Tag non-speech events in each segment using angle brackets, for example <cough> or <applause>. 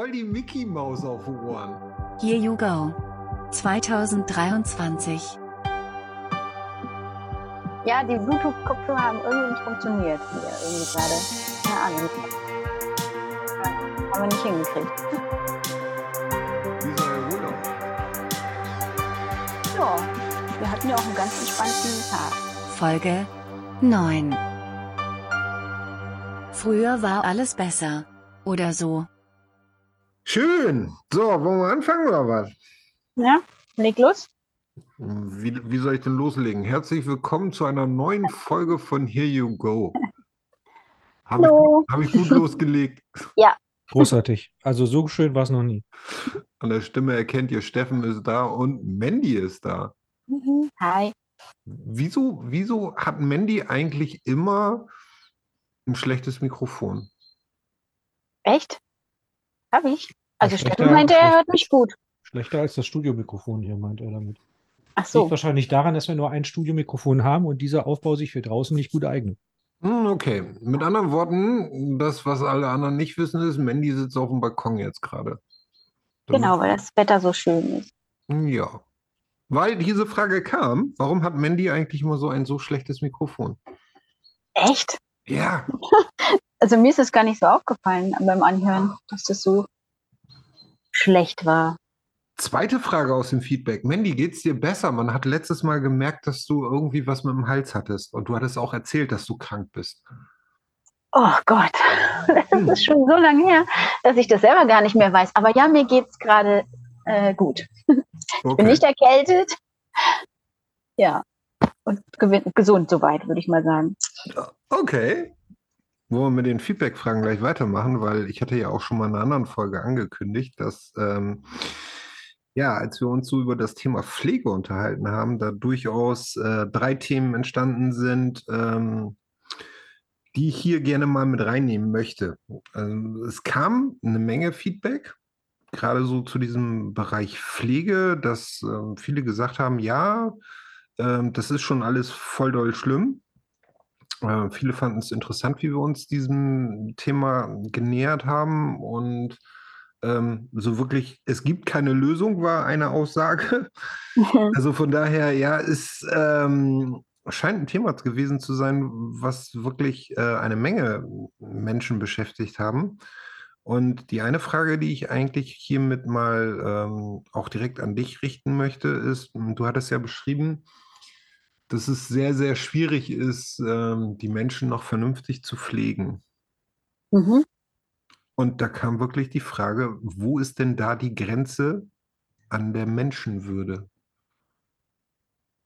voll die Mickey Maus auf Ohren. Here you go. 2023. Ja, die Bluetooth-Kopfhörer haben irgendwie nicht funktioniert hier irgendwie gerade. Keine Ahnung. Ja, haben wir nicht hingekriegt. Wie soll der Urlaub? Ja, wir hatten ja auch einen ganz entspannten Tag. Folge 9. Früher war alles besser. Oder so. Schön. So, wollen wir anfangen oder was? Ja, leg los. Wie, wie soll ich denn loslegen? Herzlich willkommen zu einer neuen Folge von Here You Go. Habe Hallo. ich, hab ich gut losgelegt. <laughs> Großartig. Also so schön war es noch nie. An der Stimme erkennt ihr, Steffen ist da und Mandy ist da. Mhm. Hi. Wieso, wieso hat Mandy eigentlich immer ein schlechtes Mikrofon? Echt? Hab ich? Also schlechter- Steffen meinte, er hört mich gut. Schlechter als das Studiomikrofon hier, meint er damit. Ach Liegt so. wahrscheinlich daran, dass wir nur ein Studiomikrofon haben und dieser Aufbau sich für draußen nicht gut eignet. Hm, Okay, mit anderen Worten, das, was alle anderen nicht wissen, ist, Mandy sitzt auf dem Balkon jetzt gerade. Genau, weil das Wetter so schön ist. Ja. Weil diese Frage kam, warum hat Mandy eigentlich immer so ein so schlechtes Mikrofon? Echt? Ja, <laughs> Also mir ist es gar nicht so aufgefallen beim Anhören, dass das so schlecht war. zweite Frage aus dem Feedback. Mandy, geht's dir besser? Man hat letztes Mal gemerkt, dass du irgendwie was mit dem Hals hattest und du hattest auch erzählt, dass du krank bist. Oh Gott, <laughs> das ist schon so lange her, dass ich das selber gar nicht mehr weiß. Aber ja, mir geht's gerade äh, gut. <laughs> Bin Okay. nicht erkältet. Ja. Und gesund soweit, würde ich mal sagen. Okay. Wollen wir mit den Feedback-Fragen gleich weitermachen, weil ich hatte ja auch schon mal in einer anderen Folge angekündigt, dass ähm, ja, als wir uns so über das Thema Pflege unterhalten haben, da durchaus äh, drei Themen entstanden sind, ähm, die ich hier gerne mal mit reinnehmen möchte. Ähm, es kam eine Menge Feedback, gerade so zu diesem Bereich Pflege, dass ähm, viele gesagt haben, ja, ähm, das ist schon alles voll doll schlimm. Äh, viele fanden es interessant, wie wir uns diesem Thema genähert haben. Und ähm, so wirklich, es gibt keine Lösung, war eine Aussage. Also von daher, ja, es ähm, scheint ein Thema gewesen zu sein, was wirklich äh, eine Menge Menschen beschäftigt haben. Und die eine Frage, die ich eigentlich hiermit mal ähm, auch direkt an dich richten möchte, ist, du hattest ja beschrieben, dass es sehr, sehr schwierig ist, ähm, die Menschen noch vernünftig zu pflegen. Mhm. Und da kam wirklich die Frage, wo ist denn da die Grenze an der Menschenwürde?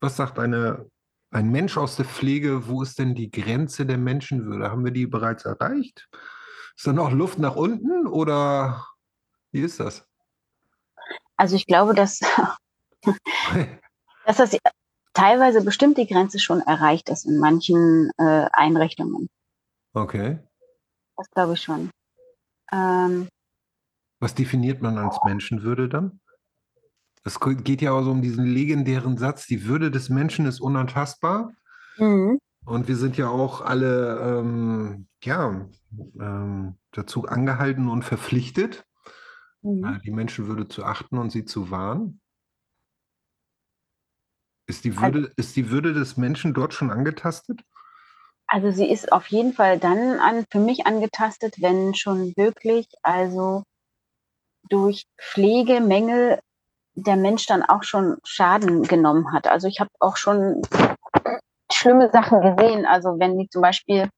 Was sagt eine, ein Mensch aus der Pflege, wo ist denn die Grenze der Menschenwürde? Haben wir die bereits erreicht? Ist da noch Luft nach unten oder wie ist das? Also ich glaube, dass, <laughs> <laughs> dass das teilweise bestimmt die Grenze schon erreicht ist in manchen äh, Einrichtungen. Okay. Das glaube ich schon. Ähm, Was definiert man als Menschenwürde dann? Es geht ja auch so um diesen legendären Satz, die Würde des Menschen ist unantastbar. mhm. Und wir sind ja auch alle ähm, ja, ähm, dazu angehalten und verpflichtet, Mhm. äh, die Menschenwürde zu achten und sie zu wahren. Ist die Also- Würde, ist die Würde des Menschen dort schon angetastet? Also sie ist auf jeden Fall dann an, für mich angetastet, wenn schon wirklich also durch Pflegemängel der Mensch dann auch schon Schaden genommen hat. Also ich habe auch schon schlimme Sachen gesehen. Also wenn die zum Beispiel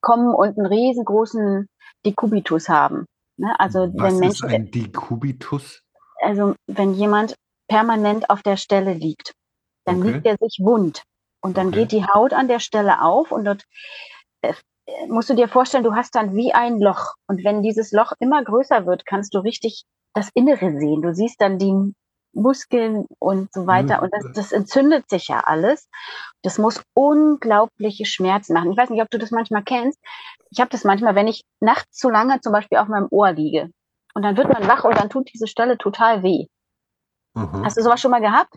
kommen und einen riesengroßen Dekubitus haben. Ne? Also Was wenn ist Menschen, ein Dekubitus? also wenn jemand permanent auf der Stelle liegt, dann Okay. liegt er sich wund und dann Okay. geht die Haut an der Stelle auf und dort äh, musst du dir vorstellen, du hast dann wie ein Loch und wenn dieses Loch immer größer wird, kannst du richtig das Innere sehen. Du siehst dann die Muskeln und so weiter und das, das entzündet sich ja alles. Das muss unglaubliche Schmerzen machen. Ich weiß nicht, ob du das manchmal kennst. Ich habe das manchmal, wenn ich nachts zu lange zum Beispiel auf meinem Ohr liege und dann wird man wach und dann tut diese Stelle total weh. Mhm. Hast du sowas schon mal gehabt?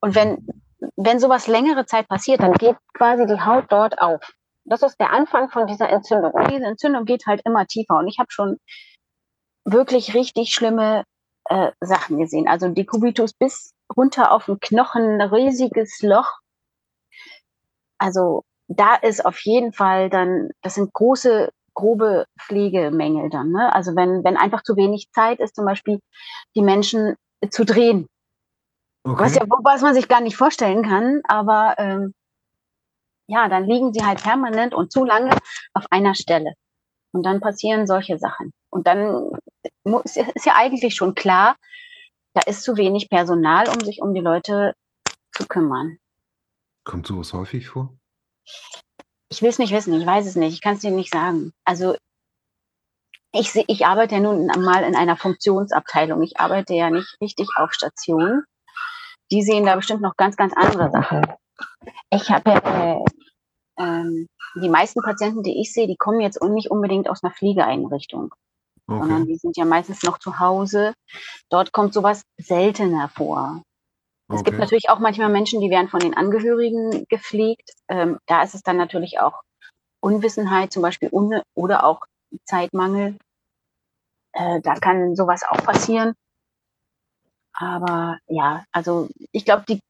Und wenn, wenn sowas längere Zeit passiert, dann geht quasi die Haut dort auf. Das ist der Anfang von dieser Entzündung. Und diese Entzündung geht halt immer tiefer. Und ich habe schon wirklich richtig schlimme äh, Sachen gesehen. Also Dekubitus bis runter auf den Knochen, ein riesiges Loch. Also da ist auf jeden Fall dann, das sind große, grobe Pflegemängel dann. Ne? Also wenn, wenn einfach zu wenig Zeit ist, zum Beispiel die Menschen zu drehen. Was, ja, was man sich gar nicht vorstellen kann, aber ähm, ja, dann liegen sie halt permanent und zu lange auf einer Stelle. Und dann passieren solche Sachen. Und dann muss, ist ja eigentlich schon klar, da ist zu wenig Personal, um sich um die Leute zu kümmern. Kommt sowas häufig vor? Ich will es nicht wissen, ich weiß es nicht, ich kann es dir nicht sagen. Also ich, ich arbeite ja nun mal in einer Funktionsabteilung. Ich arbeite ja nicht richtig auf Station. Die sehen da bestimmt noch ganz, ganz andere Sachen. Ich habe ja, äh, ähm, die meisten Patienten, die ich sehe, die kommen jetzt nicht unbedingt aus einer Pflegeeinrichtung, okay. sondern die sind ja meistens noch zu Hause. Dort kommt sowas seltener vor. Es okay. gibt natürlich auch manchmal Menschen, die werden von den Angehörigen gepflegt. Ähm, da ist es dann natürlich auch Unwissenheit, zum Beispiel oder auch Zeitmangel. Äh, da kann sowas auch passieren. Aber ja, also ich glaube, die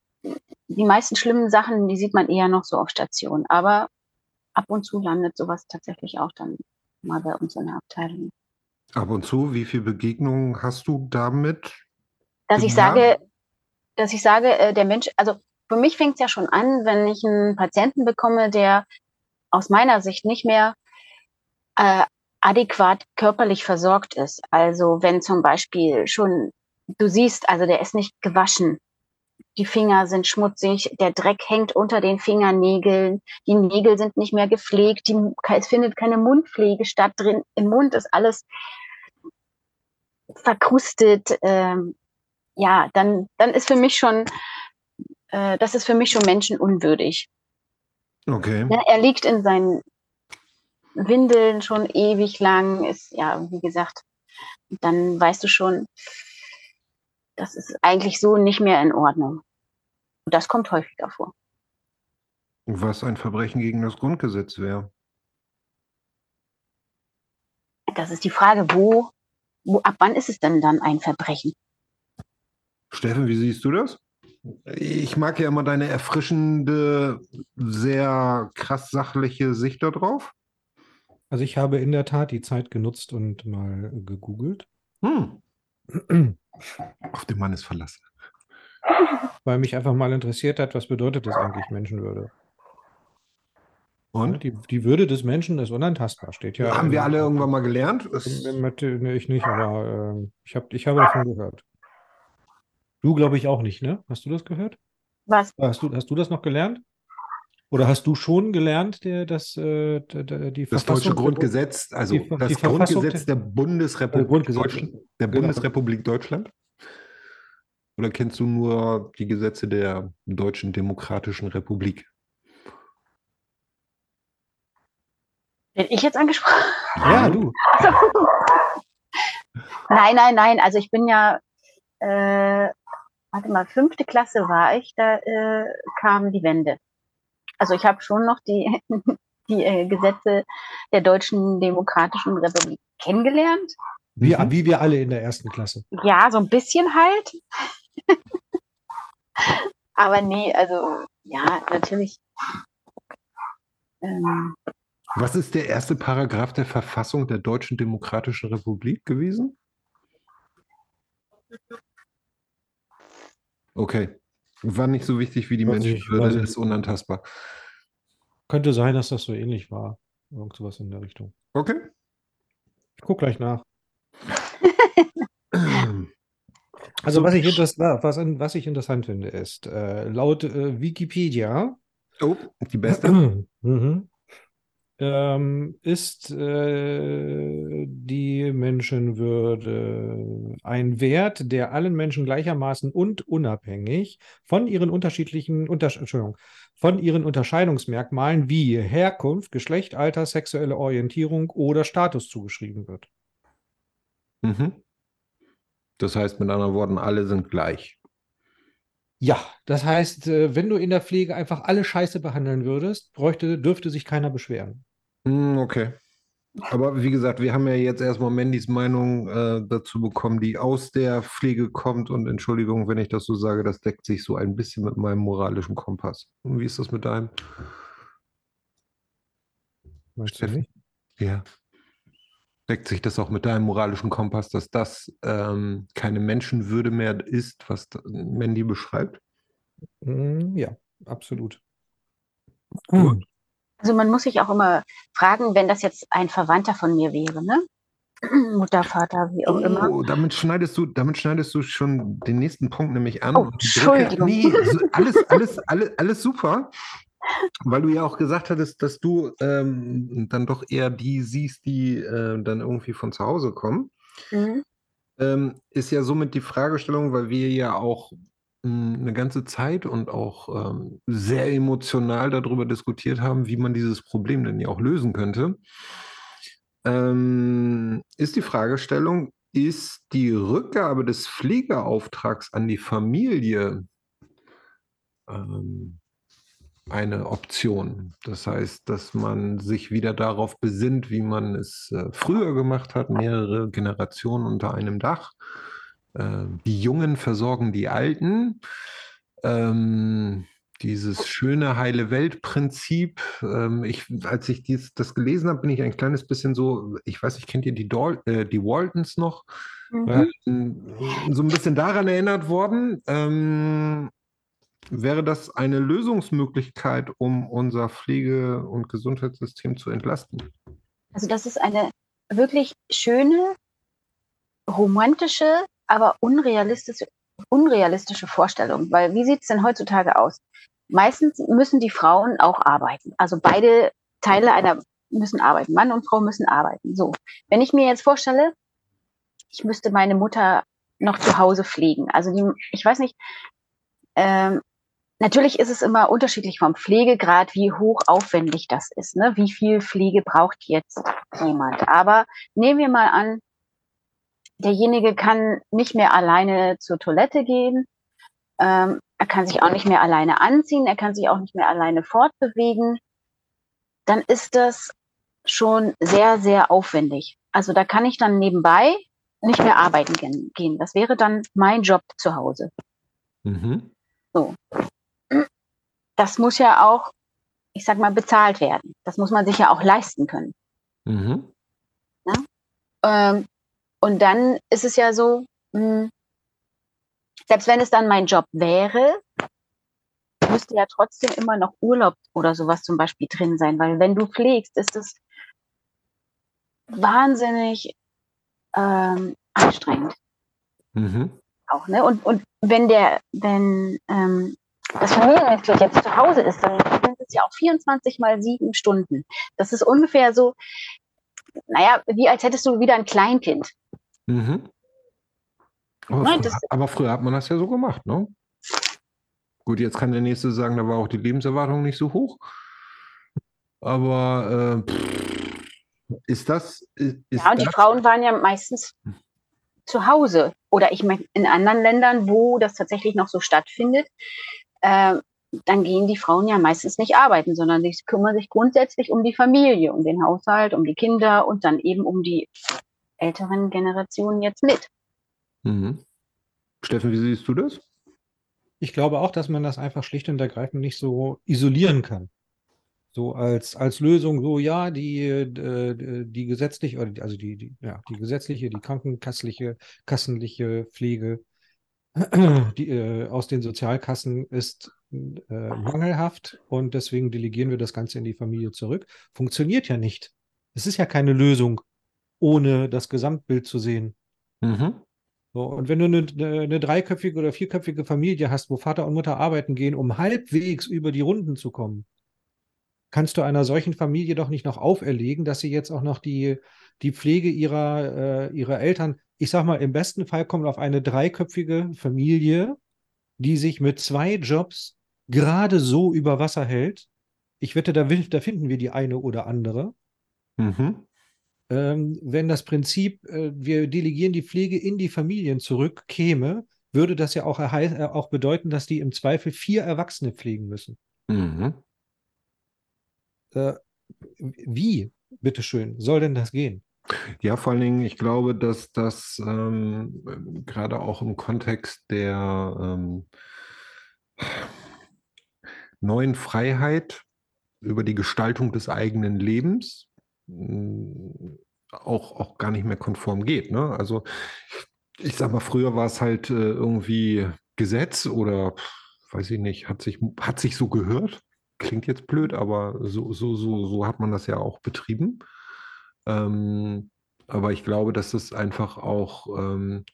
die meisten schlimmen Sachen, die sieht man eher noch so auf Station. Aber ab und zu landet sowas tatsächlich auch dann mal bei uns in der Abteilung. Ab und zu, wie viele Begegnungen hast du damit? Dass ich sage, dass ich sage, äh, der Mensch, also für mich fängt es ja schon an, wenn ich einen Patienten bekomme, der aus meiner Sicht nicht mehr äh, adäquat körperlich versorgt ist. Also wenn zum Beispiel schon, du siehst, also der ist nicht gewaschen, die Finger sind schmutzig, der Dreck hängt unter den Fingernägeln, die Nägel sind nicht mehr gepflegt, die, es findet keine Mundpflege statt. Drin im Mund ist alles verkrustet. Ähm, ja, dann, dann ist für mich schon, äh, das ist für mich schon menschenunwürdig. Okay. Ja, er liegt in seinen Windeln schon ewig lang, ist ja, wie gesagt, dann weißt du schon, das ist eigentlich so nicht mehr in Ordnung. Und das kommt häufiger vor. Was ein Verbrechen gegen das Grundgesetz wäre. Das ist die Frage, wo, wo, ab wann ist es denn dann ein Verbrechen? Steffen, wie siehst du das? Ich mag ja immer deine erfrischende, sehr krass sachliche Sicht darauf. Also ich habe in der Tat die Zeit genutzt und mal gegoogelt. Hm. <clears throat> Auf den Mann ist verlassen. Weil mich einfach mal interessiert hat, was bedeutet das eigentlich Menschenwürde? Und? Die, die Würde des Menschen ist unantastbar, steht ja. Haben wir alle irgendwann mal gelernt? Nee, ich nicht, aber äh, ich, hab, ich habe davon gehört. Du, glaube ich, auch nicht, ne? Hast du das gehört? Was? Hast du, hast du das noch gelernt? Oder hast du schon gelernt, der, das, äh, der, die das deutsche Grundgesetz, also die, das die Grundgesetz der Bundesrepublik, Grundgesetz, Deutschland, der genau. Bundesrepublik Deutschland? Oder kennst du nur die Gesetze der Deutschen Demokratischen Republik? Bin ich jetzt angesprochen? Ja, du. nein, nein, nein. Also ich bin ja, äh, warte mal, fünfte Klasse war ich, da äh, kam die Wende. Also ich habe schon noch die, <laughs> die äh, Gesetze der Deutschen Demokratischen Republik kennengelernt. Wie, mhm. wie wir alle in der ersten Klasse. Ja, so ein bisschen halt. <laughs> Aber nee, also ja, natürlich. Ähm, Was ist der erste Paragraph der Verfassung der Deutschen Demokratischen Republik gewesen? Okay. War nicht so wichtig wie die Menschenwürde, ist unantastbar. Könnte sein, dass das so ähnlich war. Irgend sowas in der Richtung. Okay. Ich gucke gleich nach. <clears throat> also, was ich, was, was ich interessant finde, ist, äh, laut äh, Wikipedia. Oh, die beste. <clears throat> mhm, ähm, ist äh, die Menschenwürde ein Wert, der allen Menschen gleichermaßen und unabhängig von ihren unterschiedlichen Untersch Entschuldigung, von ihren Unterscheidungsmerkmalen wie Herkunft, Geschlecht, Alter, sexuelle Orientierung oder Status zugeschrieben wird. Mhm. Das heißt mit anderen Worten, alle sind gleich. Ja, das heißt, äh, wenn du in der Pflege einfach alle Scheiße behandeln würdest, bräuchte, dürfte sich keiner beschweren. Hm, okay. Aber wie gesagt, wir haben ja jetzt erstmal Mandys Meinung äh, dazu bekommen, die aus der Pflege kommt. Und Entschuldigung, wenn ich das so sage, das deckt sich so ein bisschen mit meinem moralischen Kompass. Und wie ist das mit deinem? Meinst du nicht? Ja. Deckt sich das auch mit deinem moralischen Kompass, dass das ähm, keine Menschenwürde mehr ist, was Mandy beschreibt? Mm, Ja, absolut. Gut. Also man muss sich auch immer fragen, wenn das jetzt ein Verwandter von mir wäre, ne? <clears throat> Mutter, Vater, wie auch immer. Oh, damit schneidest du, damit schneidest du schon den nächsten Punkt nämlich an. Oh, Entschuldigung. Nee, so, <laughs> alles, alles, alles, alles super. Weil du ja auch gesagt hattest, dass du ähm, dann doch eher die siehst, die äh, dann irgendwie von zu Hause kommen. Mhm. Ähm, ist ja somit die Fragestellung, weil wir ja auch mh, eine ganze Zeit und auch ähm, sehr emotional darüber diskutiert haben, wie man dieses Problem denn ja auch lösen könnte. Ähm, ist die Fragestellung, ist die Rückgabe des Pflegeauftrags an die Familie ähm, eine Option? Das heißt, dass man sich wieder darauf besinnt, wie man es äh, früher gemacht hat, mehrere Generationen unter einem Dach. Äh, die Jungen versorgen die Alten. Ähm, dieses schöne heile Welt-Prinzip. Ähm, ich, als ich dies, das gelesen habe, bin ich ein kleines bisschen so, ich weiß nicht, kennt ihr die, Dal äh, die Waltons noch? Mhm. Ähm, so ein bisschen daran erinnert worden. Ähm, wäre das eine Lösungsmöglichkeit, um unser Pflege- und Gesundheitssystem zu entlasten? Also das ist eine wirklich schöne, romantische, aber unrealistische, unrealistische Vorstellung. Weil wie sieht es denn heutzutage aus? Meistens müssen die Frauen auch arbeiten. Also beide Teile einer müssen arbeiten. Mann und Frau müssen arbeiten. So. Wenn ich mir jetzt vorstelle, ich müsste meine Mutter noch zu Hause pflegen. Also die, ich weiß nicht, ähm, natürlich ist es immer unterschiedlich vom Pflegegrad, wie hoch aufwendig das ist. Ne? Wie viel Pflege braucht jetzt jemand? Aber nehmen wir mal an, derjenige kann nicht mehr alleine zur Toilette gehen. Ähm, er kann sich auch nicht mehr alleine anziehen. Er kann sich auch nicht mehr alleine fortbewegen. Dann ist das schon sehr, sehr aufwendig. Also da kann ich dann nebenbei nicht mehr arbeiten gehen-. Das wäre dann mein Job zu Hause. Mhm. Das muss ja auch, ich sag mal, bezahlt werden. Das muss man sich ja auch leisten können. Mhm. Ähm, und dann ist es ja so, mh, selbst wenn es dann mein Job wäre, müsste ja trotzdem immer noch Urlaub oder sowas zum Beispiel drin sein, weil wenn du pflegst, ist es wahnsinnig ähm, anstrengend Mhm. auch, ne? Und, und wenn der, wenn ähm, das Familienmitglied jetzt zu Hause ist, dann sind es ja auch 24 mal sieben Stunden. Das ist ungefähr so, naja, wie als hättest du wieder ein Kleinkind. Mhm. Aber, Nein, früher, aber früher hat man das ja so gemacht, ne? Gut, jetzt kann der Nächste sagen, da war auch die Lebenserwartung nicht so hoch. Aber äh, pff, ist das. Ist, Ja, und die das Frauen waren ja meistens zu Hause. Oder ich meine, in anderen Ländern, wo das tatsächlich noch so stattfindet, äh, dann gehen die Frauen ja meistens nicht arbeiten, sondern sie kümmern sich grundsätzlich um die Familie, um den Haushalt, um die Kinder und dann eben um die älteren Generationen jetzt mit. Mhm. Steffen, wie siehst du das? Ich glaube auch, dass man das einfach schlicht und ergreifend nicht so isolieren kann. So als, als Lösung, so ja, die, äh, die gesetzliche, oder die- also die, die, ja, die gesetzliche, die krankenkassliche, kassenliche Pflege <clears throat> die, äh, aus den Sozialkassen ist äh, mangelhaft und deswegen delegieren wir das Ganze in die Familie zurück. Funktioniert ja nicht. Es ist ja keine Lösung, ohne das Gesamtbild zu sehen. Mhm. So, und wenn du eine, eine, dreiköpfige oder vierköpfige Familie hast, wo Vater und Mutter arbeiten gehen, um halbwegs über die Runden zu kommen, kannst du einer solchen Familie doch nicht noch auferlegen, dass sie jetzt auch noch die, die Pflege ihrer, äh, ihrer Eltern, ich sag mal, im besten Fall kommt auf eine dreiköpfige Familie, die sich mit zwei Jobs gerade so über Wasser hält. Ich wette, da, da finden wir die eine oder andere. Mhm. Ähm, wenn das Prinzip, äh, wir delegieren die Pflege in die Familien zurück, käme, würde das ja auch, äh, auch bedeuten, dass die im Zweifel vier Erwachsene pflegen müssen. Mhm. Äh, wie? bitteschön, soll denn das gehen? Ja, vor allen Dingen, ich glaube, dass das ähm, gerade auch im Kontext der ähm, neuen Freiheit über die Gestaltung des eigenen Lebens auch, auch gar nicht mehr konform geht. Ne? Also ich sag mal, früher war es halt äh, irgendwie Gesetz oder weiß ich nicht, hat sich, hat sich so gehört. Klingt jetzt blöd, aber so, so, so, so hat man das ja auch betrieben. Ähm, aber ich glaube, dass es einfach auch ähm,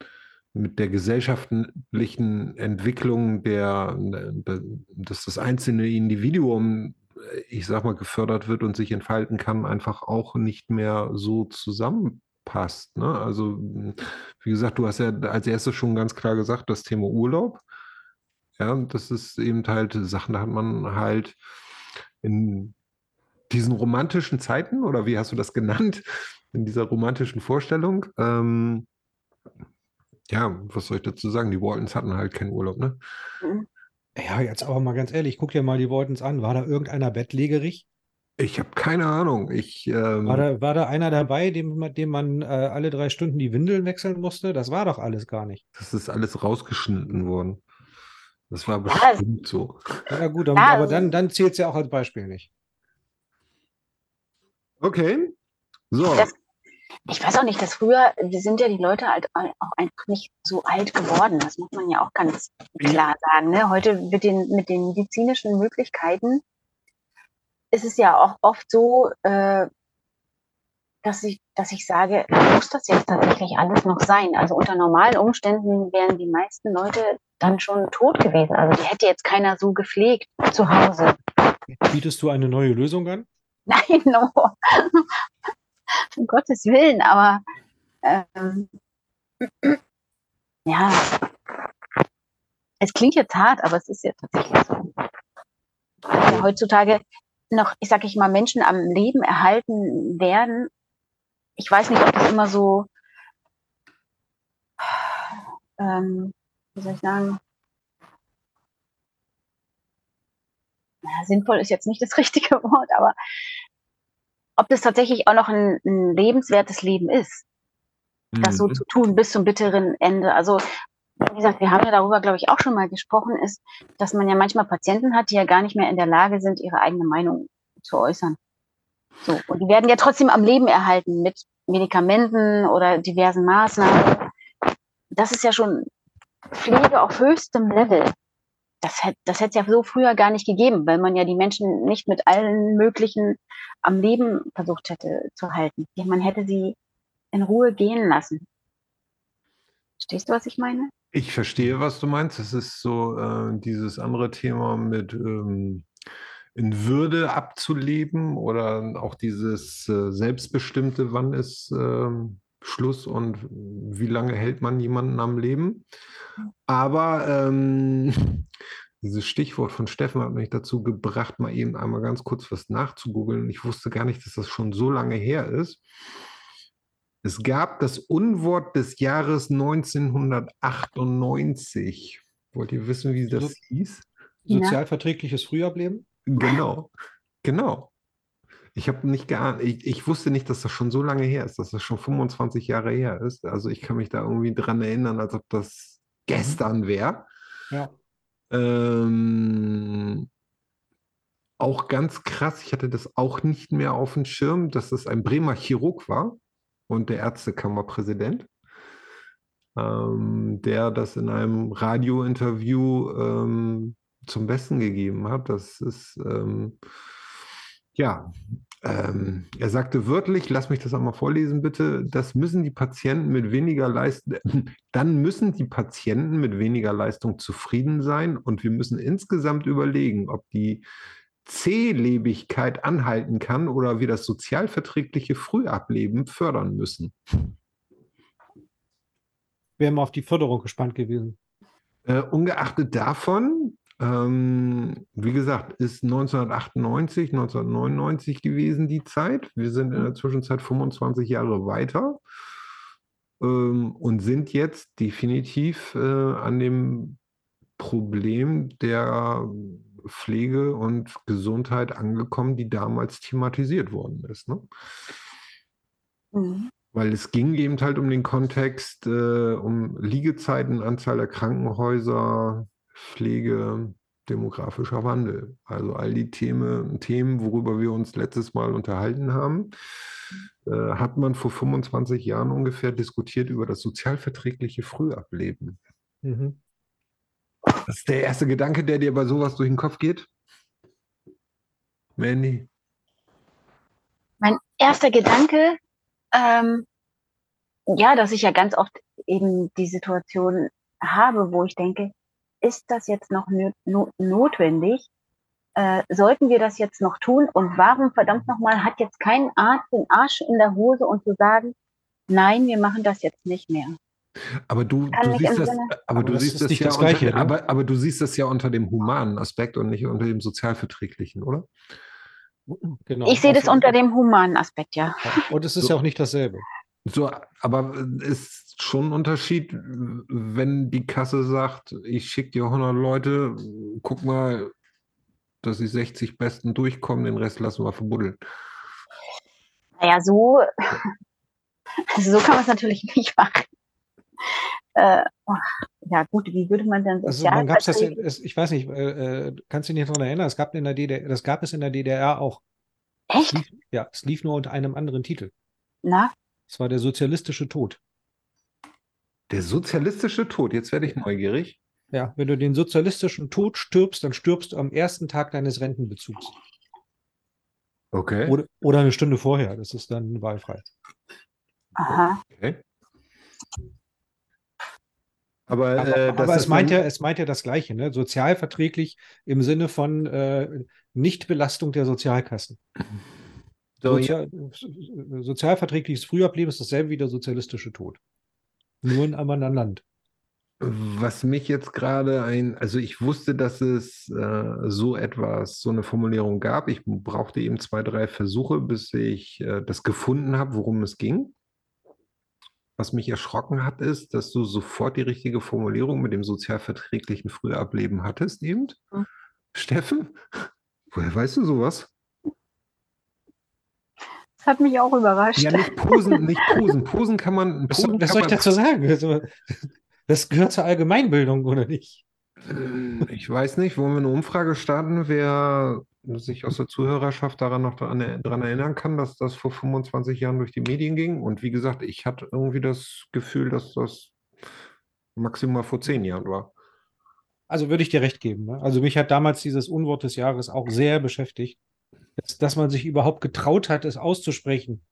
mit der gesellschaftlichen Entwicklung der, der, dass das einzelne Individuum, ich sag mal, gefördert wird und sich entfalten kann, einfach auch nicht mehr so zusammenpasst. Ne? Also, wie gesagt, du hast ja als erstes schon ganz klar gesagt, das Thema Urlaub. Ja, das ist eben halt Sachen, da hat man halt in diesen romantischen Zeiten, oder wie hast du das <laughs> genannt, in dieser romantischen Vorstellung, ähm, ja, was soll ich dazu sagen? Die Waltons hatten halt keinen Urlaub, ne? Mhm. Ja, jetzt aber mal ganz ehrlich, guck dir mal die Waltons an. War da irgendeiner bettlägerig? Ich habe keine Ahnung. Ich, ähm, War da, war da einer dabei, dem, man- dem man äh, alle drei Stunden die Windeln wechseln musste? Das war doch alles gar nicht. das ist alles rausgeschnitten worden. Das war Ja, bestimmt so. Ja, gut, dann, Ja, aber dann, dann zählt es ja auch als Beispiel nicht. Okay. So. Das, ich weiß auch nicht, dass früher, wir sind ja die Leute halt auch einfach nicht so alt geworden. Das muss man ja auch ganz klar sagen. Ne? Heute mit den, mit den medizinischen Möglichkeiten ist es ja auch oft so, äh, dass ich, dass ich sage, muss das jetzt tatsächlich alles noch sein? Also unter normalen Umständen wären die meisten Leute dann schon tot gewesen. Also die hätte jetzt keiner so gepflegt zu Hause. Bietest du eine neue Lösung an? <laughs> Nein, no. <laughs> um Gottes Willen, aber ähm, <clears throat> ja, es klingt jetzt hart, aber es ist ja tatsächlich so. Ja heutzutage noch, ich sag ich mal, Menschen am Leben erhalten werden. Ich weiß nicht, ob das immer so, ähm, wie soll ich sagen, ja, sinnvoll ist jetzt nicht das <laughs> richtige Wort, aber ob das tatsächlich auch noch ein, ein lebenswertes Leben ist, das so Mhm. zu tun bis zum bitteren Ende. Also, wie gesagt, wir haben ja darüber, glaube ich, auch schon mal gesprochen, ist, dass man ja manchmal Patienten hat, die ja gar nicht mehr in der Lage sind, ihre eigene Meinung zu äußern. So, und die werden ja trotzdem am Leben erhalten mit Medikamenten oder diversen Maßnahmen. Das ist ja schon Pflege auf höchstem Level. Das hätte das hätte es ja so früher gar nicht gegeben, weil man ja die Menschen nicht mit allen möglichen am Leben versucht hätte zu halten. Ja, Man hätte sie in Ruhe gehen lassen. Verstehst du, was ich meine? Ich verstehe, was du meinst. Das ist so äh, dieses andere Thema mit ähm, in Würde abzuleben oder auch dieses äh, Selbstbestimmte, wann ist ähm, Schluss und wie lange hält man jemanden am Leben. Aber ähm, <laughs> dieses Stichwort von Steffen hat mich dazu gebracht, mal eben einmal ganz kurz was nachzugoogeln. Ich wusste gar nicht, dass das schon so lange her ist. Es gab das Unwort des Jahres 1998. Wollt ihr wissen, wie das So- hieß? Sozialverträgliches Frühableben? Genau, genau. Ich habe nicht geahnt, ich, ich wusste nicht, dass das schon so lange her ist, dass das schon 25 Jahre her ist. Also ich kann mich da irgendwie dran erinnern, als ob das gestern wäre. Ja. Ähm, auch ganz krass, ich hatte das auch nicht mehr auf dem Schirm, dass das ein Bremer Chirurg war und der Ärztekammerpräsident, ähm, der das in einem Radiointerview ähm, zum Besten gegeben hat. Das ist, ähm, ja, ähm, er sagte wörtlich, lass mich das einmal vorlesen, bitte, das müssen die Patienten mit weniger Leistung, <laughs> dann müssen die Patienten mit weniger Leistung zufrieden sein und wir müssen insgesamt überlegen, ob die C-Lebigkeit anhalten kann oder wir das sozialverträgliche Frühableben fördern müssen. Wäre mal auf die Förderung gespannt gewesen. Äh, ungeachtet davon, ähm, wie gesagt, ist 1998, 1999 gewesen die Zeit. Wir sind in der Zwischenzeit 25 Jahre weiter ähm, und sind jetzt definitiv äh, an dem Problem der Pflege und Gesundheit angekommen, die damals thematisiert worden ist. Ne? Mhm. Weil es ging eben halt um den Kontext, äh, um Liegezeiten, Anzahl der Krankenhäuser, Pflege, demografischer Wandel. Also all die Themen, Themen, worüber wir uns letztes Mal unterhalten haben, äh, hat man vor 25 Jahren ungefähr diskutiert über das sozialverträgliche Frühableben. Mhm. Das ist der erste Gedanke, der dir bei sowas durch den Kopf geht? Mandy? Mein erster Gedanke, ähm, ja, dass ich ja ganz oft eben die Situation habe, wo ich denke, ist das jetzt noch notwendig? Äh, sollten wir das jetzt noch tun? Und warum verdammt nochmal hat jetzt kein Arzt den Arsch in der Hose und zu sagen, nein, wir machen das jetzt nicht mehr? Aber du, du siehst das, Sinne- aber du das siehst das nicht ja das Gleiche, unter, ne? aber, aber du siehst das ja unter dem humanen Aspekt und nicht unter dem sozialverträglichen, oder? Genau. Ich sehe das unter dem humanen Aspekt, ja. Ja. Und es ist So. ja auch nicht dasselbe. So, aber ist schon ein Unterschied, wenn die Kasse sagt, ich schicke dir 100 Leute, guck mal, dass die 60 Besten durchkommen, den Rest lassen wir verbuddeln. Naja, so, also <laughs> so kann man es natürlich nicht machen. Äh, oh, ja gut, wie würde man denn Also man gab's das, es, ich weiß nicht, äh, äh, kannst du dich daran erinnern? Es gab in der DDR, das gab es in der DDR auch. Es Echt? lief, ja, es lief nur unter einem anderen Titel. Na, Es war der sozialistische Tod. Der sozialistische Tod, jetzt werde ich neugierig. Ja, wenn du den sozialistischen Tod stirbst, dann stirbst du am ersten Tag deines Rentenbezugs. Okay. Oder, oder eine Stunde vorher. Das ist dann wahlfrei. aha. okay. Aber, Aber, äh, das aber es meint ja, es meint ja das Gleiche, ne? Sozialverträglich im Sinne von äh, Nichtbelastung der Sozialkassen. So, ja, Sozial, sozialverträgliches Frühableben ist dasselbe wie der sozialistische Tod. Nur in einem anderen Land. Was mich jetzt gerade ein, also ich wusste, dass es äh, so etwas, so eine Formulierung gab. Ich brauchte eben zwei, drei Versuche, bis ich äh, das gefunden habe, worum es ging. Was mich erschrocken hat, ist, dass du sofort die richtige Formulierung mit dem sozialverträglichen Frühableben hattest, eben. Hm. Steffen, woher weißt du sowas? Das hat mich auch überrascht. Ja, nicht posen, nicht posen. Posen kann man. Was, Posen was kann soll ich dazu sagen? Also, Das gehört zur Allgemeinbildung, oder nicht? Ähm, Ich weiß nicht, wollen wir eine Umfrage starten, wer sich aus der Zuhörerschaft daran noch dran, dran erinnern kann, dass das vor 25 Jahren durch die Medien ging? Und wie gesagt, ich hatte irgendwie das Gefühl, dass das maximal vor zehn Jahren war. Also würde ich dir recht geben. Ne? Also mich hat damals dieses Unwort des Jahres auch sehr beschäftigt, dass, dass man sich überhaupt getraut hat, es auszusprechen.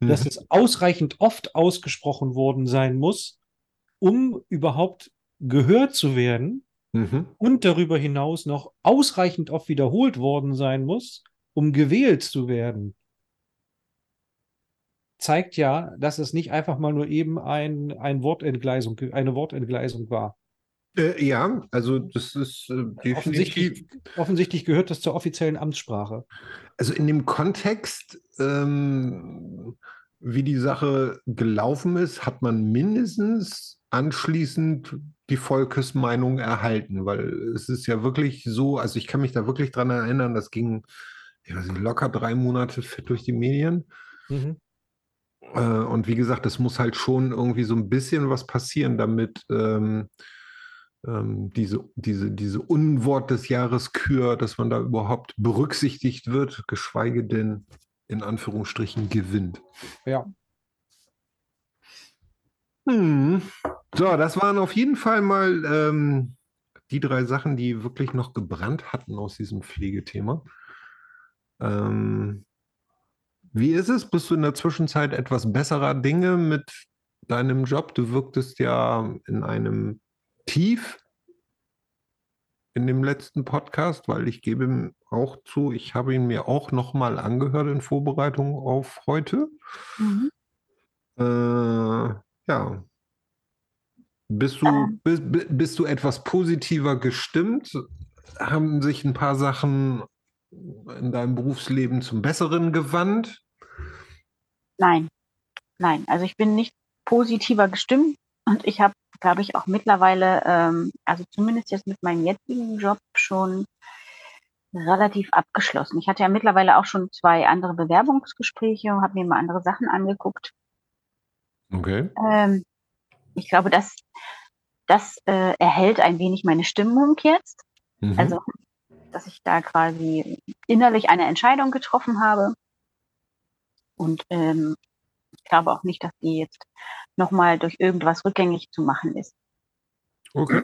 Dass Mhm. es ausreichend oft ausgesprochen worden sein muss, um überhaupt gehört zu werden Mhm. und darüber hinaus noch ausreichend oft wiederholt worden sein muss, um gewählt zu werden. Zeigt ja, dass es nicht einfach mal nur eben ein, ein Wortentgleisung, eine Wortentgleisung war. Äh, ja, also das ist äh, definitiv. Offensichtlich, offensichtlich gehört das zur offiziellen Amtssprache. Also in dem Kontext, ähm, wie die Sache gelaufen ist, hat man mindestens anschließend die Volkesmeinung erhalten, weil es ist ja wirklich so, also ich kann mich da wirklich dran erinnern, das ging ich weiß nicht, locker drei Monate fett durch die Medien. Mhm. Äh, und wie gesagt, es muss halt schon irgendwie so ein bisschen was passieren, damit ähm, ähm, diese, diese, diese Unwort des Jahres Kür, dass man da überhaupt berücksichtigt wird, geschweige denn in Anführungsstrichen gewinnt. Ja. Hm. So, das waren auf jeden Fall mal ähm, die drei Sachen, die wirklich noch gebrannt hatten aus diesem Pflegethema. Ähm, wie ist es? Bist du in der Zwischenzeit etwas besserer Dinge mit deinem Job? Du wirktest ja in einem Tief in dem letzten Podcast, weil ich gebe ihm auch zu, ich habe ihn mir auch nochmal angehört in Vorbereitung auf heute. Mhm. Äh, ja. Bist du, Ähm. bist, bist du etwas positiver gestimmt? Haben sich ein paar Sachen in deinem Berufsleben zum Besseren gewandt? Nein, nein. Also ich bin nicht positiver gestimmt und ich habe, glaube ich, auch mittlerweile, ähm, also zumindest jetzt mit meinem jetzigen Job schon relativ abgeschlossen. Ich hatte ja mittlerweile auch schon zwei andere Bewerbungsgespräche, habe mir mal andere Sachen angeguckt. Okay. Ähm, ich glaube, das, das äh, erhält ein wenig meine Stimmung jetzt. Mhm. Also, dass ich da quasi innerlich eine Entscheidung getroffen habe. Und ähm, ich glaube auch nicht, dass die jetzt nochmal durch irgendwas rückgängig zu machen ist. okay.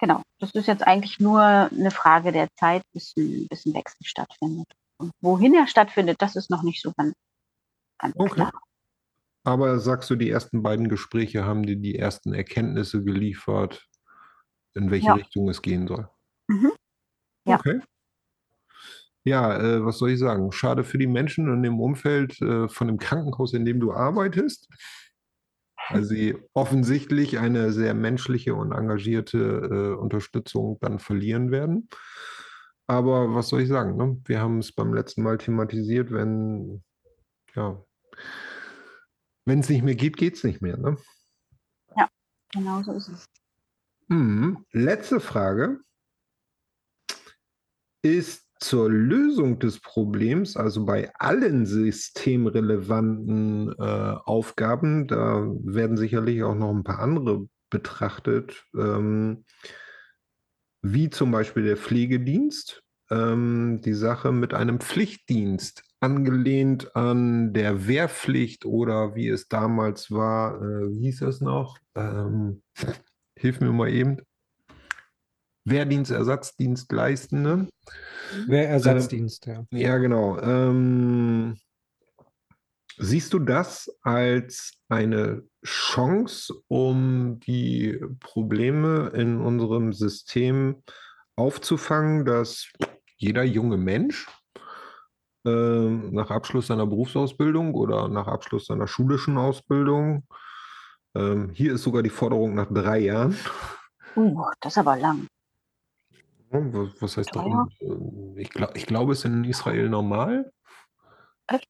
Genau. Das ist jetzt eigentlich nur eine Frage der Zeit, bis ein, bis ein Wechsel stattfindet. Und wohin er stattfindet, das ist noch nicht so ganz, ganz Okay. klar. Aber sagst du, die ersten beiden Gespräche haben dir die ersten Erkenntnisse geliefert, in welche Ja. Richtung es gehen soll? Mhm. Ja. Okay. Ja, äh, was soll ich sagen? Schade für die Menschen in dem Umfeld äh, von dem Krankenhaus, in dem du arbeitest, weil sie offensichtlich eine sehr menschliche und engagierte äh, Unterstützung dann verlieren werden. Aber was soll ich sagen? Ne? Wir haben es beim letzten Mal thematisiert, wenn ja, wenn es nicht mehr geht, geht es nicht mehr. Ne? Genau so ist es. Mhm. Letzte Frage ist zur Lösung des Problems, also bei allen systemrelevanten äh, Aufgaben, da werden sicherlich auch noch ein paar andere betrachtet, ähm, wie zum Beispiel der Pflegedienst, ähm, die Sache mit einem Pflichtdienst, angelehnt an der Wehrpflicht oder wie es damals war, äh, wie hieß das noch? Ähm, hilf mir mal eben. Wehrdienst, Ersatzdienstleistende. Wer Ersatzdienst, ja. Ja, genau. Ähm, siehst du das als eine Chance, um die Probleme in unserem System aufzufangen, dass jeder junge Mensch ähm, nach Abschluss seiner Berufsausbildung oder nach Abschluss seiner schulischen Ausbildung, ähm, hier ist sogar die Forderung nach drei Jahren, Uh, das ist aber lang. Ja, Was, was heißt da? ähm, Ich, glaub, ich glaube, es ist in Israel normal. Echt?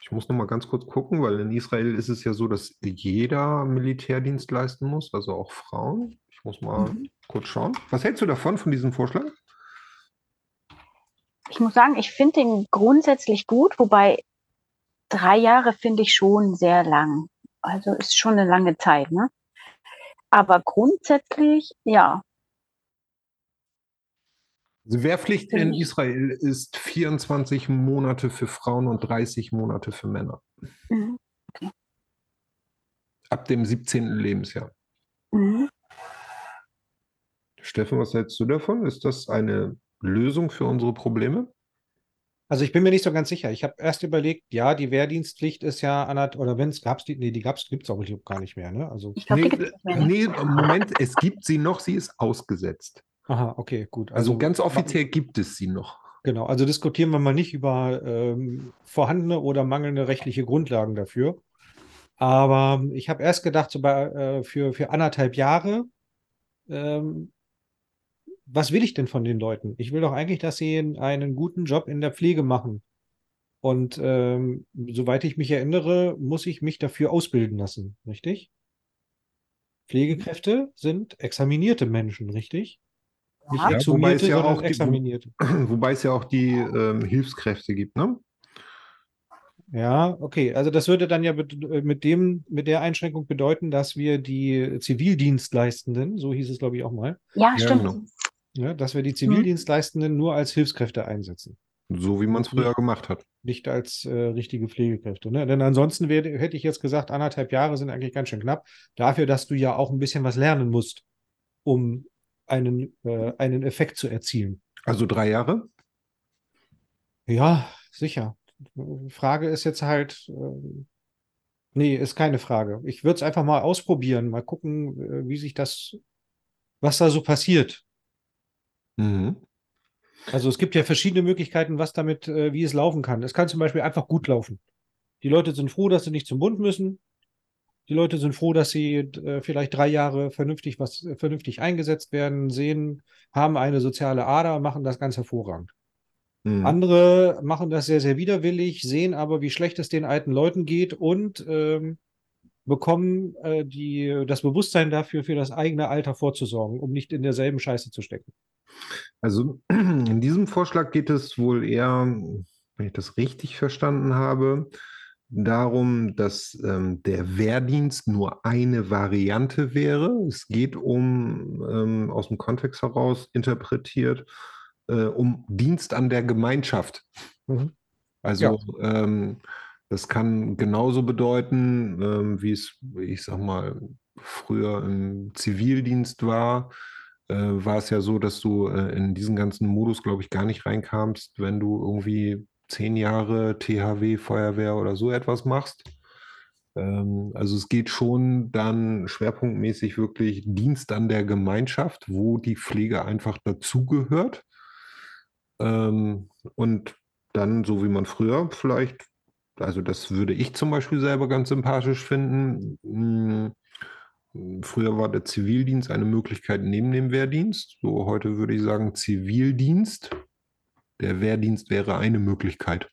Ich muss noch mal ganz kurz gucken, weil in Israel ist es ja so, dass jeder Militärdienst leisten muss, also auch Frauen. Ich muss mal Mhm. kurz schauen. Was hältst du davon, von diesem Vorschlag? Ich muss sagen, ich finde den grundsätzlich gut, wobei drei Jahre finde ich schon sehr lang. Also ist schon eine lange Zeit, ne? Aber grundsätzlich, ja, Also Wehrpflicht in ich. Israel ist 24 Monate für Frauen und 30 Monate für Männer. Mhm. Ab dem 17. Lebensjahr. Mhm. Steffen, was hältst du davon? Ist das eine Lösung für unsere Probleme? Also ich bin mir nicht so ganz sicher. Ich habe erst überlegt, ja, die Wehrdienstpflicht ist ja anderth oder wenn es gab, die, nee, die gab's, gibt es auch gar nicht mehr, ne? Also, Ich glaube, die Nee, es mehr. Ne? nee, Moment, es gibt sie noch, sie ist ausgesetzt. Aha, okay, gut. Also ganz offiziell gibt es sie noch. Genau, also diskutieren wir mal nicht über ähm, vorhandene oder mangelnde rechtliche Grundlagen dafür. Aber ich habe erst gedacht, so bei, äh, für, für anderthalb Jahre, ähm, was will ich denn von den Leuten? Ich will doch eigentlich, dass sie einen, einen guten Job in der Pflege machen. Und ähm, soweit ich mich erinnere, muss ich mich dafür ausbilden lassen, richtig? Pflegekräfte sind examinierte Menschen, richtig? Nicht Ja, wobei exhumierte, es ja sondern auch die- examinierte. <clears throat> Wobei es ja auch die ähm, Hilfskräfte gibt, ne? Ja, okay. Also das würde dann ja mit dem, mit der Einschränkung bedeuten, dass wir die Zivildienstleistenden, so hieß es, glaube ich, auch mal, Ja, Ja, stimmt. genau. ja, dass wir die Zivildienstleistenden nur als Hilfskräfte einsetzen, So wie man es früher gemacht hat. nicht als äh, richtige Pflegekräfte. Ne? Denn ansonsten wär, hätte ich jetzt gesagt, anderthalb Jahre sind eigentlich ganz schön knapp, dafür, dass du ja auch ein bisschen was lernen musst, um einen, äh, einen Effekt zu erzielen. Also drei Jahre? Ja, sicher. Frage ist jetzt halt, ähm, nee, ist keine Frage. Ich würde es einfach mal ausprobieren, mal gucken, äh, wie sich das, was da so passiert. Mhm. Also es gibt ja verschiedene Möglichkeiten, was damit, äh, wie es laufen kann. Es kann zum Beispiel einfach gut laufen. Die Leute sind froh, dass sie nicht zum Bund müssen. Die Leute sind froh, dass sie äh, vielleicht drei Jahre vernünftig was äh, vernünftig eingesetzt werden, sehen, haben eine soziale Ader, machen das ganz hervorragend. Mhm. Andere machen das sehr, sehr widerwillig, sehen aber, wie schlecht es den alten Leuten geht und ähm, bekommen, äh, die, das Bewusstsein dafür, für das eigene Alter vorzusorgen, um nicht in derselben Scheiße zu stecken. Also <clears throat> in diesem Vorschlag geht es wohl eher, wenn ich das richtig verstanden habe, darum, dass ähm, der Wehrdienst nur eine Variante wäre. Es geht um, ähm, aus dem Kontext heraus interpretiert, äh, um Dienst an der Gemeinschaft. Mhm. Also ähm, das kann genauso bedeuten, ähm, wie es, ich sag mal, früher im Zivildienst war. Äh, war es ja so, dass du äh, in diesen ganzen Modus, glaube ich, gar nicht reinkamst, wenn du irgendwie zehn Jahre THW, Feuerwehr oder so etwas machst. Ähm, also es geht schon dann schwerpunktmäßig wirklich Dienst an der Gemeinschaft, wo die Pflege einfach dazugehört. Ähm, und dann, so wie man früher vielleicht, also das würde ich zum Beispiel selber ganz sympathisch finden. Hm, früher war der Zivildienst eine Möglichkeit neben dem Wehrdienst. So heute würde ich sagen Zivildienst. Der Wehrdienst wäre eine Möglichkeit.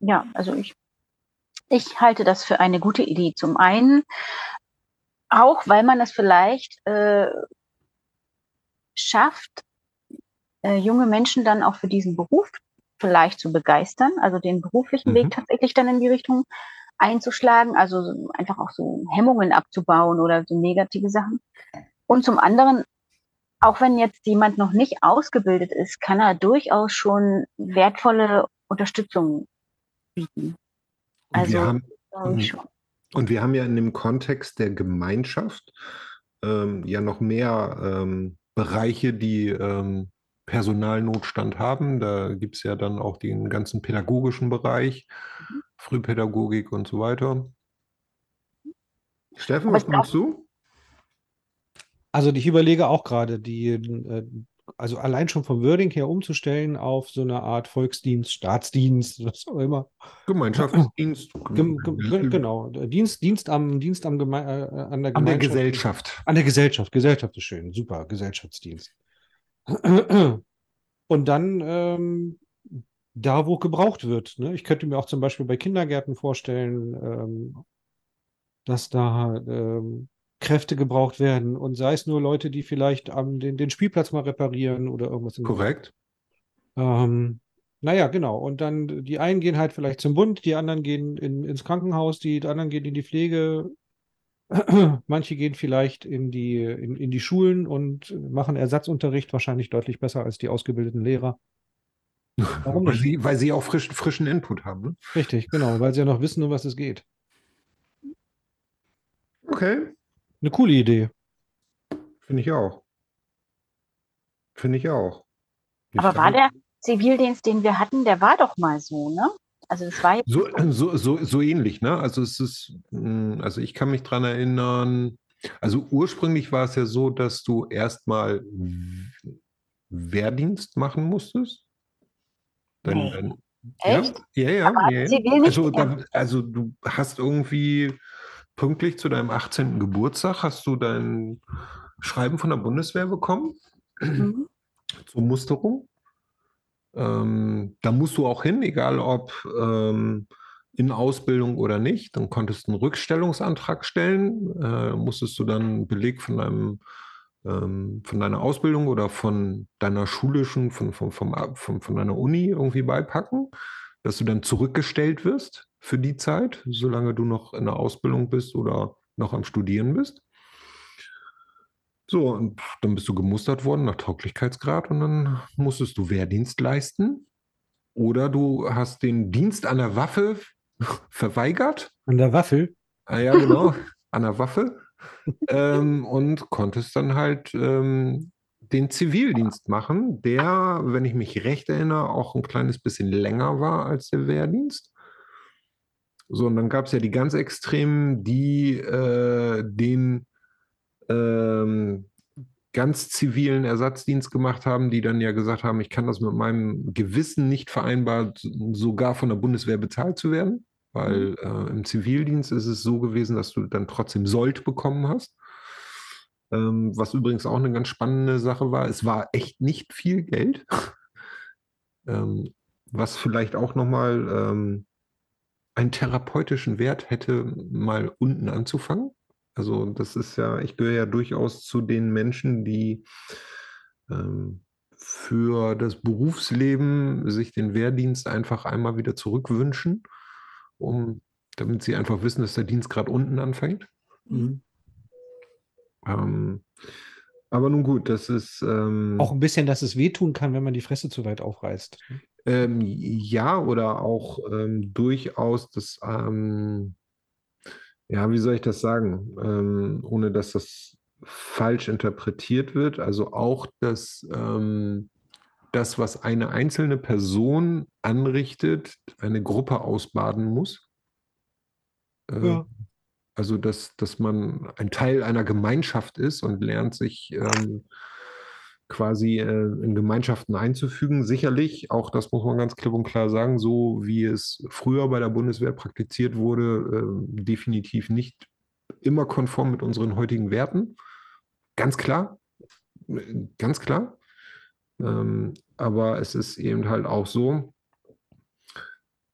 Ja, also ich, ich halte das für eine gute Idee. Zum einen auch, weil man es vielleicht äh, schafft, äh, junge Menschen dann auch für diesen Beruf vielleicht zu begeistern, also den beruflichen Mhm. Weg tatsächlich dann in die Richtung einzuschlagen, also so einfach auch so Hemmungen abzubauen oder so negative Sachen. Und zum anderen, auch wenn jetzt jemand noch nicht ausgebildet ist, kann er durchaus schon wertvolle Unterstützung bieten. Und Also, wir haben, glaube ich Mhm. und wir haben ja in dem Kontext der Gemeinschaft ähm, ja noch mehr ähm, Bereiche, die ähm, Personalnotstand haben. Da gibt es ja dann auch den ganzen pädagogischen Bereich, Mhm. Frühpädagogik und so weiter. Steffen, was meinst du? Also ich überlege auch gerade, die, äh, also allein schon vom Wording her umzustellen auf so eine Art Volksdienst, Staatsdienst, <laughs> was auch immer. Gemeinschaftsdienst. <clears throat> Gem, gem, ge- genau, Dienst, Dienst am, Dienst am Geme äh, an der An der. Gesellschaft. An der Gesellschaft. Gesellschaft ist schön. Super. Gesellschaftsdienst. <clears throat> Und dann ähm, da, wo gebraucht wird. Ne? Ich könnte mir auch zum Beispiel bei Kindergärten vorstellen, ähm, dass da ähm, Kräfte gebraucht werden. Und sei es nur Leute, die vielleicht am, den, den Spielplatz mal reparieren oder irgendwas. Korrekt. ähm, naja, genau. Und dann die einen gehen halt vielleicht zum Bund, die anderen gehen in, ins Krankenhaus, die anderen gehen in die Pflege. <clears throat> Manche gehen vielleicht in die, in, in die Schulen und machen Ersatzunterricht wahrscheinlich deutlich besser als die ausgebildeten Lehrer. <laughs> Warum Weil sie, weil sie auch frischen, frischen Input haben. Ne? Richtig, genau, weil sie ja noch wissen, um was es geht. Okay, Eine coole Idee. finde ich auch. Finde ich auch. Die Aber war der Zivildienst, den wir hatten, der war doch mal so, ne? Also es war jetzt So, so, so, so ähnlich, ne? Also es ist, mh, also ich kann mich dran erinnern, also ursprünglich war es ja so, dass du erstmal Wehrdienst machen musstest. Dann, Nee. dann, Echt? Ja, ja, ja. Ja, Also, da, also du hast irgendwie pünktlich zu deinem 18. Geburtstag hast du dein Schreiben von der Bundeswehr bekommen Mhm. <clears throat> zur Musterung. Ähm, da musst du auch hin, egal ob ähm, in Ausbildung oder nicht. Dann konntest du einen Rückstellungsantrag stellen, äh, musstest du dann einen Beleg von deinem ähm, von deiner Ausbildung oder von deiner schulischen, von, von, von, von deiner Uni irgendwie beipacken, dass du dann zurückgestellt wirst für die Zeit, solange du noch in der Ausbildung bist oder noch am Studieren bist. So, und dann bist du gemustert worden nach Tauglichkeitsgrad und dann musstest du Wehrdienst leisten. Oder du hast den Dienst an der Waffe <laughs> verweigert. An der Waffel. Ah ja, genau, <laughs> an der Waffe. ähm, und konntest dann halt ähm, den Zivildienst machen, der, wenn ich mich recht erinnere, auch ein kleines bisschen länger war als der Wehrdienst. So, und dann gab es ja die ganz Extremen, die äh, den ähm, ganz zivilen Ersatzdienst gemacht haben, die dann ja gesagt haben, ich kann das mit meinem Gewissen nicht vereinbaren, sogar von der Bundeswehr bezahlt zu werden, weil äh, im Zivildienst ist es so gewesen, dass du dann trotzdem Sold bekommen hast. Ähm, was übrigens auch eine ganz spannende Sache war, es war echt nicht viel Geld. <laughs> ähm, was vielleicht auch nochmal ähm, einen therapeutischen Wert hätte, mal unten anzufangen. Also das ist ja, ich gehöre ja durchaus zu den Menschen, die ähm, für das Berufsleben sich den Wehrdienst einfach einmal wieder zurückwünschen, um, damit sie einfach wissen, dass der Dienst gerade unten anfängt. Mhm. Ähm, aber nun gut, das ist ähm, Auch ein bisschen, dass es wehtun kann, wenn man die Fresse zu weit aufreißt. Ähm, ja oder auch ähm, durchaus das, ähm, ja, wie soll ich das sagen, ähm, ohne dass das falsch interpretiert wird. Also auch das, ähm, das, was eine einzelne Person anrichtet, eine Gruppe ausbaden muss. Äh, Ja. Also, dass, dass man ein Teil einer Gemeinschaft ist und lernt, sich ähm, quasi äh, in Gemeinschaften einzufügen. Sicherlich, auch das muss man ganz klipp und klar sagen, so wie es früher bei der Bundeswehr praktiziert wurde, äh, definitiv nicht immer konform mit unseren heutigen Werten. Ganz klar, ganz klar. Ähm, aber es ist eben halt auch so,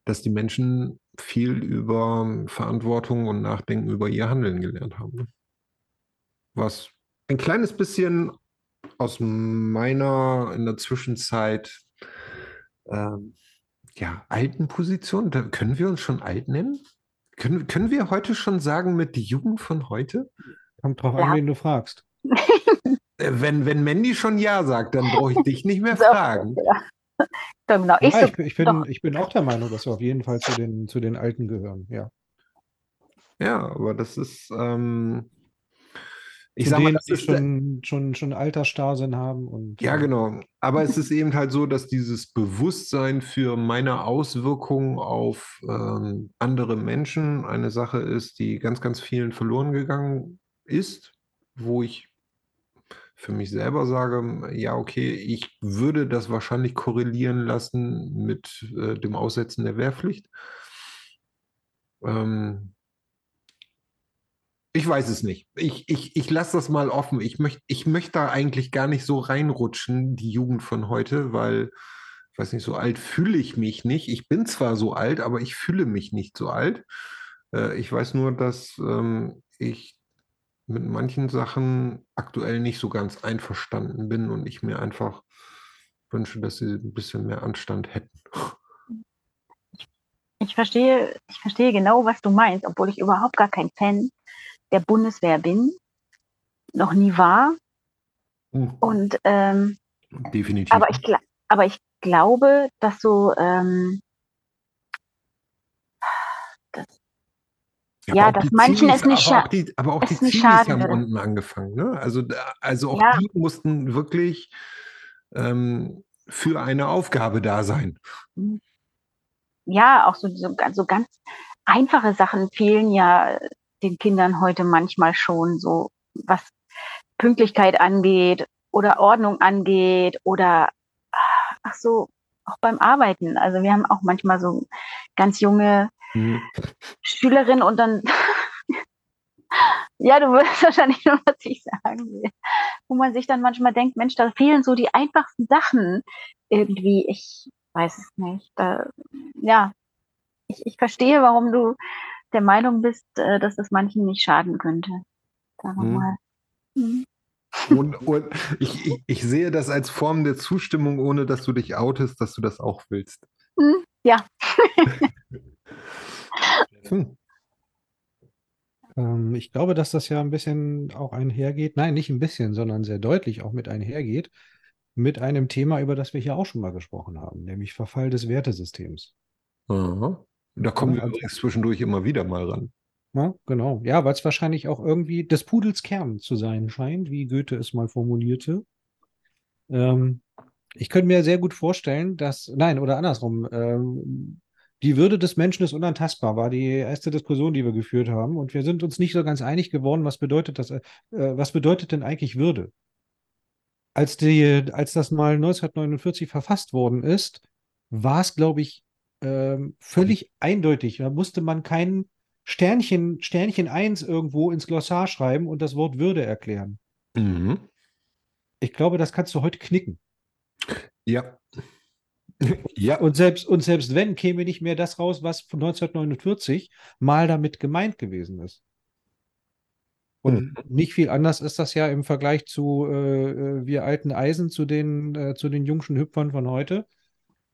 dass die Menschen viel über Verantwortung und Nachdenken über ihr Handeln gelernt haben. ne? Was ein kleines bisschen aus meiner in der Zwischenzeit ähm, ja, alten Position, da können wir uns schon alt nennen? Können, können wir heute schon sagen mit die Jugend von heute? Kommt drauf Ja. an, wen du fragst. <laughs> Äh, wenn, wenn Mandy schon Ja sagt, dann brauche ich dich nicht mehr <laughs> So. fragen. Ja. Genau, ich Ja, so, ich, bin- ich, bin, doch. ich bin auch der Meinung, dass wir auf jeden Fall zu den, zu den Alten gehören. Ja. Ja, aber das ist, ähm, ich zu sag mal, denen, das die ist, äh, schon, schon, schon Altersstarrsinn haben. Und, Ja, äh, genau. Aber es ist eben halt so, dass dieses Bewusstsein für meine Auswirkungen auf ähm, andere Menschen eine Sache ist, die ganz, ganz vielen verloren gegangen ist, wo ich für mich selber sage, ja, okay, ich würde das wahrscheinlich korrelieren lassen mit äh, dem Aussetzen der Wehrpflicht. Ähm, ich weiß es nicht. Ich, ich, ich lasse das mal offen. Ich möchte ich möcht da eigentlich gar nicht so reinrutschen, die Jugend von heute, weil, ich weiß nicht, so alt fühle ich mich nicht. Ich bin zwar so alt, aber ich fühle mich nicht so alt. Äh, ich weiß nur, dass ähm, ich mit manchen Sachen aktuell nicht so ganz einverstanden bin und ich mir einfach wünsche, dass sie ein bisschen mehr Anstand hätten. ich verstehe, ich verstehe genau, was du meinst, obwohl ich überhaupt gar kein Fan der Bundeswehr bin, noch nie war. Und ähm, Definitiv. aber ich aber ich glaube, dass so ähm, ja, aber auch dass manchen Zivis- es nicht aber scha- auch die, aber auch die Zivis haben würde. unten angefangen. Ne? Also, also auch Ja. die mussten wirklich ähm, für eine Aufgabe da sein. ja, auch so, so, so ganz einfache Sachen fehlen ja den Kindern heute manchmal schon, so was Pünktlichkeit angeht oder Ordnung angeht oder ach so, auch beim Arbeiten. Also wir haben auch manchmal so ganz junge Mhm. Schülerin und dann, <laughs> ja, du wirst <laughs> wahrscheinlich nur, was ich sagen will, wo man sich dann manchmal denkt, Mensch, da fehlen so die einfachsten Sachen irgendwie. Ich weiß es nicht. Da, ja, ich, ich verstehe, warum du der Meinung bist, äh, dass das manchen nicht schaden könnte. Sagen wir Mhm. mal. Mhm. Und, und ich, ich, ich sehe das als Form der Zustimmung, ohne dass du dich outest, dass du das auch willst. Mhm. Ja. <laughs> Hm. Ähm, ich glaube, dass das ja ein bisschen auch einhergeht. Nein, nicht ein bisschen, sondern sehr deutlich auch mit einhergeht. Mit einem Thema, über das wir hier auch schon mal gesprochen haben, nämlich Verfall des Wertesystems. Aha. Da kommen wir Also- übrigens zwischendurch immer wieder mal ran. Ja, genau. Ja, weil es wahrscheinlich auch irgendwie des Pudels Kern zu sein scheint, wie Goethe es mal formulierte. Ähm, ich könnte mir sehr gut vorstellen, dass, nein, oder andersrum, ähm, die Würde des Menschen ist unantastbar, war die erste Diskussion, die wir geführt haben. Und wir sind uns nicht so ganz einig geworden, was bedeutet das, äh, was bedeutet denn eigentlich Würde? Als die, als das mal 1949 verfasst worden ist, war es, glaube ich, ähm, völlig eindeutig. Da musste man kein Sternchen, Sternchen 1 irgendwo ins Glossar schreiben und das Wort Würde erklären. Mhm. Ich glaube, das kannst du heute knicken. Ja. Ja, Und selbst, und selbst wenn, käme nicht mehr das raus, was von 1949 mal damit gemeint gewesen ist. Und nicht viel anders ist das ja im Vergleich zu äh, äh, wir alten Eisen, zu den, äh, zu den jungschen Hüpfern von heute,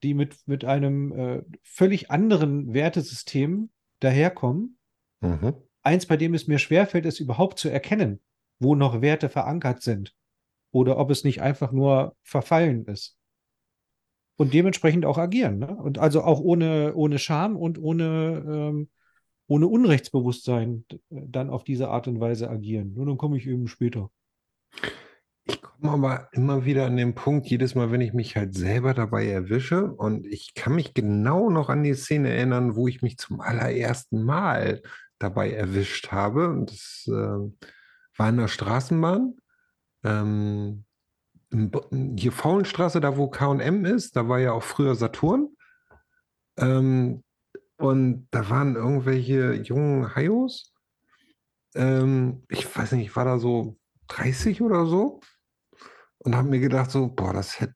die mit, mit einem äh, völlig anderen Wertesystem daherkommen. Mhm. Eins, bei dem es mir schwerfällt, ist überhaupt zu erkennen, wo noch Werte verankert sind. Oder ob es nicht einfach nur verfallen ist. Und dementsprechend auch agieren. Ne? Und also auch ohne, ohne Scham und ohne, ähm, ohne Unrechtsbewusstsein dann auf diese Art und Weise agieren. Nur dann komme ich eben später. Ich komme aber immer wieder an den Punkt, jedes Mal, wenn ich mich halt selber dabei erwische, und ich kann mich genau noch an die Szene erinnern, wo ich mich zum allerersten Mal dabei erwischt habe. Und das äh, war in der Straßenbahn. Ähm, hier Faulenstraße, da wo K&M ist, da war ja auch früher Saturn. Ähm, und da waren irgendwelche jungen Haios. Ähm, ich weiß nicht, ich war da so 30 oder so und habe mir gedacht so, boah, das hätte,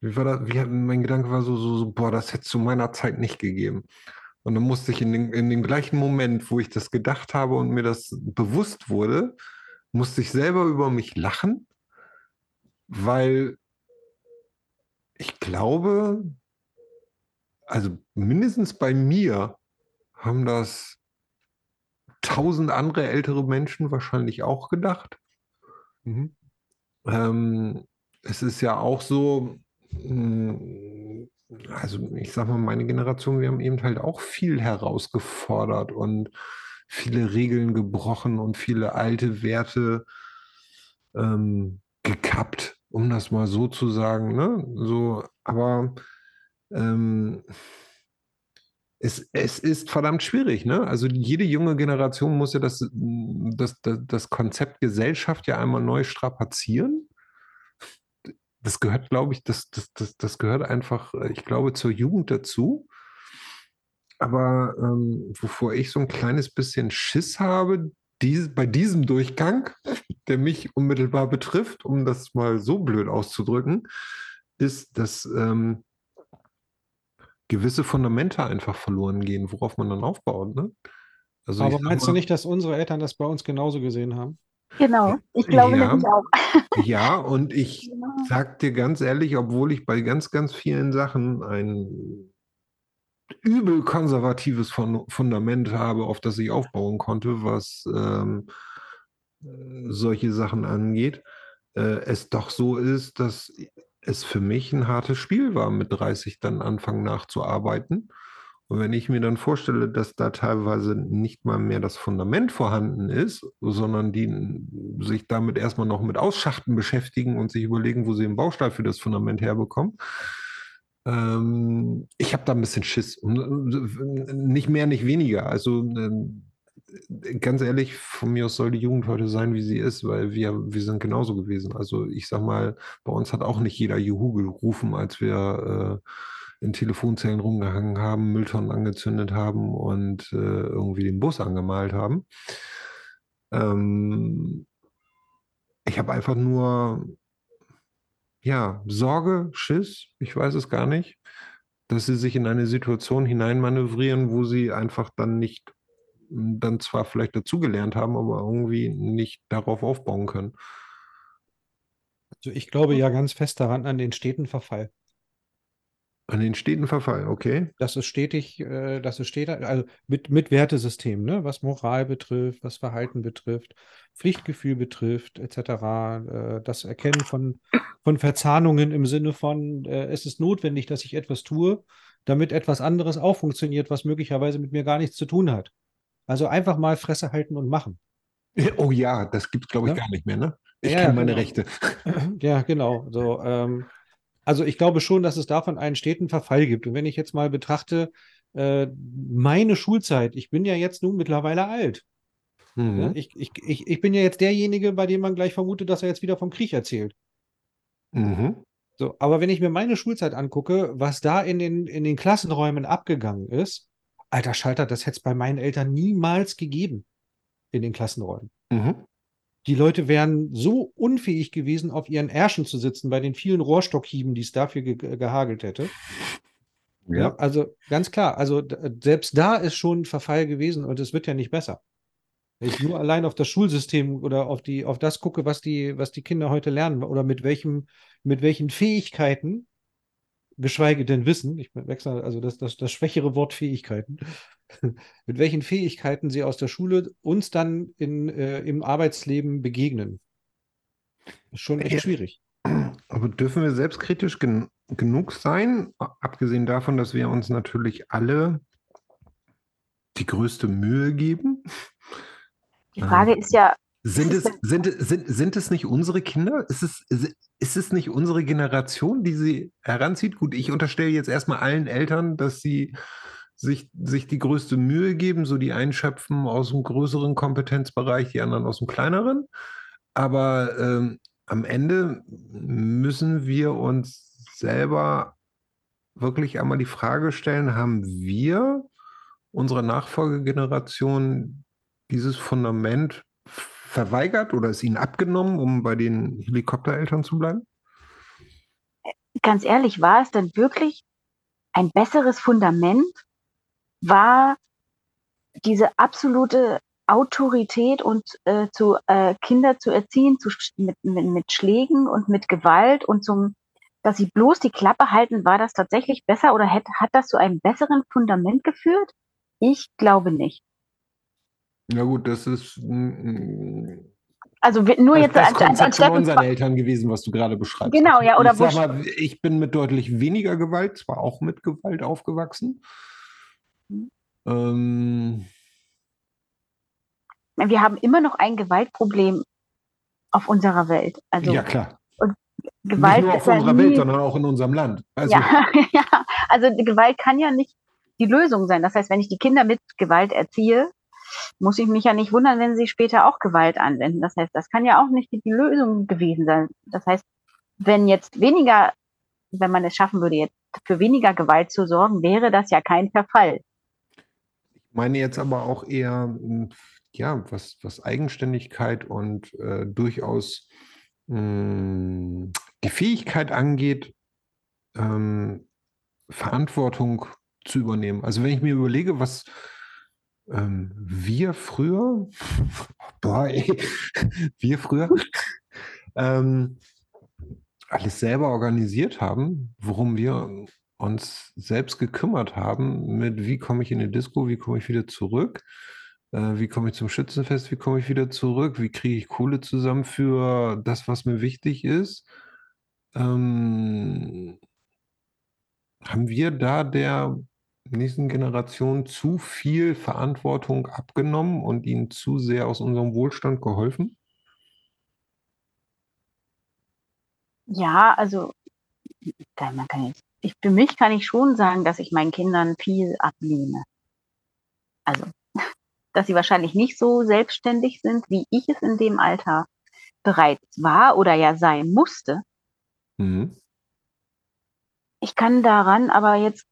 wie war das, wie, hat- mein Gedanke war so, so, so, boah, das hätte es zu meiner Zeit nicht gegeben. Und dann musste ich in den, in dem gleichen Moment, wo ich das gedacht habe und mir das bewusst wurde, musste ich selber über mich lachen, weil ich glaube, also mindestens bei mir haben das tausend andere ältere Menschen wahrscheinlich auch gedacht. Mhm. Ähm, es ist ja auch so, mh, also ich sag mal, meine Generation, wir haben eben halt auch viel herausgefordert und viele Regeln gebrochen und viele alte Werte ähm, gekappt, um das mal so zu sagen. Ne? So, aber ähm, es, es ist verdammt schwierig, ne? Also jede junge Generation muss ja das, das, das, das Konzept Gesellschaft ja einmal neu strapazieren. Das gehört, glaube ich, das, das, das, das gehört einfach, äh, ich glaube, zur Jugend dazu. Aber ähm, wovor ich so ein kleines bisschen Schiss habe, dies, bei diesem Durchgang, der mich unmittelbar betrifft, um das mal so blöd auszudrücken, ist, dass ähm, gewisse Fundamente einfach verloren gehen, worauf man dann aufbaut. Ne? Also Aber meinst du mal, nicht, dass unsere Eltern das bei uns genauso gesehen haben? Genau, ich glaube Ja. nämlich auch. <laughs> Ja, und ich Genau. sag dir ganz ehrlich, obwohl ich bei ganz, ganz vielen Sachen ein übel konservatives Fun- Fundament habe, auf das ich aufbauen konnte, was ähm, äh, solche Sachen angeht, äh, es doch so ist, dass es für mich ein hartes Spiel war, mit 30 dann anfangen nachzuarbeiten. Und wenn ich mir dann vorstelle, dass da teilweise nicht mal mehr das Fundament vorhanden ist, sondern die sich damit erstmal noch mit Ausschachten beschäftigen und sich überlegen, wo sie den Baustein für das Fundament herbekommen, ähm, ich habe da ein bisschen Schiss. Nicht mehr, nicht weniger. Also ähm, ganz ehrlich, von mir aus soll die Jugend heute sein, wie sie ist, weil wir, wir sind genauso gewesen. Also ich sag mal, bei uns hat auch nicht jeder Juhu gerufen, als wir äh, in Telefonzellen rumgehangen haben, Mülltonnen angezündet haben und äh, irgendwie den Bus angemalt haben. Ähm, ich habe einfach nur, ja, Sorge, Schiss, ich weiß es gar nicht, dass sie sich in eine Situation hineinmanövrieren, wo sie einfach dann nicht, dann zwar vielleicht dazugelernt haben, aber irgendwie nicht darauf aufbauen können. Also ich glaube ja ganz fest daran an den steten Verfall. An den steten Verfall, okay. Das ist stetig, äh, das ist stetig, also mit, mit Wertesystem, ne? was Moral betrifft, was Verhalten betrifft, Pflichtgefühl betrifft, etc. Äh, das Erkennen von, von Verzahnungen im Sinne von, äh, es ist notwendig, dass ich etwas tue, damit etwas anderes auch funktioniert, was möglicherweise mit mir gar nichts zu tun hat. Also einfach mal Fresse halten und machen. Oh ja, das gibt es, glaube ich, Ja. gar nicht mehr, ne? Ich Ja, kenne meine genau. Rechte. <laughs> <laughs> Ja, genau. So, ähm, also ich glaube schon, dass es davon einen steten Verfall gibt. Und wenn ich jetzt mal betrachte, äh, meine Schulzeit, ich bin ja jetzt nun mittlerweile alt. Ne? Mhm. Ich, ich, ich, ich bin ja jetzt derjenige, bei dem man gleich vermutet, dass er jetzt wieder vom Krieg erzählt. Mhm. So, aber wenn ich mir meine Schulzeit angucke, was da in den, in den Klassenräumen abgegangen ist, alter Schalter, das hätte es bei meinen Eltern niemals gegeben in den Klassenräumen. Mhm. Die Leute wären so unfähig gewesen, auf ihren Ärschen zu sitzen bei den vielen Rohrstockhieben, die es dafür ge gehagelt hätte. Ja, also ganz klar, also selbst da ist schon ein Verfall gewesen und es wird ja nicht besser. Wenn ich nur allein auf das Schulsystem oder auf die, auf das gucke, was die, was die Kinder heute lernen oder mit welchem, mit welchen Fähigkeiten, geschweige denn Wissen, ich wechsle also das, das, das schwächere Wort Fähigkeiten, <laughs> mit welchen Fähigkeiten sie aus der Schule uns dann in, äh, im Arbeitsleben begegnen. Ist schon echt Ja. schwierig. Aber dürfen wir selbstkritisch gen genug sein, abgesehen davon, dass wir uns natürlich alle die größte Mühe geben? Die Frage ist ja, Sind es, sind, sind, sind es nicht unsere Kinder? Ist es, ist es nicht unsere Generation, die sie heranzieht? Gut, ich unterstelle jetzt erstmal allen Eltern, dass sie sich, sich die größte Mühe geben, so die einen schöpfen aus dem größeren Kompetenzbereich, die anderen aus dem kleineren. Aber ähm, am Ende müssen wir uns selber wirklich einmal die Frage stellen, haben wir unserer Nachfolgegeneration dieses Fundament verweigert oder ist ihnen abgenommen, um bei den Helikoptereltern zu bleiben? ganz ehrlich, war es denn wirklich ein besseres Fundament? War diese absolute Autorität und äh, zu äh, Kinder zu erziehen, zu, mit, mit, mit Schlägen und mit Gewalt und zum, dass sie bloß die Klappe halten, war das tatsächlich besser oder hat, hat das zu einem besseren Fundament geführt? Ich glaube nicht. Ja gut, das ist Also nur jetzt als, als, als von unseren Eltern gewesen, was du gerade beschreibst. Genau, ja, oder ich sag mal, ich bin mit deutlich weniger Gewalt, zwar auch mit Gewalt aufgewachsen. Ähm, wir haben immer noch ein Gewaltproblem auf unserer Welt. Also ja klar, Gewalt nicht nur auf unserer nie, Welt, sondern auch in unserem Land. Also ja, <laughs> ja, also Gewalt kann ja nicht die Lösung sein. Das heißt, wenn ich die Kinder mit Gewalt erziehe, muss ich mich ja nicht wundern, wenn sie später auch Gewalt anwenden. Das heißt, das kann ja auch nicht die Lösung gewesen sein. Das heißt, wenn jetzt weniger, wenn man es schaffen würde, jetzt für weniger Gewalt zu sorgen, wäre das ja kein Verfall. Ich meine jetzt aber auch eher, mh, ja, was, was Eigenständigkeit und äh, durchaus mh, die Fähigkeit angeht, ähm, Verantwortung zu übernehmen. Also wenn ich mir überlege, was ähm, wir früher, <laughs> boah, ey, wir früher? Ähm, alles selber organisiert haben, worum wir uns selbst gekümmert haben, mit wie komme ich in die Disco, wie komme ich wieder zurück, äh, wie komme ich zum Schützenfest, wie komme ich wieder zurück, wie kriege ich Kohle zusammen für das, was mir wichtig ist. Ähm, haben wir da der nächsten Generation zu viel Verantwortung abgenommen und ihnen zu sehr aus unserem Wohlstand geholfen? Ja, also man kann jetzt, ich, für mich kann ich schon sagen, dass ich meinen Kindern viel abnehme. Also, <laughs> dass sie wahrscheinlich nicht so selbstständig sind, wie ich es in dem Alter bereits war oder ja sein musste. Mhm. Ich kann daran aber jetzt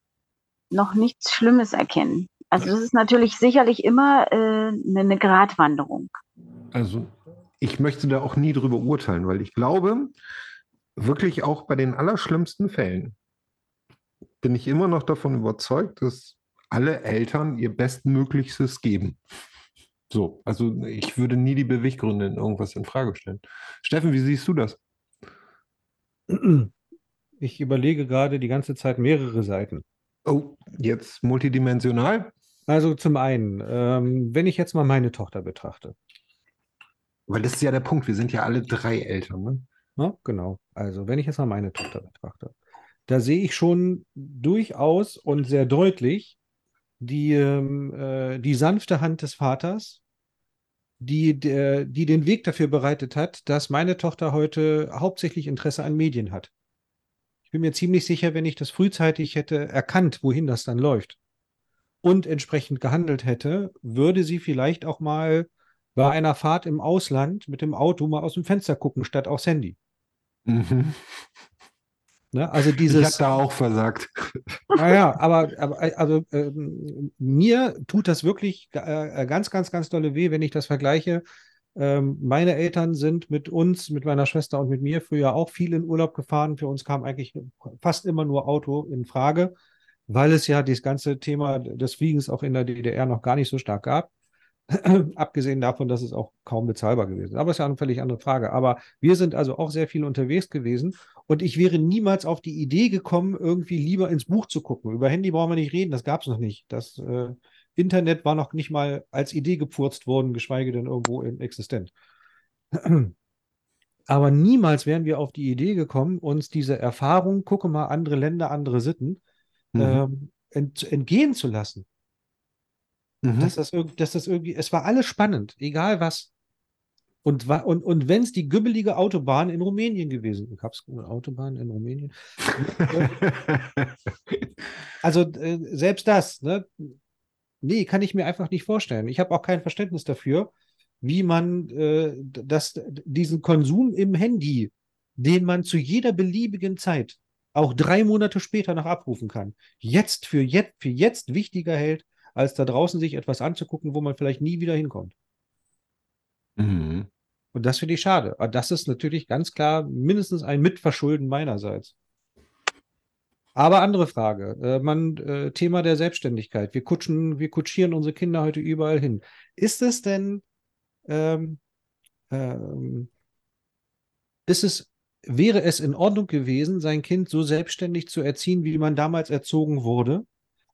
noch nichts Schlimmes erkennen. Also es ist natürlich sicherlich immer äh, eine, eine Gratwanderung. Also, ich möchte da auch nie drüber urteilen, weil ich glaube, wirklich auch bei den allerschlimmsten Fällen bin ich immer noch davon überzeugt, dass alle Eltern ihr Bestmöglichstes geben. So, also ich würde nie die Beweggründe in irgendwas in Frage stellen. Steffen, wie siehst du das? Ich überlege gerade die ganze Zeit mehrere Seiten. Oh, jetzt multidimensional? Also zum einen, ähm, wenn ich jetzt mal meine Tochter betrachte. Weil das ist ja der Punkt, wir sind ja alle drei Eltern, ne? Ne? Genau. Also, wenn ich jetzt mal meine Tochter betrachte, da sehe ich schon durchaus und sehr deutlich die, ähm, äh, die sanfte Hand des Vaters, die, der, die den Weg dafür bereitet hat, dass meine Tochter heute hauptsächlich Interesse an Medien hat. Ich bin mir ziemlich sicher, wenn ich das frühzeitig hätte erkannt, wohin das dann läuft und entsprechend gehandelt hätte, würde sie vielleicht auch mal bei einer Fahrt im Ausland mit dem Auto mal aus dem Fenster gucken, statt aufs Handy. Mhm. Ne? Also Ich dieses, habe da auch versagt. naja, aber, aber also ähm, mir tut das wirklich äh, ganz, ganz, ganz dolle weh, wenn ich das vergleiche Ähm, meine Eltern sind mit uns, mit meiner Schwester und mit mir früher auch viel in Urlaub gefahren. Für uns kam eigentlich fast immer nur Auto in Frage, weil es ja das ganze Thema des Fliegens auch in der DDR noch gar nicht so stark gab. <clears throat> Abgesehen davon, dass es auch kaum bezahlbar gewesen ist. Aber es ist ja eine völlig andere Frage. Aber wir sind also auch sehr viel unterwegs gewesen und ich wäre niemals auf die Idee gekommen, irgendwie lieber ins Buch zu gucken. Über Handy brauchen wir nicht reden, das gab es noch nicht. Das äh, Internet war noch nicht mal als Idee gepfurzt worden, geschweige denn irgendwo existent. <clears throat> Aber niemals wären wir auf die Idee gekommen, uns diese Erfahrung, gucke mal, andere Länder, andere Sitten, mhm. ähm, ent, entgehen zu lassen. Mhm. Dass, das, dass das irgendwie, es war alles spannend, egal was. Und, und, und wenn es die gübbelige Autobahn in Rumänien gewesen gab es eine Autobahn in Rumänien? <laughs> also äh, selbst das, ne? Nee, kann ich mir einfach nicht vorstellen. Ich habe auch kein Verständnis dafür, wie man äh, das, diesen Konsum im Handy, den man zu jeder beliebigen Zeit, auch drei Monate später noch abrufen kann, jetzt für jetzt, für jetzt wichtiger hält, als da draußen sich etwas anzugucken, wo man vielleicht nie wieder hinkommt. Mhm. Und das finde ich schade. Aber das ist natürlich ganz klar mindestens ein Mitverschulden meinerseits. Aber andere Frage. Äh, man, äh, Thema der Selbstständigkeit. Wir kutschen, wir kutschieren unsere Kinder heute überall hin. Ist es denn, ähm, ähm, ist es, wäre es in Ordnung gewesen, sein Kind so selbstständig zu erziehen, wie man damals erzogen wurde?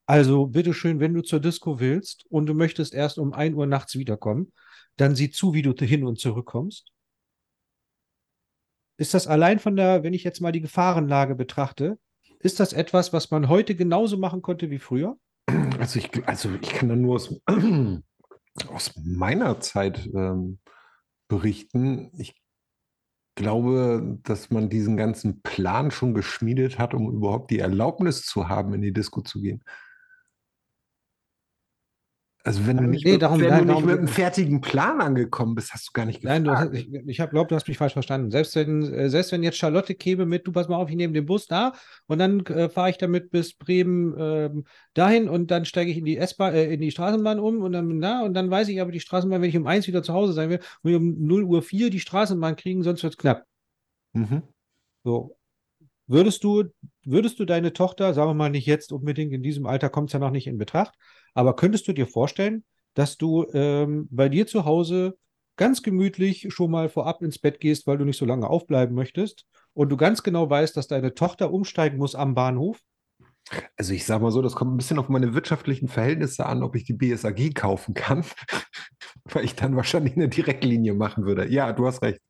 Also, bitteschön, wenn du zur Disco willst und du möchtest erst um 1 Uhr nachts wiederkommen, dann sieh zu, wie du hin und zurückkommst. Ist das allein von der, wenn ich jetzt mal die Gefahrenlage betrachte, ist das etwas, was man heute genauso machen konnte wie früher? Also ich, also ich kann da nur aus, <clears throat> aus meiner Zeit ähm, berichten. Ich glaube, dass man diesen ganzen Plan schon geschmiedet hat, um überhaupt die Erlaubnis zu haben, in die Disco zu gehen. Also wenn du nicht, nee, mit, darum, wenn nein, du nicht mit einem fertigen Plan angekommen bist, hast du gar nicht gefragt. Nein, du, ich, ich glaube, du hast mich falsch verstanden. Selbst wenn, äh, selbst wenn jetzt Charlotte käme mit, du pass mal auf, ich nehme den Bus da und dann äh, fahre ich damit bis Bremen äh, dahin und dann steige ich in die S-Bahn, äh, in die Straßenbahn um und dann da und dann weiß ich aber die Straßenbahn, wenn ich um eins wieder zu Hause sein will, muss ich um 0 Uhr 4 die Straßenbahn kriegen, sonst wird es knapp. Mhm. So. Würdest du, würdest du deine Tochter, sagen wir mal nicht jetzt unbedingt, in diesem Alter kommt es ja noch nicht in Betracht, aber könntest du dir vorstellen, dass du ähm, bei dir zu Hause ganz gemütlich schon mal vorab ins Bett gehst, weil du nicht so lange aufbleiben möchtest und du ganz genau weißt, dass deine Tochter umsteigen muss am Bahnhof? Also ich sage mal so, das kommt ein bisschen auf meine wirtschaftlichen Verhältnisse an, ob ich die BSAG kaufen kann, <laughs> weil ich dann wahrscheinlich eine Direktlinie machen würde. Ja, du hast recht.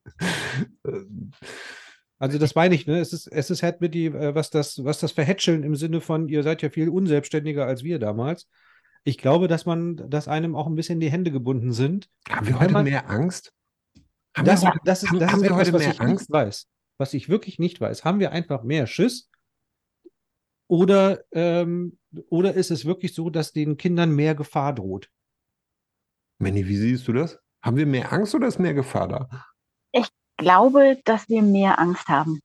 Also das meine ich, ne? Es ist, es ist halt mit die, äh, was das, was das Verhätscheln im Sinne von, ihr seid ja viel unselbstständiger als wir damals ich glaube, dass man, dass einem auch ein bisschen die Hände gebunden sind. Haben wir heute man, mehr Angst? Haben das, wir heute, das ist, haben, das haben ist etwas, was ich Angst? nicht weiß. Was ich wirklich nicht weiß. Haben wir einfach mehr Schiss? Oder, ähm, oder ist es wirklich so, dass den Kindern mehr Gefahr droht? Manny, wie siehst du das? Haben wir mehr Angst oder ist mehr Gefahr da? Ich glaube, dass wir mehr Angst haben.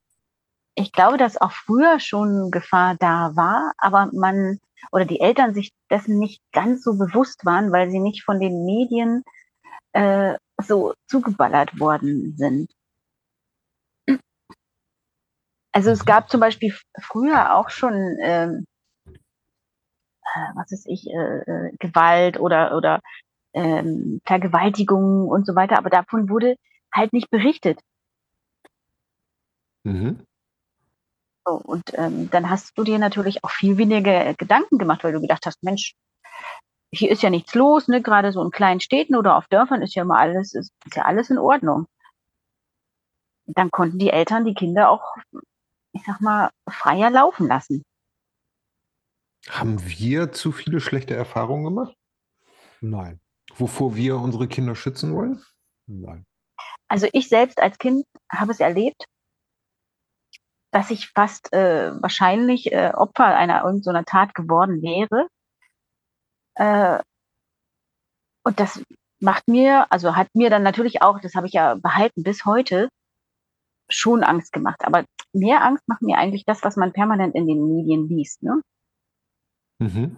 Ich glaube, dass auch früher schon Gefahr da war, aber man oder die Eltern sich dessen nicht ganz so bewusst waren, weil sie nicht von den Medien äh, so zugeballert worden sind. Also es gab zum Beispiel früher auch schon, ähm, äh, was ist ich, äh, äh, Gewalt oder, oder ähm, Vergewaltigungen und so weiter, aber davon wurde halt nicht berichtet. Mhm. So, und ähm, dann hast du dir natürlich auch viel weniger Gedanken gemacht, weil du gedacht hast, Mensch, hier ist ja nichts los, ne? Gerade so in kleinen Städten oder auf Dörfern ist ja immer alles, ist, ist ja alles in Ordnung. Dann konnten die Eltern die Kinder auch, ich sag mal, freier laufen lassen. Haben wir zu viele schlechte Erfahrungen gemacht? Nein. Wovor wir unsere Kinder schützen wollen? Nein. Also ich selbst als Kind habe es erlebt, dass ich fast äh, wahrscheinlich äh, Opfer einer irgendeiner Tat geworden wäre. Äh, und das macht mir, also hat mir dann natürlich auch, das habe ich ja behalten bis heute, schon Angst gemacht. Aber mehr Angst macht mir eigentlich das, was man permanent in den Medien liest. Ne? Mhm.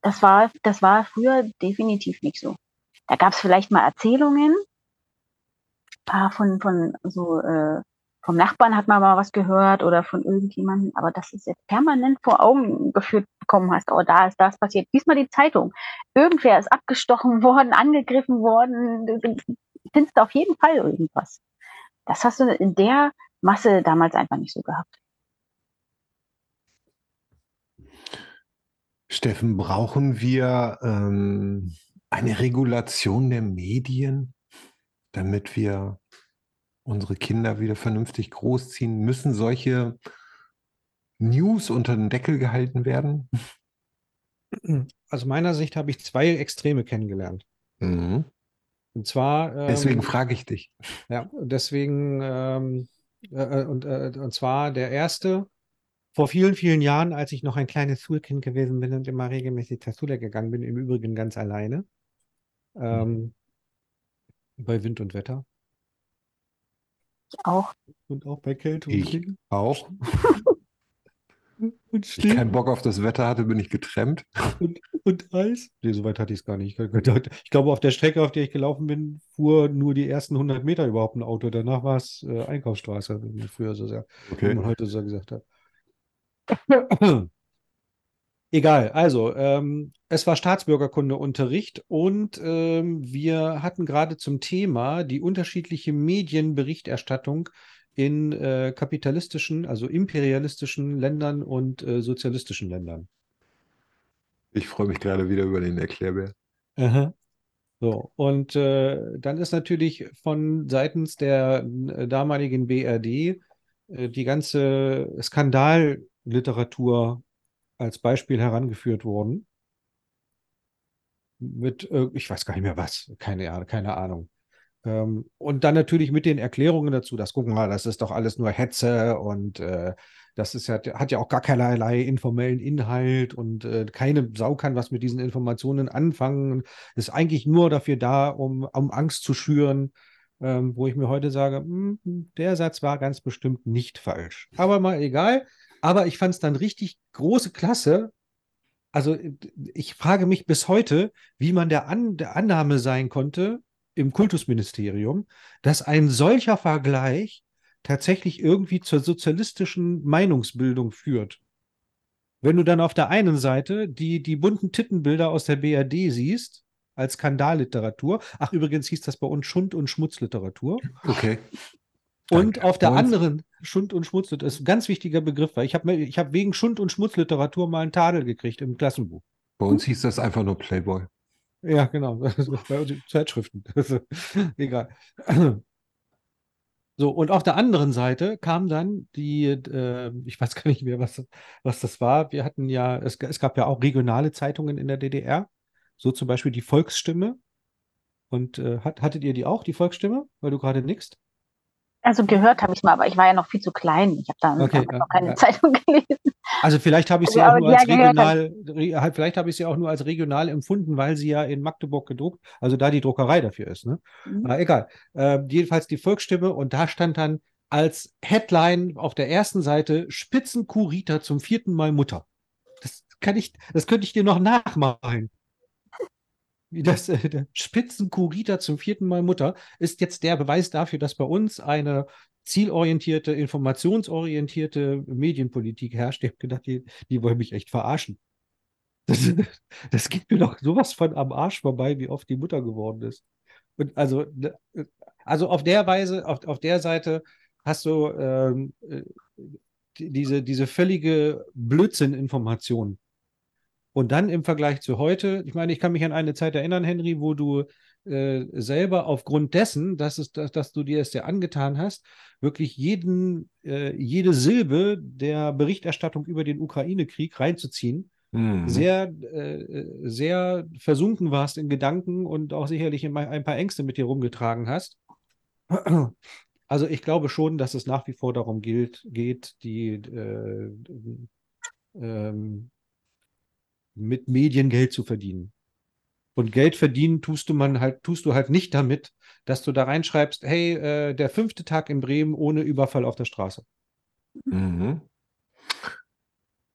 Das war, das war früher definitiv nicht so. Da gab es vielleicht mal Erzählungen ah, von, von so äh, vom Nachbarn hat man mal was gehört oder von irgendjemandem, aber das ist jetzt permanent vor Augen geführt bekommen hast, oh, da ist das passiert. Diesmal die Zeitung. Irgendwer ist abgestochen <laughs> worden, angegriffen worden. Du findest auf jeden Fall irgendwas. Das hast du in der Masse damals einfach nicht so gehabt. Steffen, brauchen wir ähm, eine Regulation der Medien, damit wir unsere Kinder wieder vernünftig großziehen? Müssen solche News unter den Deckel gehalten werden? Aus meiner Sicht habe ich zwei Extreme kennengelernt. Mhm. Und zwar. Ähm, Deswegen frage ich dich. Ja, deswegen. Ähm, äh, und, äh, und zwar der erste. Vor vielen, vielen Jahren, als ich noch ein kleines Schulkind gewesen bin und immer regelmäßig zur Schule gegangen bin, im Übrigen ganz alleine. Ähm, bei Wind und Wetter. Ich auch. Und auch bei Kälte und Ich Regen. auch. <laughs> Und Als ich Schnee keinen Bock auf das Wetter hatte, bin ich getrennt. und, und Eis. Nee, so weit hatte ich es gar nicht. Ich glaube, auf der Strecke, auf der ich gelaufen bin, fuhr nur die ersten 100 Meter überhaupt ein Auto. Danach war es äh, Einkaufsstraße, wie man früher so sehr, wie man heute so gesagt hat. <laughs> <clears throat> Egal, also ähm, es war Staatsbürgerkundeunterricht und ähm, wir hatten gerade zum Thema die unterschiedliche Medienberichterstattung in äh, kapitalistischen, also imperialistischen Ländern und äh, sozialistischen Ländern. Ich freue mich gerade wieder über den Erklärbär. Aha. So, und äh, dann ist natürlich von seitens der äh, damaligen BRD äh, die ganze Skandalliteratur als Beispiel herangeführt worden. Mit, äh, ich weiß gar nicht mehr was, keine, keine Ahnung. Ähm, und dann natürlich mit den Erklärungen dazu, dass gucken mal, das ist doch alles nur Hetze und äh, das ist ja, hat ja auch gar keinerlei informellen Inhalt und äh, keine Sau kann was mit diesen Informationen anfangen. Ist eigentlich nur dafür da, um, um Angst zu schüren, ähm, wo ich mir heute sage, mh, der Satz war ganz bestimmt nicht falsch. Aber mal egal. Aber ich fand es dann richtig große Klasse. Also ich frage mich bis heute, wie man der, An der Annahme sein konnte im Kultusministerium, dass ein solcher Vergleich tatsächlich irgendwie zur sozialistischen Meinungsbildung führt. Wenn du dann auf der einen Seite die, die bunten Tittenbilder aus der BRD siehst, als Skandalliteratur, ach übrigens hieß das bei uns Schund- und Schmutzliteratur, Okay. Und Danke. auf der anderen Schund- und Schmutzliteratur, ist ein ganz wichtiger Begriff, weil ich habe ich hab wegen Schund- und Schmutzliteratur mal einen Tadel gekriegt im Klassenbuch. Bei uns hieß das einfach nur Playboy. Ja, genau. <laughs> Bei uns Zeitschriften. <laughs> Egal. So, und auf der anderen Seite kam dann die, äh, ich weiß gar nicht mehr, was, was das war. Wir hatten ja, es, es gab ja auch regionale Zeitungen in der DDR, so zum Beispiel die Volksstimme. Und äh, hat, hattet ihr die auch, die Volksstimme, weil du gerade nickst? Also gehört habe ich mal, aber ich war ja noch viel zu klein. Ich habe da Okay, ja, noch keine ja. Zeitung <laughs> gelesen. Also vielleicht habe ich sie Also, auch nur als regional, re, halt, vielleicht habe ich sie auch nur als regional empfunden, weil sie ja in Magdeburg gedruckt, also da die Druckerei dafür ist, ne? Mhm. Na, egal. Ähm, jedenfalls die Volksstimme und da stand dann als Headline auf der ersten Seite Spitzenkurita zum vierten Mal Mutter. Das kann ich, das könnte ich dir noch nachmalen. Wie das äh, der Spitzenkurita zum vierten Mal Mutter ist jetzt der Beweis dafür, dass bei uns eine zielorientierte, informationsorientierte Medienpolitik herrscht. Ich habe gedacht, die, die wollen mich echt verarschen. Das, <laughs> das geht mir doch sowas von am Arsch vorbei, wie oft die Mutter geworden ist. Und also, ne, also auf der Weise, auf, auf der Seite hast du ähm, äh, die- diese, diese völlige Blödsinn-Information. Und dann im Vergleich zu heute, ich meine, ich kann mich an eine Zeit erinnern, Henry, wo du äh, selber aufgrund dessen, dass, es, dass, dass du dir es ja angetan hast, wirklich jeden, äh, jede Silbe der Berichterstattung über den Ukraine-Krieg reinzuziehen, Mhm. sehr, äh, sehr versunken warst in Gedanken und auch sicherlich ein paar Ängste mit dir rumgetragen hast. Also ich glaube schon, dass es nach wie vor darum gilt, geht, die äh, ähm, mit Medien Geld zu verdienen. Und Geld verdienen tust du man halt, tust du halt nicht damit, dass du da reinschreibst, hey, äh, der fünfte Tag in Bremen ohne Überfall auf der Straße. Mhm.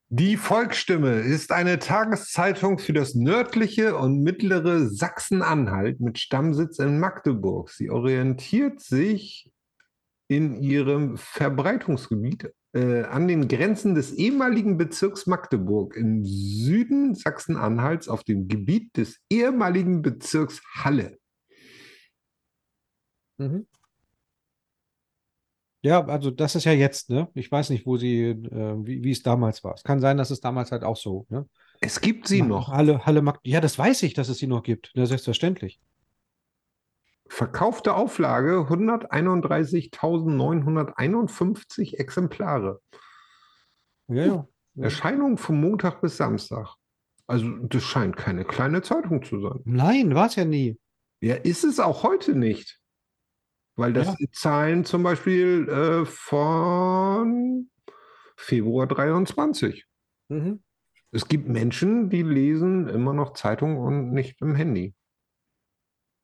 Die Volksstimme ist eine Tageszeitung für das nördliche und mittlere Sachsen-Anhalt mit Stammsitz in Magdeburg. Sie orientiert sich in ihrem Verbreitungsgebiet äh, an den Grenzen des ehemaligen Bezirks Magdeburg im Süden Sachsen-Anhalts auf dem Gebiet des ehemaligen Bezirks Halle. Mhm. Ja, also das ist ja jetzt, ne? Ich weiß nicht, wo sie, äh, wie, wie es damals war. Es kann sein, dass es damals halt auch so, ne? Es gibt sie Ma- noch. Halle, Halle, Mag ja, das weiß ich, dass es sie noch gibt. Ja, selbstverständlich. Verkaufte Auflage 131.951 Exemplare. Ja, ja. Erscheinung von Montag bis Samstag. Also das scheint keine kleine Zeitung zu sein. Nein, war es ja nie. Ja, ist es auch heute nicht. Weil das Ja. sind Zahlen zum Beispiel äh, von Februar 23. Mhm. Es gibt Menschen, die lesen immer noch Zeitung und nicht im Handy.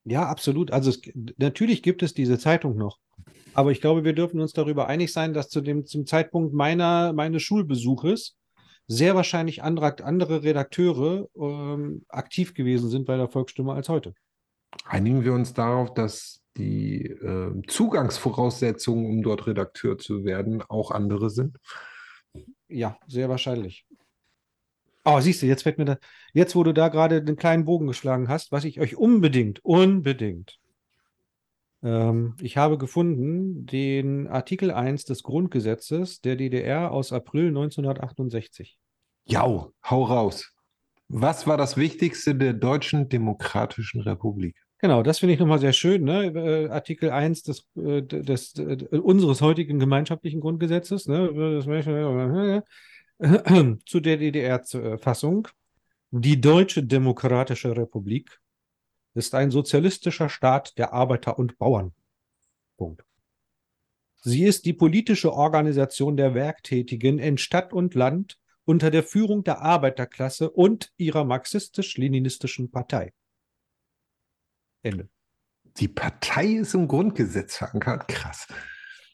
Ja, absolut. Also es, natürlich gibt es diese Zeitung noch. Aber ich glaube, wir dürfen uns darüber einig sein, dass zu dem, zum Zeitpunkt meiner, meines Schulbesuches sehr wahrscheinlich andere, andere Redakteure ähm, aktiv gewesen sind bei der Volksstimme als heute. Einigen wir uns darauf, dass die äh, Zugangsvoraussetzungen, um dort Redakteur zu werden, auch andere sind. Ja, sehr wahrscheinlich. Oh, siehst du, jetzt fällt mir da, jetzt, wo du da gerade den kleinen Bogen geschlagen hast, was ich euch unbedingt, unbedingt, ähm, ich habe gefunden den Artikel 1 des Grundgesetzes der DDR aus April 1968. Jau, hau raus. Was war das Wichtigste der Deutschen Demokratischen Republik? Genau, das finde ich nochmal sehr schön, ne? Äh, Artikel 1 des, äh, des, äh, unseres heutigen gemeinschaftlichen Grundgesetzes, ne? <clears throat> Zu der DDR-Fassung. Die Deutsche Demokratische Republik ist ein sozialistischer Staat der Arbeiter und Bauern. Punkt. Sie ist die politische Organisation der Werktätigen in Stadt und Land unter der Führung der Arbeiterklasse und ihrer marxistisch-leninistischen Partei. Ende. Die Partei ist im Grundgesetz verankert. Krass.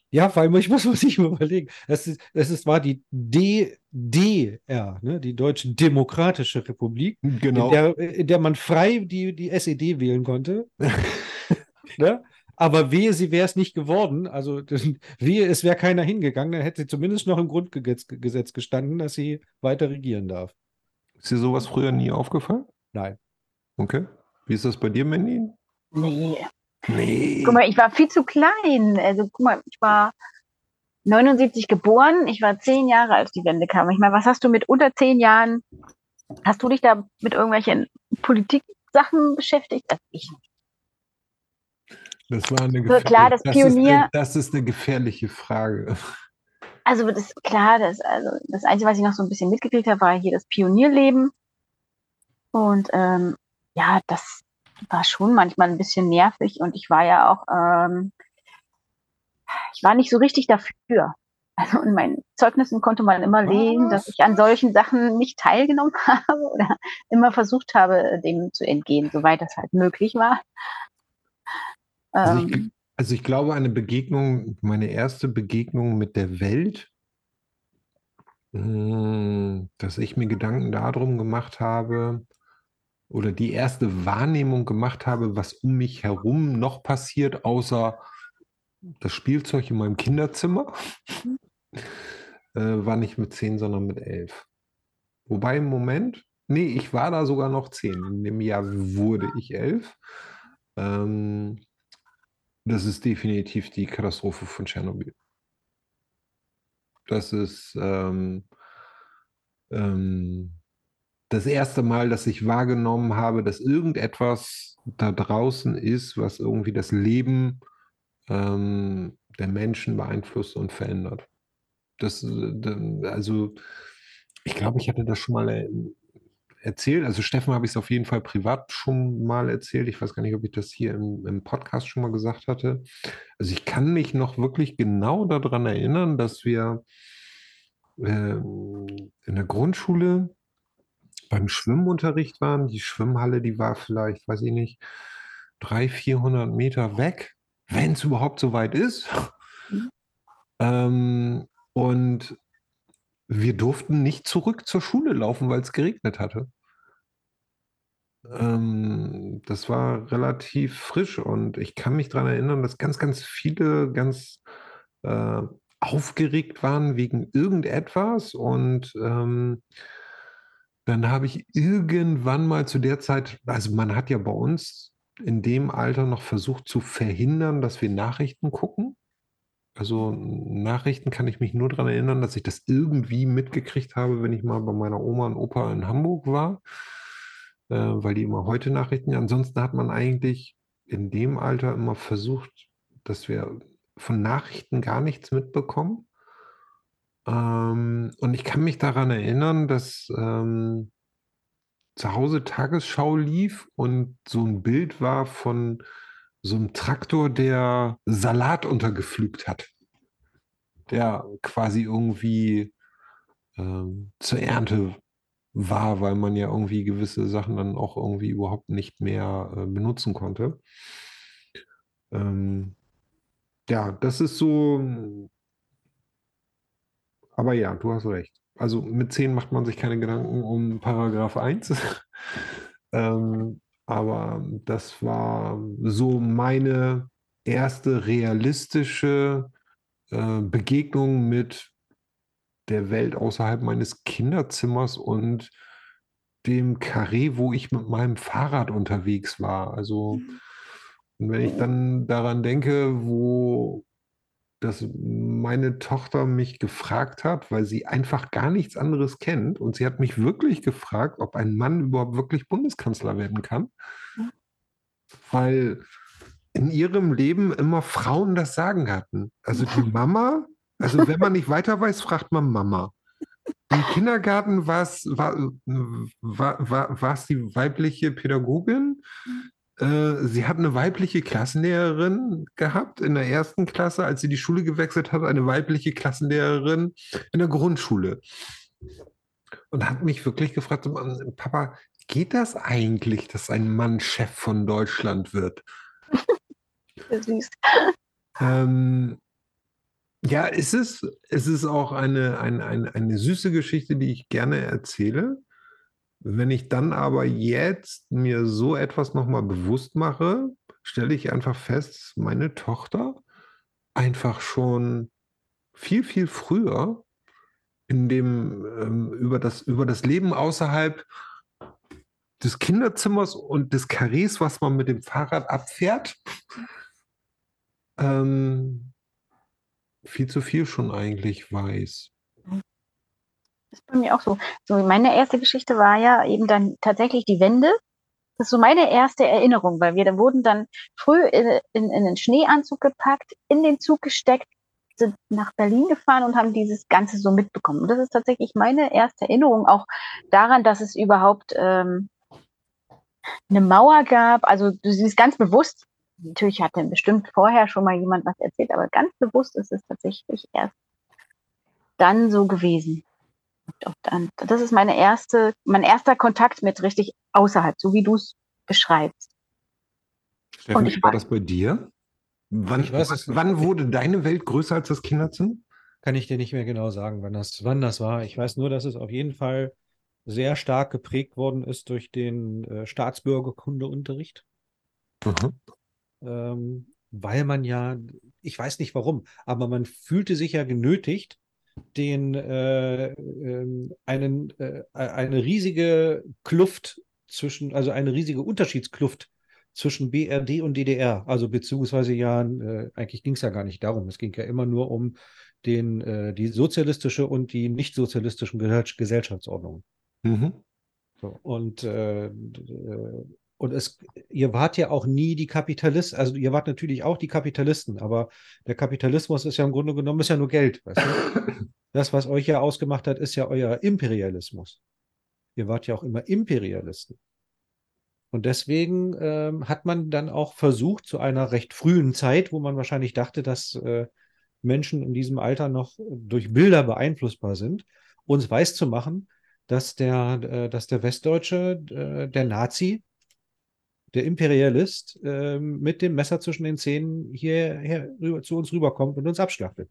Ja, weil ich muss man <laughs> sich mal überlegen. Es ist, es ist, war die DDR, ne, die Deutsche Demokratische Republik, Genau. in der, in der man frei die, die SED wählen konnte. <laughs> ne? Aber wehe, sie wäre es nicht geworden. Also wehe, es wäre keiner hingegangen, dann hätte sie zumindest noch im Grundgesetz Gesetz gestanden, dass sie weiter regieren darf. Ist dir sowas früher nie aufgefallen? Nein. Okay. Wie ist das bei dir, Mandy? Nee. Nee. Guck mal, ich war viel zu klein. Also guck mal, ich war 79 geboren, ich war zehn Jahre, als die Wende kam. Ich meine, was hast du mit unter zehn Jahren? Hast du dich da mit irgendwelchen Politiksachen beschäftigt? Also ich nicht. Das war eine So, klar, das Ist Pionier- eine, das ist eine gefährliche Frage. Also das klar, das, also das Einzige, was ich noch so ein bisschen mitgekriegt habe, war hier das Pionierleben. Und ähm, ja, das war schon manchmal ein bisschen nervig und ich war ja auch, ähm, ich war nicht so richtig dafür. Also in meinen Zeugnissen konnte man immer lesen, dass ich an solchen Sachen nicht teilgenommen <laughs> habe oder immer versucht habe, dem zu entgehen, soweit das halt möglich war. Also Ähm, ich, also ich glaube, eine Begegnung, meine erste Begegnung mit der Welt, mh, dass ich mir Gedanken darum gemacht habe oder die erste Wahrnehmung gemacht habe, was um mich herum noch passiert, außer das Spielzeug in meinem Kinderzimmer, äh, war nicht mit zehn, sondern mit elf. Wobei im Moment, nee, ich war da sogar noch zehn. In dem Jahr wurde ich elf. Ähm, das ist definitiv die Katastrophe von Tschernobyl. Das ist ähm, ähm, das erste Mal, dass ich wahrgenommen habe, dass irgendetwas da draußen ist, was irgendwie das Leben ähm, der Menschen beeinflusst und verändert. Das, äh, also, ich glaube, ich hatte das schon mal äh, erzählt. Also, Steffen habe ich es auf jeden Fall privat schon mal erzählt. Ich weiß gar nicht, ob ich das hier im, im Podcast schon mal gesagt hatte. Also, ich kann mich noch wirklich genau daran erinnern, dass wir ähm, in der Grundschule beim Schwimmunterricht waren. Die Schwimmhalle, die war vielleicht, weiß ich nicht, 300, 400 Meter weg, wenn es überhaupt so weit ist. Mhm. Ähm, und wir durften nicht zurück zur Schule laufen, weil es geregnet hatte. Ähm, das war relativ frisch und ich kann mich daran erinnern, dass ganz, ganz viele ganz äh, aufgeregt waren wegen irgendetwas und ähm, dann habe ich irgendwann mal zu der Zeit, also man hat ja bei uns in dem Alter noch versucht zu verhindern, dass wir Nachrichten gucken. Also Nachrichten kann ich mich nur daran erinnern, dass ich das irgendwie mitgekriegt habe, wenn ich mal bei meiner Oma und Opa in Hamburg war, äh, weil die immer heute Nachrichten. Ansonsten hat man eigentlich in dem Alter immer versucht, dass wir von Nachrichten gar nichts mitbekommen. Ähm, und ich kann mich daran erinnern, dass ähm, zu Hause Tagesschau lief und so ein Bild war von so einem Traktor, der Salat untergepflügt hat. Der quasi irgendwie ähm, zur Ernte war, weil man ja irgendwie gewisse Sachen dann auch irgendwie überhaupt nicht mehr äh, benutzen konnte. Ähm, ja, das ist so. Aber ja, du hast recht. Also mit 10 macht man sich keine Gedanken um Paragraph 1. <laughs> ähm, aber das war so meine erste realistische äh, Begegnung mit der Welt außerhalb meines Kinderzimmers und dem Carré, wo ich mit meinem Fahrrad unterwegs war. Also, und wenn ich dann daran denke, wo dass meine Tochter mich gefragt hat, weil sie einfach gar nichts anderes kennt. Und sie hat mich wirklich gefragt, ob ein Mann überhaupt wirklich Bundeskanzler werden kann. Weil in ihrem Leben immer Frauen das Sagen hatten. Also die <laughs> Mama, also wenn man nicht weiter weiß, fragt man Mama. Im Kindergarten war es war, war, war, war die weibliche Pädagogin. Äh, sie hat eine weibliche Klassenlehrerin gehabt in der ersten Klasse, als sie die Schule gewechselt hat, eine weibliche Klassenlehrerin in der Grundschule. Und hat mich wirklich gefragt, Papa, geht das eigentlich, dass ein Mann Chef von Deutschland wird? <laughs> Süß. Ähm, ja, es ist, es ist auch eine, eine, eine, eine süße Geschichte, die ich gerne erzähle. Wenn ich dann aber jetzt mir so etwas nochmal bewusst mache, stelle ich einfach fest, meine Tochter einfach schon viel, viel früher in dem, ähm, über, das, über das Leben außerhalb des Kinderzimmers und des Karrees, was man mit dem Fahrrad abfährt, ähm, viel zu viel schon eigentlich weiß ist bei mir auch so. So, meine erste Geschichte war ja eben dann tatsächlich die Wende. Das ist so meine erste Erinnerung, weil wir da wurden dann früh in, in, in den Schneeanzug gepackt, in den Zug gesteckt, sind nach Berlin gefahren und haben dieses Ganze so mitbekommen. Und das ist tatsächlich meine erste Erinnerung auch daran, dass es überhaupt ähm, eine Mauer gab. Also du siehst ganz bewusst, natürlich hatte bestimmt vorher schon mal jemand was erzählt, aber ganz bewusst ist es tatsächlich erst dann so gewesen. Und das ist meine erste, mein erster Kontakt mit richtig außerhalb, so wie du es beschreibst. Steffen, wie war das bei dir? Wann, weiß, wann wurde deine Welt größer als das Kinderzimmer? Kann ich dir nicht mehr genau sagen, wann das, wann das war. Ich weiß nur, dass es auf jeden Fall sehr stark geprägt worden ist durch den äh, Staatsbürgerkundeunterricht. Mhm. Ähm, weil man ja, ich weiß nicht warum, aber man fühlte sich ja genötigt, den äh, äh, einen, äh, eine riesige Kluft zwischen, also eine riesige Unterschiedskluft zwischen BRD und DDR, also beziehungsweise ja, äh, eigentlich ging es ja gar nicht darum. Es ging ja immer nur um den, äh, die sozialistische und die nicht sozialistischen Gesellschaftsordnungen. Mhm. So, und äh, und es, ihr wart ja auch nie die Kapitalisten, also ihr wart natürlich auch die Kapitalisten, aber der Kapitalismus ist ja im Grunde genommen ist ja nur Geld, weißt du? <coughs> Das, was euch ja ausgemacht hat, ist ja euer Imperialismus. Ihr wart ja auch immer Imperialisten. Und deswegen ähm, hat man dann auch versucht, zu einer recht frühen Zeit, wo man wahrscheinlich dachte, dass äh, Menschen in diesem Alter noch durch Bilder beeinflussbar sind, uns weiß zu machen, dass der, äh, dass der Westdeutsche, äh, der Nazi, der Imperialist äh, mit dem Messer zwischen den Zähnen hierher rüber, zu uns rüberkommt und uns abschlachtet.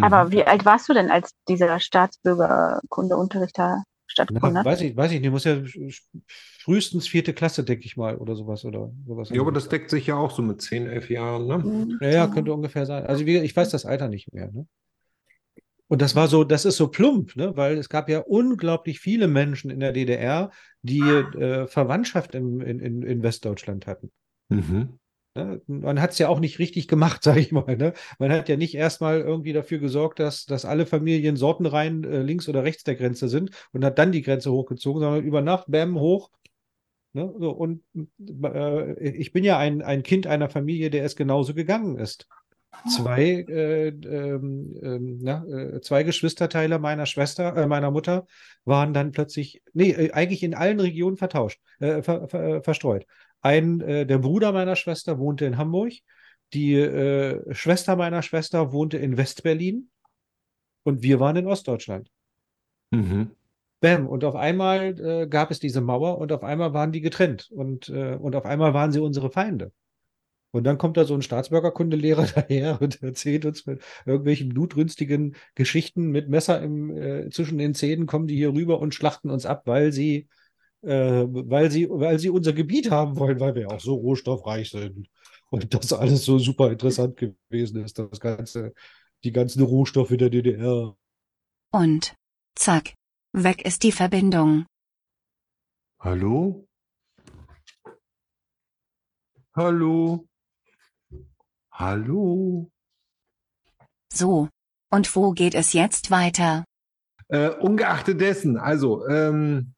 Aber Mhm. wie alt warst du denn, als dieser Staatsbürgerkundeunterricht da stattgefunden hat? weiß ich, weiß ich nicht, muss ja frühestens vierte Klasse, denke ich mal, oder sowas oder sowas. Ja, aber das deckt sich ja auch so mit 10, 11 Jahren, ne? Mhm. Ja, ja, könnte ungefähr sein. Also wie, ich weiß das Alter nicht mehr. Ne? Und das war so, das ist so plump, ne? weil es gab ja unglaublich viele Menschen in der DDR, die äh, Verwandtschaft im, in, in, Westdeutschland hatten. Mhm. Ne? Man hat es ja auch nicht richtig gemacht, <laughs> sage ich mal. Ne? Man hat ja nicht erstmal irgendwie dafür gesorgt, dass, dass alle Familien sortenrein äh, links oder rechts der Grenze sind und hat dann die Grenze hochgezogen, sondern über Nacht, bam, hoch. Ne? So, und äh, ich bin ja ein, ein Kind einer Familie, der es genauso gegangen ist. Zwei, äh, ähm, ähm, na, äh, zwei Geschwisterteile meiner Schwester, äh, meiner Mutter waren dann plötzlich, nee, äh, eigentlich in allen Regionen vertauscht, äh, ver, ver, verstreut. Ein, der Bruder meiner Schwester wohnte in Hamburg, die äh, Schwester meiner Schwester wohnte in Westberlin und wir waren in Ostdeutschland. Mhm. Bam, und auf einmal äh, gab es diese Mauer und auf einmal waren die getrennt und, äh, und auf einmal waren sie unsere Feinde. Und dann kommt da so ein Staatsbürgerkundelehrer <laughs> daher und erzählt uns mit irgendwelchen blutrünstigen Geschichten mit Messer im, äh, zwischen den Zähnen, kommen die hier rüber und schlachten uns ab, weil sie, äh, weil sie, weil sie unser Gebiet haben wollen, weil wir auch so rohstoffreich sind. Und das alles so super interessant gewesen ist, das ganze, die ganzen Rohstoffe der DDR. Und zack, weg ist die Verbindung. Hallo? Hallo? Hallo? So. Und wo geht es jetzt weiter? Äh, ungeachtet dessen, also, ähm,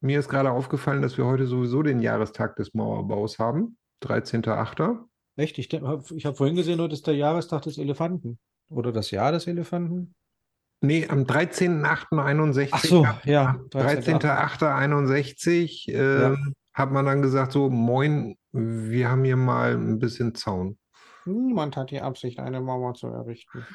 mir ist gerade aufgefallen, dass wir heute sowieso den Jahrestag des Mauerbaus haben. 13.8. Echt? Ich, ich habe vorhin gesehen, heute ist der Jahrestag des Elefanten. Oder das Jahr des Elefanten? Nee, am 13.8.61. Ach so, ja. 13.8.61 äh, Ja. hat man dann gesagt, so, moin, wir haben hier mal ein bisschen Zaun. Niemand hat die Absicht, eine Mauer zu errichten.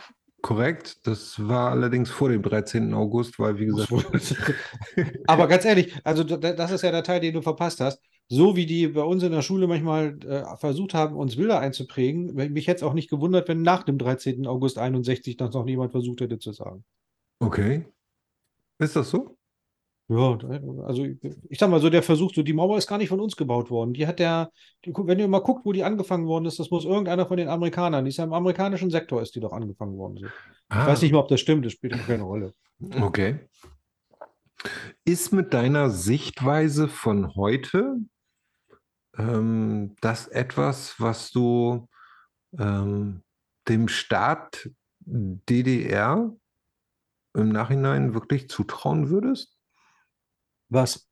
Korrekt, das war allerdings vor dem 13. August, weil, wie gesagt, <laughs> Aber ganz ehrlich, also da- das ist ja der Teil, den du verpasst hast. So wie die bei uns in der Schule manchmal äh, versucht haben, uns Bilder einzuprägen, mich hätte es auch nicht gewundert, wenn nach dem 13. August 61 das noch niemand versucht hätte zu sagen. okay. Ist das so? Ja, also ich, ich sag mal so, der Versuch, so die Mauer ist gar nicht von uns gebaut worden. Die hat der, die, wenn ihr mal guckt, wo die angefangen worden ist, das muss irgendeiner von den Amerikanern, die ist ja im amerikanischen Sektor, ist die doch angefangen worden. So. Ich Ah, weiß nicht mal, ob das stimmt, das spielt keine Rolle. Okay. Ist mit deiner Sichtweise von heute ähm, das etwas, was du ähm, dem Staat DDR im Nachhinein wirklich zutrauen würdest? Was?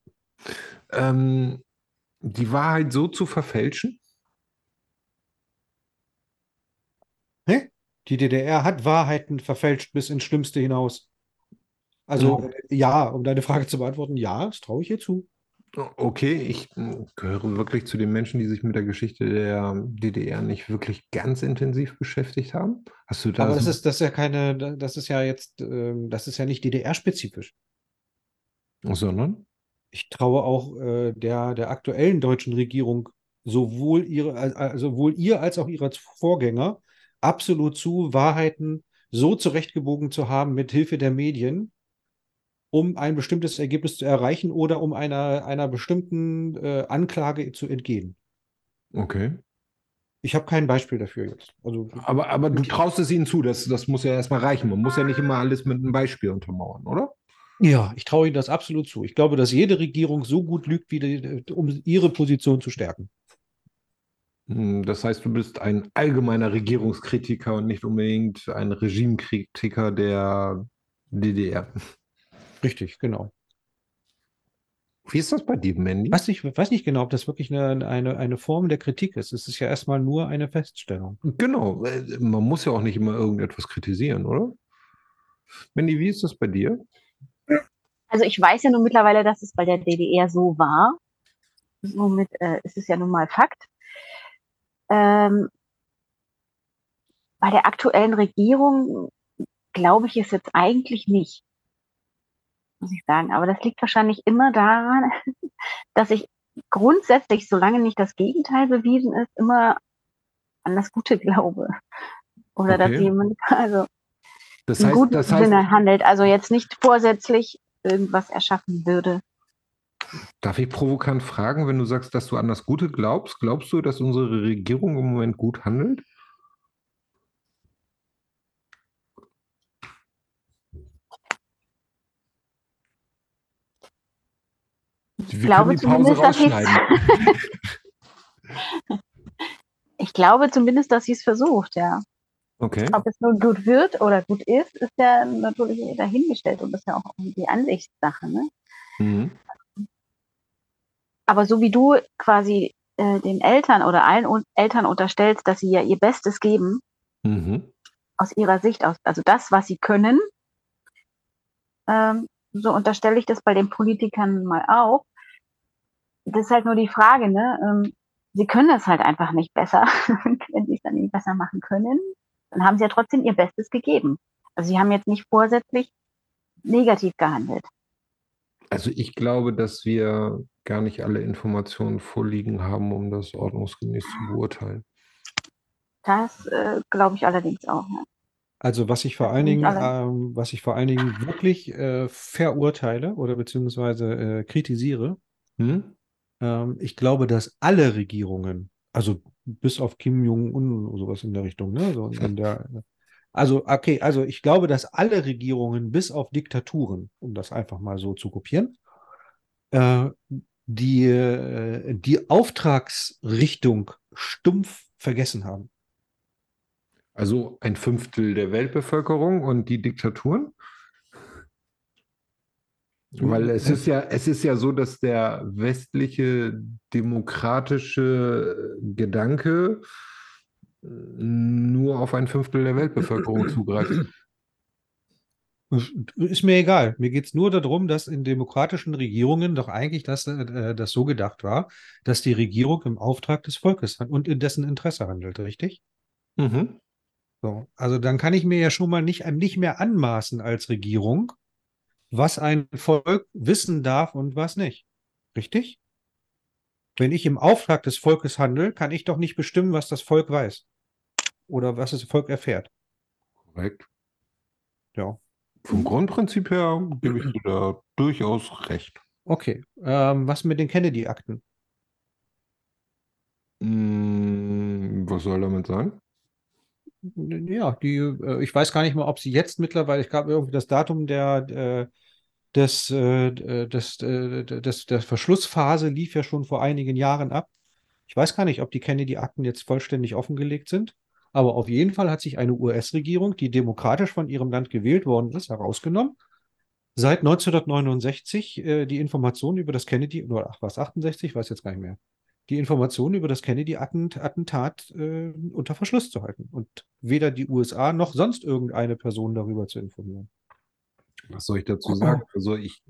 Ähm, die Wahrheit so zu verfälschen? Hä? Die DDR hat Wahrheiten verfälscht bis ins Schlimmste hinaus. Also Ja. äh, ja, um deine Frage zu beantworten, ja, das traue ich ihr zu. Okay, ich äh, gehöre wirklich zu den Menschen, die sich mit der Geschichte der DDR nicht wirklich ganz intensiv beschäftigt haben. Hast du da Aber das so- ist, das ist ja keine, das ist ja jetzt, ähm, das ist ja nicht DDR-spezifisch. sondern? Ich traue auch äh, der, der aktuellen deutschen Regierung sowohl ihre, al- also sowohl ihr als auch ihrer Vorgänger absolut zu, Wahrheiten so zurechtgebogen zu haben mit Hilfe der Medien, um ein bestimmtes Ergebnis zu erreichen oder um einer, einer bestimmten äh, Anklage zu entgehen. Okay. Ich habe kein Beispiel dafür jetzt. Also, Aber, aber du traust es ihnen zu, das, das muss ja erstmal reichen. Man muss ja nicht immer alles mit einem Beispiel untermauern, oder? Ja, ich traue Ihnen das absolut zu. Ich glaube, dass jede Regierung so gut lügt, die, um ihre Position zu stärken. Hm, Das heißt, du bist ein allgemeiner Regierungskritiker und nicht unbedingt ein Regimekritiker der DDR. Richtig, genau. Wie ist das bei dir, Mandy? Weiß nicht, weiß nicht genau, ob das wirklich eine, eine, eine Form der Kritik ist. Es ist ja erstmal nur eine Feststellung. Genau, äh, man muss ja auch nicht immer irgendetwas kritisieren, oder? Mandy, wie ist das bei dir? Also ich weiß ja nun mittlerweile, dass es bei der DDR so war. Somit äh, ist es ja nun mal Fakt. Ähm, bei der aktuellen Regierung glaube ich es jetzt eigentlich nicht, muss ich sagen. Aber das liegt wahrscheinlich immer daran, <laughs> dass ich grundsätzlich, solange nicht das Gegenteil bewiesen ist, immer an das Gute <laughs> glaube. Oder dass Okay. jemand, also Das im heißt, guten das heißt, Sinne handelt, also jetzt nicht vorsätzlich irgendwas erschaffen würde. darf ich provokant fragen, wenn du sagst, dass du an das Gute glaubst, glaubst du, dass unsere Regierung im Moment gut handelt? Wir glaube zumindest, dass. <laughs> Ich glaube zumindest, dass sie es versucht, ja. Okay. Ob es nun gut wird oder gut ist, ist ja natürlich dahingestellt und das ist ja auch die Ansichtssache. Ne? Mhm. Aber so wie du quasi äh, den Eltern oder allen Un Eltern unterstellst, dass sie ja ihr Bestes geben, Mhm. aus ihrer Sicht aus, also das, was sie können, ähm, so unterstelle ich das bei den Politikern mal auch. Das ist halt nur die Frage, ne? Ähm, sie können es halt einfach nicht besser. <laughs> Wenn sie es dann nicht besser machen können, dann haben sie ja trotzdem ihr Bestes gegeben. Also sie haben jetzt nicht vorsätzlich negativ gehandelt. Also ich glaube, dass wir gar nicht alle Informationen vorliegen haben, um das ordnungsgemäß zu beurteilen. Das äh, glaube ich allerdings auch. Ja. Also was ich vor allen Dingen, ähm, was ich vor allen Dingen wirklich äh, verurteile oder beziehungsweise äh, kritisiere, Hm? ähm, ich glaube, dass alle Regierungen, also bis auf Kim Jong-un oder sowas in der Richtung, ne, so <laughs> der, also okay, also ich glaube, dass alle Regierungen bis auf Diktaturen, um das einfach mal so zu kopieren, äh, die, äh, die Auftragsrichtung stumpf vergessen haben. Also ein Fünftel der Weltbevölkerung und die Diktaturen? Weil es ist ja, es ist ja so, dass der westliche demokratische Gedanke nur auf ein Fünftel der Weltbevölkerung zugreift. Ist mir egal. Mir geht es nur darum, dass in demokratischen Regierungen doch eigentlich das, äh, das so gedacht war, dass die Regierung im Auftrag des Volkes und in dessen Interesse handelt, richtig? Mhm. So. Also dann kann ich mir ja schon mal nicht, nicht mehr anmaßen als Regierung, was ein Volk wissen darf und was nicht. Richtig? Wenn ich im Auftrag des Volkes handle, kann ich doch nicht bestimmen, was das Volk weiß. Oder was das Volk erfährt. Korrekt. Ja. Vom Grundprinzip her gebe ich dir da durchaus recht. Okay. Ähm, was mit den Kennedy-Akten? Hm, was soll damit sein? Ja, die, äh, ich weiß gar nicht mehr, ob sie jetzt mittlerweile, ich glaube irgendwie das Datum der, äh, des, äh, des, äh, des, der Verschlussphase lief ja schon vor einigen Jahren ab. Ich weiß gar nicht, ob die Kennedy-Akten jetzt vollständig offengelegt sind, aber auf jeden Fall hat sich eine US-Regierung, die demokratisch von ihrem Land gewählt worden ist, herausgenommen, seit 1969 äh, die Informationen über das Kennedy, oder ach was, 68, ich weiß jetzt gar nicht mehr, die Informationen über das Kennedy-Attentat äh, unter Verschluss zu halten und weder die USA noch sonst irgendeine Person darüber zu informieren. Was soll ich dazu sagen? Also ich,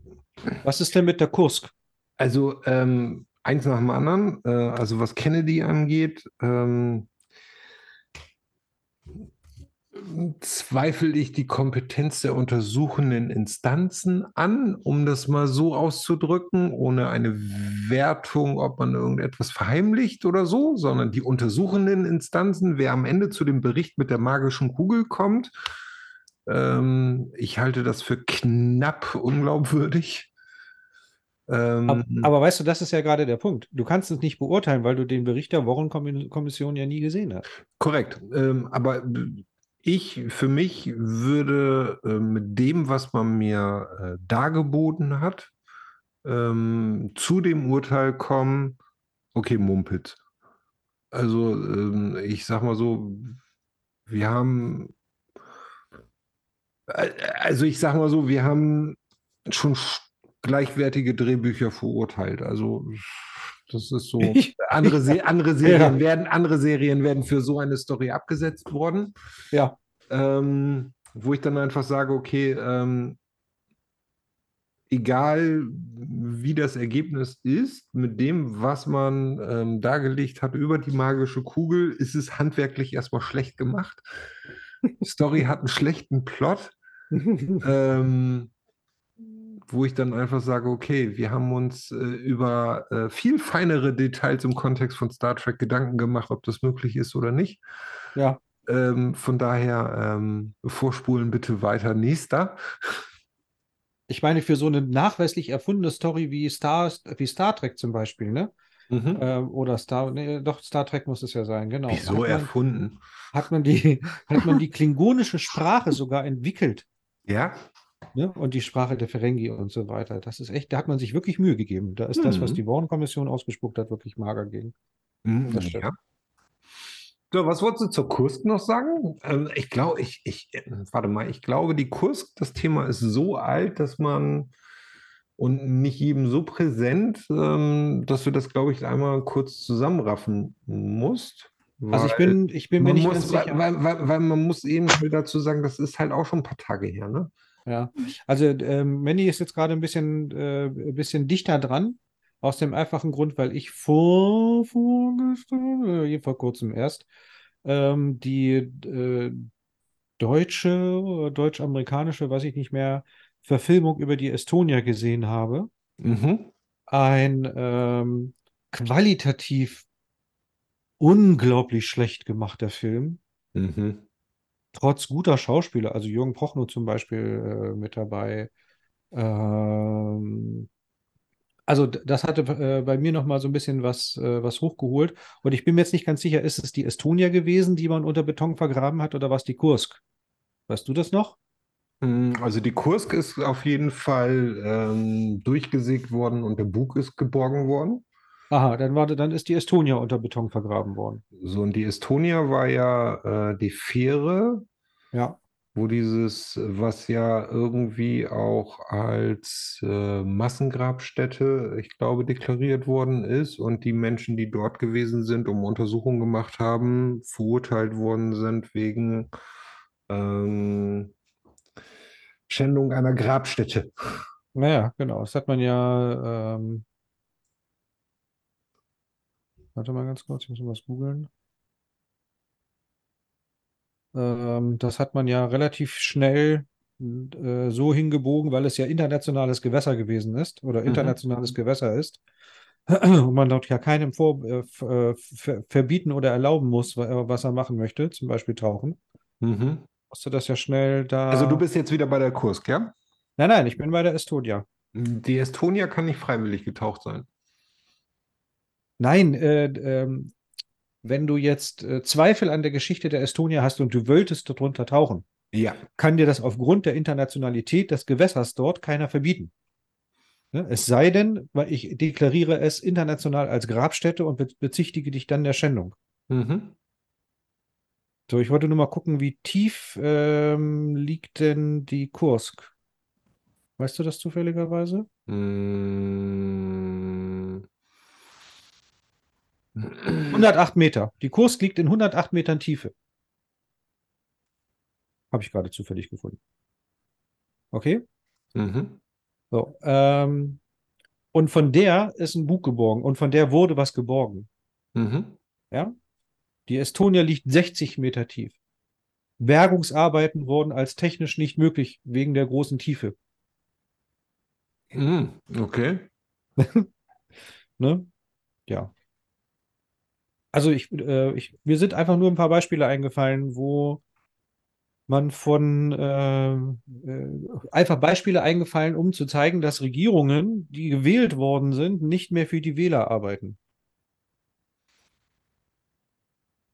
Was ist denn mit der Kursk? also ähm, eins nach dem anderen, äh, also was Kennedy angeht, ähm, zweifle ich die Kompetenz der untersuchenden Instanzen an, um das mal so auszudrücken, ohne eine Wertung, ob man irgendetwas verheimlicht oder so, sondern die untersuchenden Instanzen, wer am Ende zu dem Bericht mit der magischen Kugel kommt, ähm, ich halte das für knapp unglaubwürdig. Ähm, Aber, aber weißt du, das ist ja gerade der Punkt. Du kannst es nicht beurteilen, weil du den Bericht der Warren-Kommission ja nie gesehen hast. Korrekt. Ähm, aber ich für mich würde äh, mit dem, was man mir äh, dargeboten hat, ähm, zu dem Urteil kommen, okay, Mumpitz. Also ähm, ich sag mal so, wir haben, also ich sag mal so, wir haben schon sch- gleichwertige Drehbücher verurteilt. Also das ist so. Andere, Se <laughs> andere Serien Ja. werden, andere Serien werden für so eine Story abgesetzt worden Ja, ähm, wo ich dann einfach sage, okay, ähm, egal wie das Ergebnis ist, mit dem, was man ähm, dargelegt hat über die magische Kugel, ist es handwerklich erstmal schlecht gemacht. Die Story hat einen schlechten Plot, ähm, wo ich dann einfach sage, okay, wir haben uns äh, über äh, viel feinere Details im Kontext von Star Trek Gedanken gemacht, ob das möglich ist oder nicht. ja. Ähm, von daher ähm, vorspulen bitte weiter. Nächster. Ich meine, für so eine nachweislich erfundene Story wie Star, wie Star Trek zum Beispiel, ne? Mhm. Ähm, oder Star, nee, doch, Star Trek muss es ja sein, genau. Wieso Hat man, erfunden? hat man die, <laughs> hat man die klingonische Sprache sogar entwickelt. Ja? Ne? Und die Sprache der Ferengi und so weiter. Das ist echt, da hat man sich wirklich Mühe gegeben. Da ist das, was Mhm. die Warren-Kommission ausgespuckt hat, wirklich mager gegen. Mhm, Das stimmt. ja. So, was wolltest du zur Kursk noch sagen? Ähm, ich glaube, ich, ich, äh, warte mal, ich glaube, die Kursk, das Thema ist so alt, dass man und nicht jedem so präsent, ähm, dass du das, glaube ich, einmal kurz zusammenraffen musst. Also ich bin, ich bin mir nicht muss, ganz sicher. weil, weil, weil man muss eben dazu sagen, das ist halt auch schon ein paar Tage her, ne? Ja, also ähm, Mandy ist jetzt gerade ein bisschen, äh, ein bisschen dichter dran, aus dem einfachen Grund, weil ich vor, vorgestern, äh, vor kurzem erst, ähm, die äh, deutsche, deutsch-amerikanische, weiß ich nicht mehr, Verfilmung über die Estonia gesehen habe. Mhm. Ein ähm, qualitativ unglaublich schlecht gemachter Film Mhm. trotz guter Schauspieler, also Jürgen Prochnow zum Beispiel äh, mit dabei. Ähm, also das hatte äh, bei mir noch mal so ein bisschen was, äh, was hochgeholt. Und ich bin mir jetzt nicht ganz sicher, ist es die Estonia gewesen, die man unter Beton vergraben hat, oder war es die Kursk? Weißt du das noch? Mm, Also die Kursk ist auf jeden Fall ähm, durchgesägt worden und der Bug ist geborgen worden. Aha, dann war, dann ist die Estonia unter Beton vergraben worden. So, und die Estonia war ja äh, die Fähre, Ja. wo dieses, was ja irgendwie auch als äh, Massengrabstätte, ich glaube, deklariert worden ist und die Menschen, die dort gewesen sind, um Untersuchungen gemacht haben, verurteilt worden sind wegen ähm, Schändung einer Grabstätte. Naja, genau. Das hat man ja. Ähm, warte mal ganz kurz, ich muss mal was googeln. Ähm, das hat man ja relativ schnell äh, so hingebogen, weil es ja internationales Gewässer gewesen ist oder Mhm. internationales Gewässer ist. <clears throat> Und man dort ja keinem vor, äh, äh, ver verbieten oder erlauben muss, wa- was er machen möchte, zum Beispiel tauchen. Mhm. Musste das ja schnell da. Also du bist jetzt wieder bei der Kursk, ja? Nein, nein, ich bin bei der Estonia. Die Estonia kann nicht freiwillig getaucht sein. Nein, äh, ähm, wenn du jetzt äh, Zweifel an der Geschichte der Estonia hast und du wolltest darunter tauchen, Ja. kann dir das aufgrund der Internationalität des Gewässers dort keiner verbieten. Ne? Es sei denn, weil ich deklariere es international als Grabstätte und be bezichtige dich dann der Schändung. Mhm. So, ich wollte nur mal gucken, wie tief ähm, liegt denn die Kursk? Weißt du das zufälligerweise? Mm. 108 Meter. Die Kursk liegt in 108 Metern Tiefe. Habe ich gerade zufällig gefunden. Okay? Mhm. So, ähm, und von der ist ein Bug geborgen und von der wurde was geborgen. Mhm. Ja? Die Estonia liegt 60 Meter tief. Bergungsarbeiten wurden als technisch nicht möglich wegen der großen Tiefe. Mhm. Okay. <laughs> Ne? Ja. Also ich, äh, ich, mir sind einfach nur ein paar Beispiele eingefallen, wo man von äh, äh, einfach Beispiele eingefallen, um zu zeigen, dass Regierungen, die gewählt worden sind, nicht mehr für die Wähler arbeiten.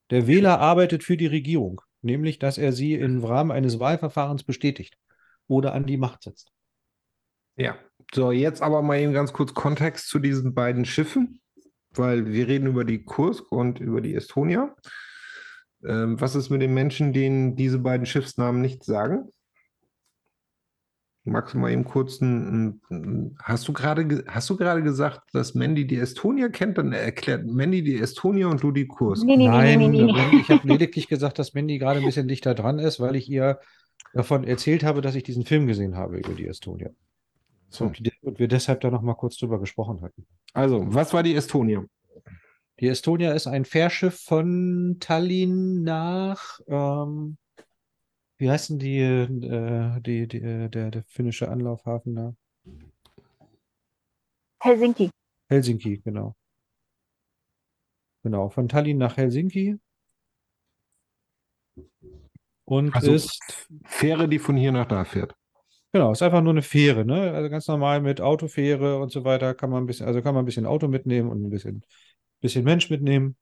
Der Wähler arbeitet für die Regierung, nämlich dass er sie im Rahmen eines Wahlverfahrens bestätigt oder an die Macht setzt. Ja. So, jetzt aber mal eben ganz kurz Kontext zu diesen beiden Schiffen, weil wir reden über die Kursk und über die Estonia. Ähm, was ist mit den Menschen, denen diese beiden Schiffsnamen nichts sagen? Magst du mal eben kurz ein, ein, hast du gerade ge- hast du gerade gesagt, dass Mandy die Estonia kennt? Dann erklärt Mandy die Estonia und du die Kursk. Nee, nee, Nein, nee, nee, ich habe <laughs> lediglich gesagt, dass Mandy gerade ein bisschen dichter dran ist, weil ich ihr davon erzählt habe, dass ich diesen Film gesehen habe über die Estonia. So. Und, die- und wir deshalb da noch mal kurz drüber gesprochen hatten. Also, was war die Estonia? Die Estonia ist ein Fährschiff von Tallinn nach, ähm, wie heißt denn die, äh, die, die, äh, der, der finnische Anlaufhafen da? Helsinki. Helsinki, genau. Genau, von Tallinn nach Helsinki. und Also ist, Fähre, die von hier nach da fährt. genau, ist einfach nur eine Fähre, ne? Also ganz normal mit Autofähre und so weiter kann man ein bisschen, also kann man ein bisschen Auto mitnehmen und ein bisschen, bisschen Mensch mitnehmen.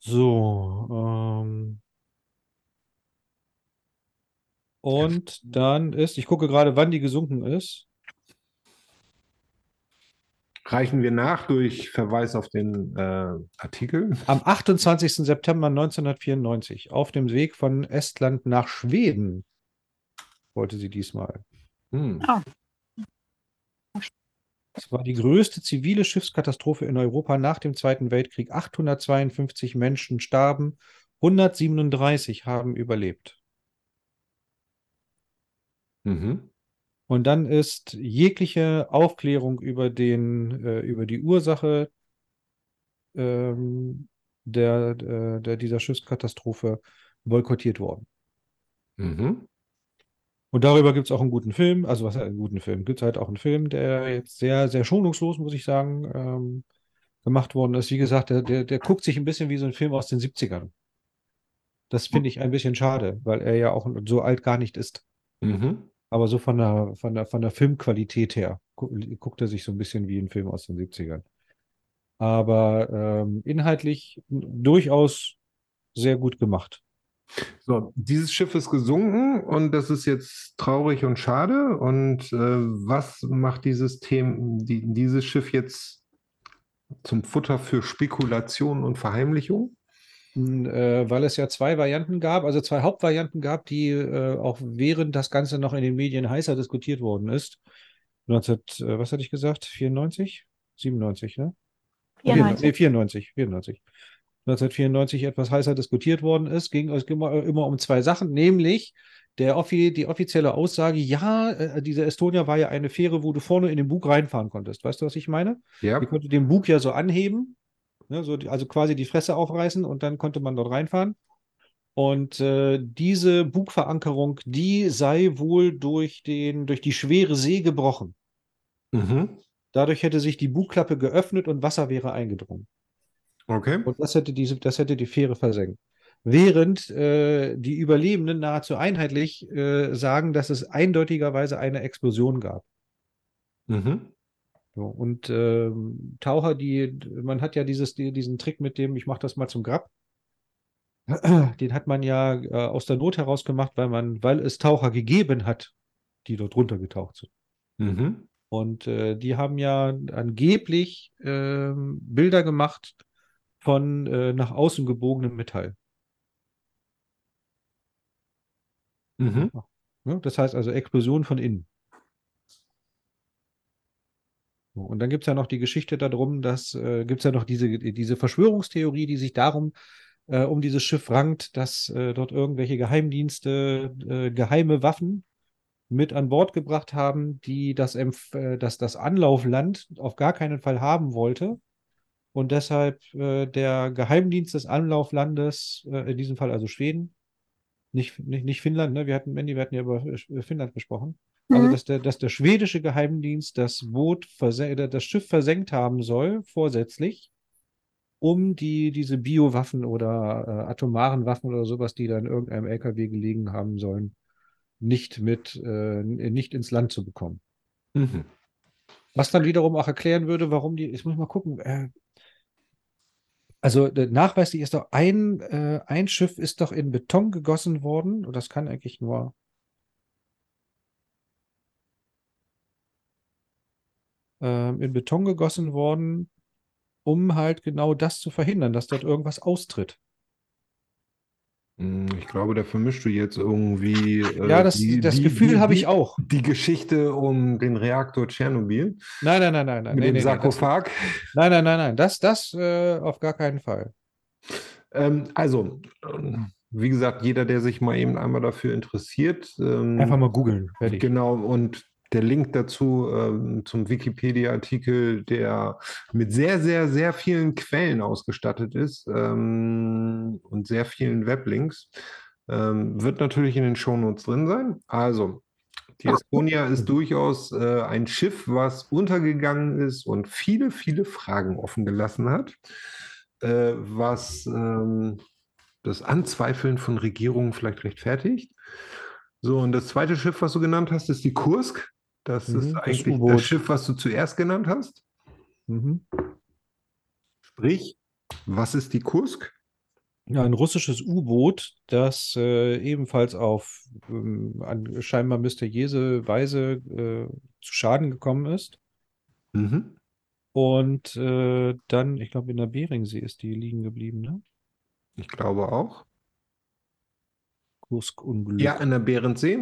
So, ähm, und dann ist, ich gucke gerade, wann die gesunken ist. Reichen wir nach durch Verweis auf den äh, Artikel. Am 28. September 1994 auf dem Weg von Estland nach Schweden wollte sie diesmal. Hm. Es war die größte zivile Schiffskatastrophe in Europa nach dem Zweiten Weltkrieg. 852 Menschen starben, 137 haben überlebt. Mhm. Und dann ist jegliche Aufklärung über den, äh, über die Ursache ähm, der, der, der dieser Schiffskatastrophe boykottiert worden. Mhm. Und darüber gibt es auch einen guten Film, also was einen guten Film? Gibt es halt auch einen Film, der jetzt sehr, sehr schonungslos, muss ich sagen, ähm, gemacht worden ist. Wie gesagt, der, der, der guckt sich ein bisschen wie so ein Film aus den 70ern. Das finde ich ein bisschen schade, weil er ja auch so alt gar nicht ist. Mhm. Aber so von der, von der, von der Filmqualität her gu guckt er sich so ein bisschen wie ein Film aus den 70ern. Aber ähm, inhaltlich durchaus sehr gut gemacht. So, dieses Schiff ist gesunken und das ist jetzt traurig und schade. Und äh, was macht dieses Thema, die, dieses Schiff jetzt zum Futter für Spekulation und Verheimlichung? Äh, weil es ja zwei Varianten gab, also zwei Hauptvarianten gab, die äh, auch während das Ganze noch in den Medien heißer diskutiert worden ist. 19, äh, was hatte ich gesagt? 94? 97, ne? 94. Nee, 94, 94. 1994 etwas heißer diskutiert worden ist, ging es immer, immer um zwei Sachen, nämlich der offi die offizielle Aussage, ja, diese Estonia war ja eine Fähre, wo du vorne in den Bug reinfahren konntest. Weißt du, was ich meine? Ja. Die konnte den Bug ja so anheben, ne, so die, also quasi die Fresse aufreißen und dann konnte man dort reinfahren. Und äh, diese Bugverankerung, die sei wohl durch, den, durch die schwere See gebrochen. Mhm. Dadurch hätte sich die Bugklappe geöffnet und Wasser wäre eingedrungen. Okay. Und das hätte, diese, das hätte die Fähre versenkt. Während äh, die Überlebenden nahezu einheitlich äh, sagen, dass es eindeutigerweise eine Explosion gab. Mhm. Und ähm, Taucher, die, man hat ja dieses, die, diesen Trick mit dem, ich mache das mal zum Grab. <clears throat> Den hat man ja äh, aus der Not heraus gemacht, weil man, weil es Taucher gegeben hat, die dort runtergetaucht sind. Mhm. Und äh, die haben ja angeblich ähm, Bilder gemacht von äh, nach außen gebogenem Metall. Mhm. Ne? Das heißt also Explosion von innen. So, Und dann gibt es ja noch die Geschichte darum, dass äh, gibt es ja noch diese, diese Verschwörungstheorie, die sich darum äh, um dieses Schiff rankt, dass äh, dort irgendwelche Geheimdienste äh, geheime Waffen mit an Bord gebracht haben, die das, äh, das, das Anlaufland auf gar keinen Fall haben wollte. Und deshalb äh, der Geheimdienst des Anlauflandes, äh, in diesem Fall also Schweden, nicht, nicht, nicht Finnland, ne? Wir hatten, Mandy, wir hatten ja über äh, Finnland gesprochen. Also, Mhm. dass der, dass der schwedische Geheimdienst das Boot, äh, das Schiff versenkt haben soll, vorsätzlich, um die, diese Biowaffen oder äh, atomaren Waffen oder sowas, die da in irgendeinem LKW gelegen haben sollen, nicht mit, äh, nicht ins Land zu bekommen. Mhm. Was dann wiederum auch erklären würde, warum die, ich muss mal gucken, äh, also nachweislich ist doch ein, äh, ein Schiff ist doch in Beton gegossen worden, und das kann eigentlich nur ähm, in Beton gegossen worden, um halt genau das zu verhindern, dass dort irgendwas austritt. Hm, Ich glaube, da vermischst du jetzt irgendwie äh, Ja, das, die, das die, Gefühl habe ich auch. die Geschichte um den Reaktor Tschernobyl Nein, nein, nein, nein, nein, mit nee, dem Sarkophag. nein, nein, nein, nein, das, das äh, auf gar keinen Fall. Ähm, also, ähm, wie gesagt, jeder, der sich mal eben einmal dafür interessiert, ähm, Einfach mal googeln. Genau, und der Link dazu ähm, zum Wikipedia-Artikel, der mit sehr, sehr, sehr vielen Quellen ausgestattet ist ähm, und sehr vielen Weblinks, ähm, wird natürlich in den Shownotes drin sein. Also, die Estonia ist durchaus äh, ein Schiff, was untergegangen ist und viele, viele Fragen offen gelassen hat, äh, was ähm, das Anzweifeln von Regierungen vielleicht rechtfertigt. So, und das zweite Schiff, was du genannt hast, ist die Kursk. Das Mhm, ist das eigentlich U-Boot. das Schiff, was du zuerst genannt hast. Mhm. Sprich, was ist die Kursk? Ja, ein russisches U-Boot, das äh, ebenfalls auf ähm, an scheinbar mysteriöse Weise äh, zu Schaden gekommen ist. Mhm. Und äh, dann, ich glaube, in der Beringsee ist die liegen geblieben, ne? Ich glaube auch. Kursk-Unglück. Ja, in der Bärensee.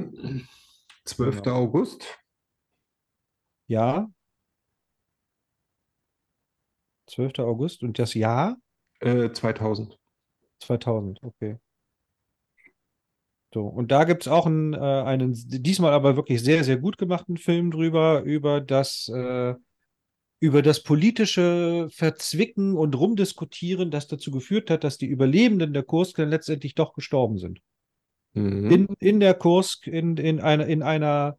12. Genau. August. Ja. 12. August und das Jahr Äh, 2000. 2000, okay. So, und da gibt es auch einen, äh, einen, diesmal aber wirklich sehr, sehr gut gemachten Film drüber, über das, äh, über das politische Verzwicken und Rumdiskutieren, das dazu geführt hat, dass die Überlebenden der Kursk dann letztendlich doch gestorben sind. Mhm. In, in der Kursk, in, in einer, in einer,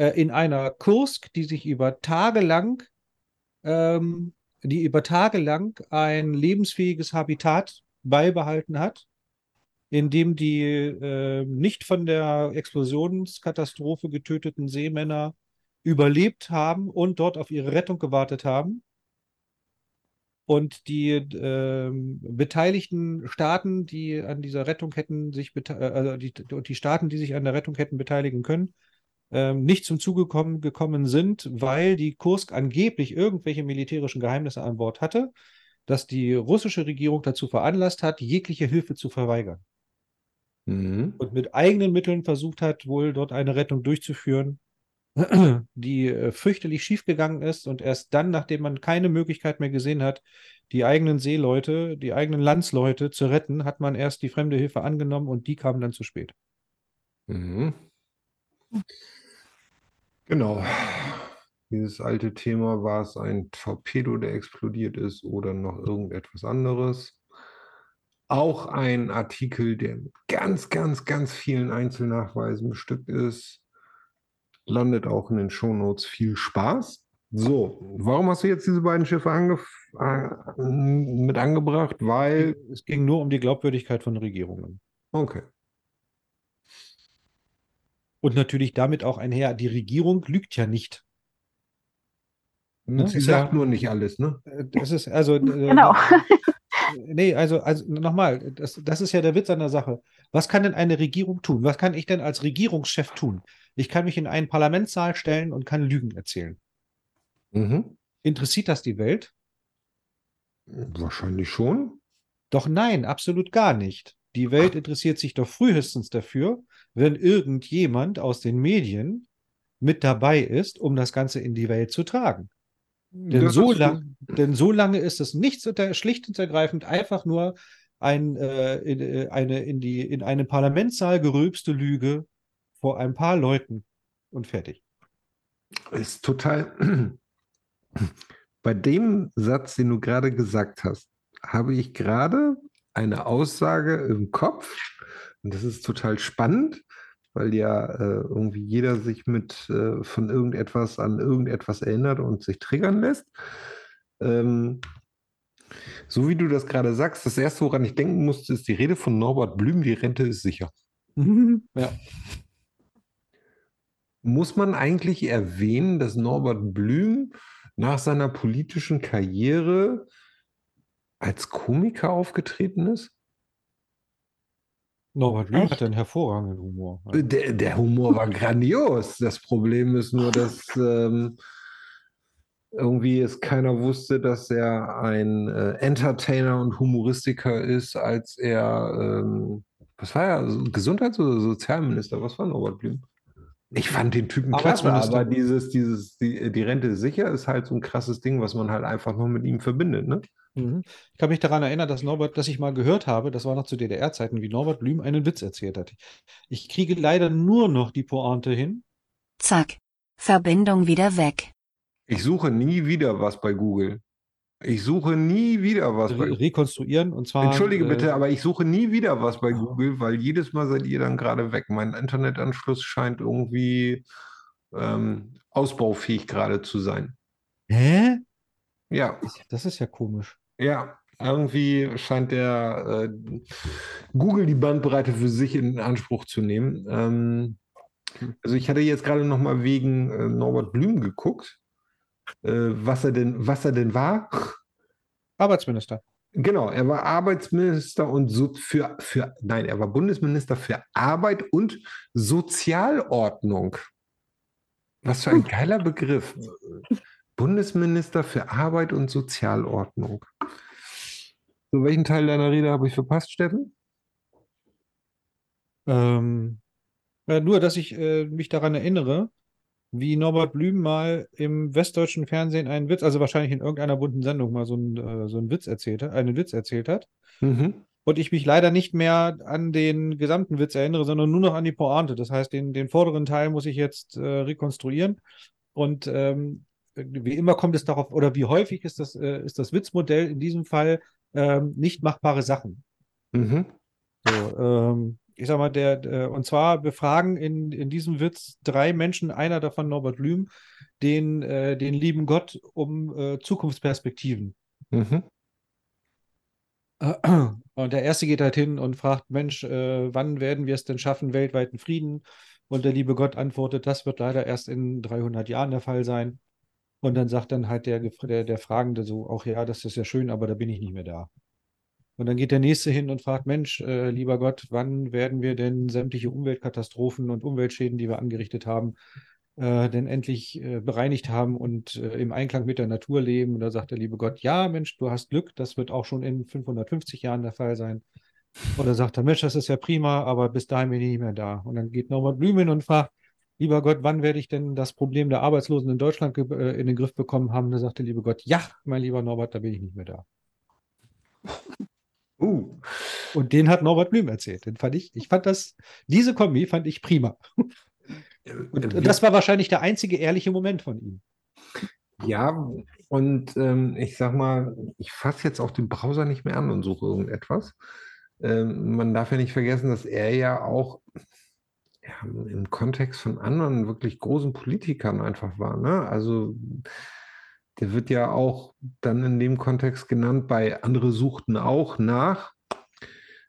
äh, in einer Kursk, die sich über Tage lang, ähm, die über Tage lang ein lebensfähiges Habitat beibehalten hat, in dem die äh, nicht von der Explosionskatastrophe getöteten Seemänner überlebt haben und dort auf ihre Rettung gewartet haben. Und die ähm, beteiligten Staaten, die an dieser Rettung hätten sich äh, also die, die Staaten, die sich an der Rettung hätten beteiligen können, ähm, nicht zum Zuge kommen, gekommen sind, weil die Kursk angeblich irgendwelche militärischen Geheimnisse an Bord hatte, dass die russische Regierung dazu veranlasst hat, jegliche Hilfe zu verweigern Mhm. und mit eigenen Mitteln versucht hat, wohl dort eine Rettung durchzuführen, <clears throat> die äh, fürchterlich schiefgegangen ist und erst dann, nachdem man keine Möglichkeit mehr gesehen hat, die eigenen Seeleute, die eigenen Landsleute zu retten, hat man erst die fremde Hilfe angenommen und die kamen dann zu spät. Mhm. Genau. Dieses alte Thema, war es ein Torpedo, der explodiert ist oder noch irgendetwas anderes? Auch ein Artikel, der mit ganz, ganz, ganz vielen Einzelnachweisen bestückt ist. Landet auch in den Shownotes. Viel Spaß. So, warum hast du jetzt diese beiden Schiffe angef äh, mit angebracht? Weil, Es ging nur um die Glaubwürdigkeit von Regierungen. okay. Und natürlich damit auch einher, die Regierung lügt ja nicht. Ne? Sie sagt ja- nur nicht alles, ne? Äh, Das ist also. äh, Genau. <laughs> Nee, also, also nochmal, das, das ist ja der Witz an der Sache. Was kann denn eine Regierung tun? Was kann ich denn als Regierungschef tun? Ich kann mich in einen Parlamentssaal stellen und kann Lügen erzählen. Mhm. Interessiert das die Welt? Wahrscheinlich schon. Doch nein, absolut gar nicht. Die Welt interessiert sich doch frühestens dafür, wenn irgendjemand aus den Medien mit dabei ist, um das Ganze in die Welt zu tragen. Denn Das so, lang, denn so lange ist es nichts unter, schlicht und ergreifend einfach nur ein, äh, in, äh, eine in, die, in einen Parlamentssaal gerülpste Lüge vor ein paar Leuten und fertig. Ist total. <clears throat> Bei dem Satz, den du gerade gesagt hast, habe ich gerade eine Aussage im Kopf. Und das ist total spannend, weil ja äh, irgendwie jeder sich mit äh, von irgendetwas an irgendetwas erinnert und sich triggern lässt. Ähm, so wie du das gerade sagst, das erste, woran ich denken musste, ist die Rede von Norbert Blüm, die Rente ist sicher. <laughs> ja. Muss man eigentlich erwähnen, dass Norbert Blüm nach seiner politischen Karriere als Komiker aufgetreten ist? Norbert Blüm Echt? hat einen hervorragenden Humor. Äh, Der, der Humor war grandios. Das Problem ist nur, dass ähm, irgendwie es keiner wusste, dass er ein äh, Entertainer und Humoristiker ist, als er, ähm, was war er, Gesundheits- oder Sozialminister? Was war Norbert Blüm? Ich fand den Typen klasse, aber dieses, dieses, die, die Rente sicher ist halt so ein krasses Ding, was man halt einfach nur mit ihm verbindet, ne? Mhm. Ich kann mich daran erinnern, dass Norbert, dass ich mal gehört habe, das war noch zu DDR-Zeiten, wie Norbert Blüm einen Witz erzählt hat. Ich kriege leider nur noch die Pointe hin. Zack. Verbindung wieder weg. Ich suche nie wieder was bei Google. Ich suche nie wieder was bei Re rekonstruieren und zwar. Entschuldige äh, bitte, aber ich suche nie wieder was bei Google, weil jedes Mal seid ihr dann gerade weg. Mein Internetanschluss scheint irgendwie ähm, ausbaufähig gerade zu sein. Hä? Ja, Das ist ja komisch. Ja. irgendwie scheint der äh, Google die Bandbreite für sich in Anspruch zu nehmen. Ähm, also ich hatte jetzt gerade noch mal wegen äh, Norbert Blüm geguckt, äh, was er denn, was er denn war. Arbeitsminister. Genau, er war Arbeitsminister und so für, für, nein, er war Bundesminister für Arbeit und Sozialordnung. Was für ein geiler Begriff. Bundesminister für Arbeit und Sozialordnung. So, welchen Teil deiner Rede habe ich verpasst, Steffen? Ähm, nur, dass ich äh, mich daran erinnere, wie Norbert Blüm mal im westdeutschen Fernsehen einen Witz, also wahrscheinlich in irgendeiner bunten Sendung mal so einen, äh, so einen Witz erzählt hat, einen Witz erzählt hat. Mhm. Und ich mich leider nicht mehr an den gesamten Witz erinnere, sondern nur noch an die Pointe. Das heißt, den, den vorderen Teil muss ich jetzt äh, rekonstruieren. Und ähm, wie immer kommt es darauf, oder wie häufig ist das, äh, ist das Witzmodell in diesem Fall ähm, nicht machbare Sachen. Mhm. So, ähm, ich sag mal, der, der, und zwar befragen in, in diesem Witz drei Menschen, einer davon Norbert Blüm, den, äh, den lieben Gott um äh, Zukunftsperspektiven. Mhm. Und der erste geht halt hin und fragt, Mensch, äh, wann werden wir es denn schaffen, weltweiten Frieden? Und der liebe Gott antwortet, das wird leider erst in 300 Jahren der Fall sein. Und dann sagt dann halt der, der, der Fragende so, auch ja, das ist ja schön, aber da bin ich nicht mehr da. Und dann geht der Nächste hin und fragt, Mensch, äh, lieber Gott, wann werden wir denn sämtliche Umweltkatastrophen und Umweltschäden, die wir angerichtet haben, äh, denn endlich äh, bereinigt haben und äh, im Einklang mit der Natur leben? Und da sagt der liebe Gott, ja, Mensch, du hast Glück, das wird auch schon in 550 Jahren der Fall sein. Oder sagt er, Mensch, das ist ja prima, aber bis dahin bin ich nicht mehr da. Und dann geht Blüm hin und fragt, lieber Gott, wann werde ich denn das Problem der Arbeitslosen in Deutschland äh, in den Griff bekommen haben? Da sagt der liebe Gott, ja, mein lieber Norbert, da bin ich nicht mehr da. Uh. Und den hat Norbert Blüm erzählt. Den fand ich, ich fand das, diese Kombi fand ich prima. Und das war wahrscheinlich der einzige ehrliche Moment von ihm. Ja, und ähm, ich sag mal, ich fasse jetzt auch den Browser nicht mehr an und suche irgendetwas. Ähm, man darf ja nicht vergessen, dass er ja auch ja, im Kontext von anderen wirklich großen Politikern einfach war. Ne? Also der wird ja auch dann in dem Kontext genannt, bei andere suchten auch nach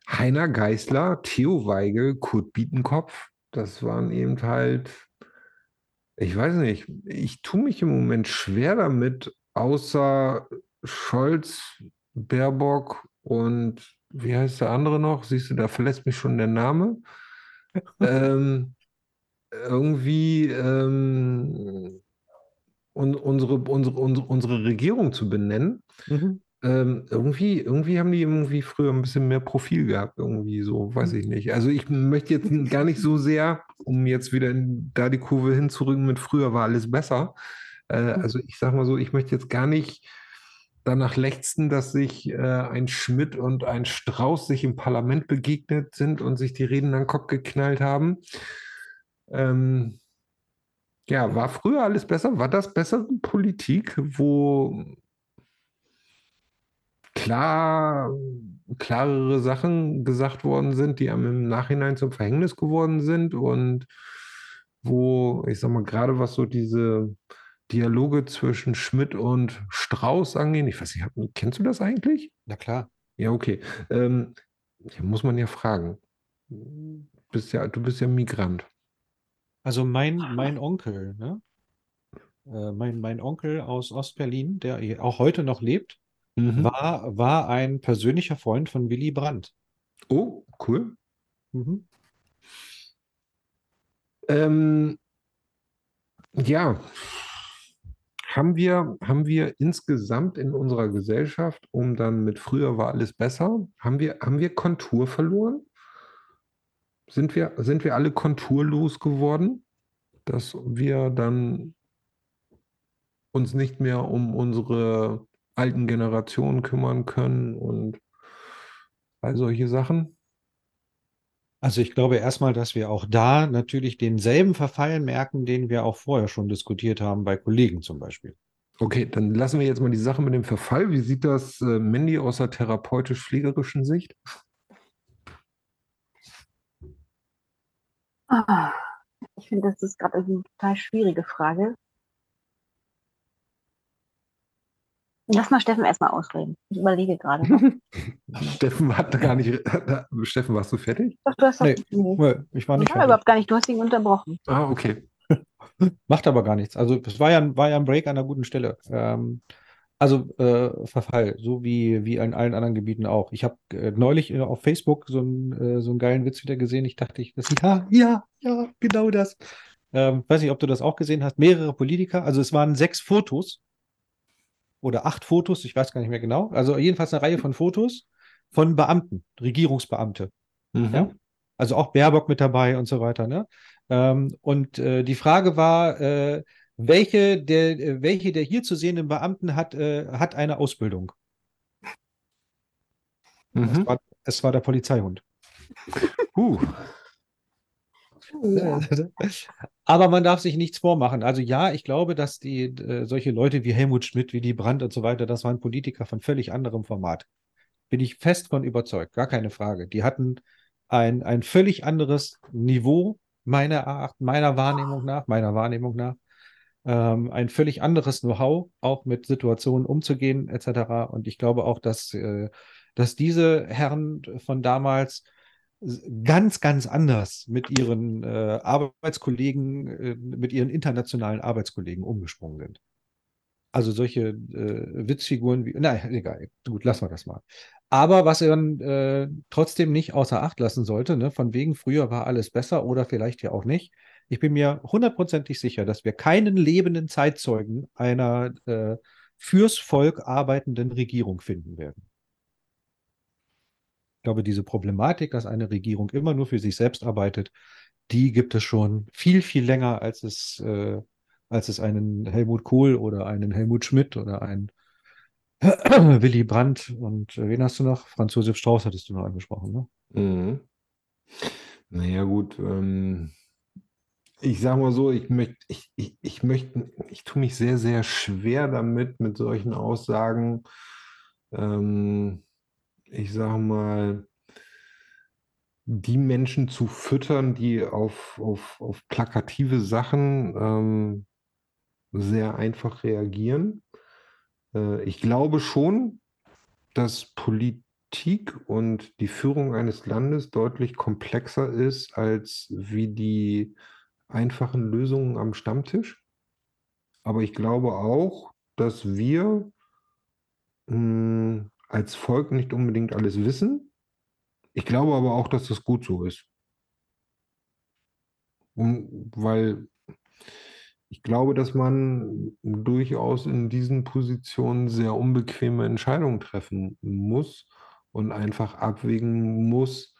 Heiner Geißler, Theo Weigel, Kurt Bietenkopf. Das waren eben halt, ich weiß nicht, ich tue mich im Moment schwer damit, außer Scholz, Baerbock und wie heißt der andere noch? Siehst du, da verlässt mich schon der Name. Ähm, irgendwie ähm, un, unsere, unsere, unsere, unsere Regierung zu benennen. Mhm. Ähm, irgendwie, irgendwie haben die irgendwie früher ein bisschen mehr Profil gehabt, irgendwie so, weiß ich nicht. Also ich möchte jetzt gar nicht so sehr, um jetzt wieder in, da die Kurve hinzurücken mit früher war alles besser. Äh, also ich sag mal so, ich möchte jetzt gar nicht danach lechzen, dass sich äh, ein Schmidt und ein Strauß sich im Parlament begegnet sind und sich die Reden an den Kopf geknallt haben. Ähm, ja, war früher alles besser? War das bessere Politik, wo klar, klarere Sachen gesagt worden sind, die einem im Nachhinein zum Verhängnis geworden sind und wo, ich sag mal, gerade was so diese Dialoge zwischen Schmidt und Strauß angehen, ich weiß nicht, kennst du das eigentlich? Na klar. Ja, okay. Ähm, muss man ja fragen. Bist ja, du bist ja Migrant. Also mein, mein Onkel, ne? Äh, mein, mein Onkel aus Ostberlin, der auch heute noch lebt, Mhm. war, war ein persönlicher Freund von Willy Brandt. Oh, cool. Mhm. Ähm, ja, haben wir, haben wir insgesamt in unserer Gesellschaft, um dann mit früher war alles besser, haben wir, haben wir Kontur verloren? Sind wir, sind wir alle konturlos geworden, dass wir dann uns nicht mehr um unsere alten Generationen kümmern können und all solche Sachen? Also ich glaube erstmal, dass wir auch da natürlich denselben Verfall merken, den wir auch vorher schon diskutiert haben, bei Kollegen zum Beispiel. Okay, dann lassen wir jetzt mal die Sache mit dem Verfall. Wie sieht das äh, Mandy aus der therapeutisch-pflegerischen Sicht? Ah, ich finde, das ist gerade eine total schwierige Frage. Lass mal Steffen erstmal ausreden. Ich überlege gerade. noch. <laughs> Steffen hat gar nicht. <laughs> Steffen, warst du fertig? Doch, du hast doch. Nee. Nee. Ich war nicht Ja, fertig. überhaupt gar nicht. Du hast ihn unterbrochen. Ah, okay. <laughs> Macht aber gar nichts. Also es war ja, war ja ein Break an einer guten Stelle. Ähm, also äh, Verfall, so wie, wie in allen anderen Gebieten auch. Ich habe äh, neulich äh, auf Facebook so, einen, äh, so einen geilen Witz wieder gesehen. Ich dachte, ich, das, ja, ja, ja, genau das. Ähm, weiß nicht, ob du das auch gesehen hast. Mehrere Politiker, also es waren sechs Fotos oder acht Fotos, ich weiß gar nicht mehr genau. Also jedenfalls eine Reihe von Fotos von Beamten, Regierungsbeamte. Mhm. Ja. Also auch Baerbock mit dabei und so weiter. Ne? Ähm, und äh, die Frage war, äh, welche der, äh, welche der hier zu sehenden Beamten hat, äh, hat eine Ausbildung? Es, Mhm. war, es war der Polizeihund. Uh, Ja. Aber man darf sich nichts vormachen. Also ja, ich glaube, dass die äh, solche Leute wie Helmut Schmidt, Willy Brandt und so weiter, das waren Politiker von völlig anderem Format. Bin ich fest von überzeugt, gar keine Frage. Die hatten ein, ein völlig anderes Niveau, meiner, meiner Wahrnehmung nach, meiner Wahrnehmung nach. Ähm, ein völlig anderes Know-how, auch mit Situationen umzugehen, etc. Und ich glaube auch, dass, äh, dass diese Herren von damals ganz, ganz anders mit ihren äh, Arbeitskollegen, äh, mit ihren internationalen Arbeitskollegen umgesprungen sind. Also solche äh, Witzfiguren wie, nein, egal, gut, lassen wir das mal. Aber was man äh, trotzdem nicht außer Acht lassen sollte, ne, von wegen früher war alles besser oder vielleicht ja auch nicht. Ich bin mir hundertprozentig sicher, dass wir keinen lebenden Zeitzeugen einer äh, fürs Volk arbeitenden Regierung finden werden. Ich glaube, diese Problematik, dass eine Regierung immer nur für sich selbst arbeitet, die gibt es schon viel, viel länger, als es, äh, als es einen Helmut Kohl oder einen Helmut Schmidt oder einen <clears throat> Willy Brandt und äh, wen hast du noch? Franz Josef Strauß hattest du noch angesprochen, ne? Mhm. Naja, gut. Ähm, ich sag mal so, ich möchte, ich, ich, ich möchte, ich tue mich sehr, sehr schwer damit, mit solchen Aussagen. Ähm, ich sage mal, die Menschen zu füttern, die auf, auf, auf plakative Sachen ähm, sehr einfach reagieren. Äh, ich glaube schon, dass Politik und die Führung eines Landes deutlich komplexer ist als wie die einfachen Lösungen am Stammtisch. Aber ich glaube auch, dass wir mh, als Volk nicht unbedingt alles wissen. Ich glaube aber auch, dass das gut so ist. Um, weil ich glaube, dass man durchaus in diesen Positionen sehr unbequeme Entscheidungen treffen muss und einfach abwägen muss,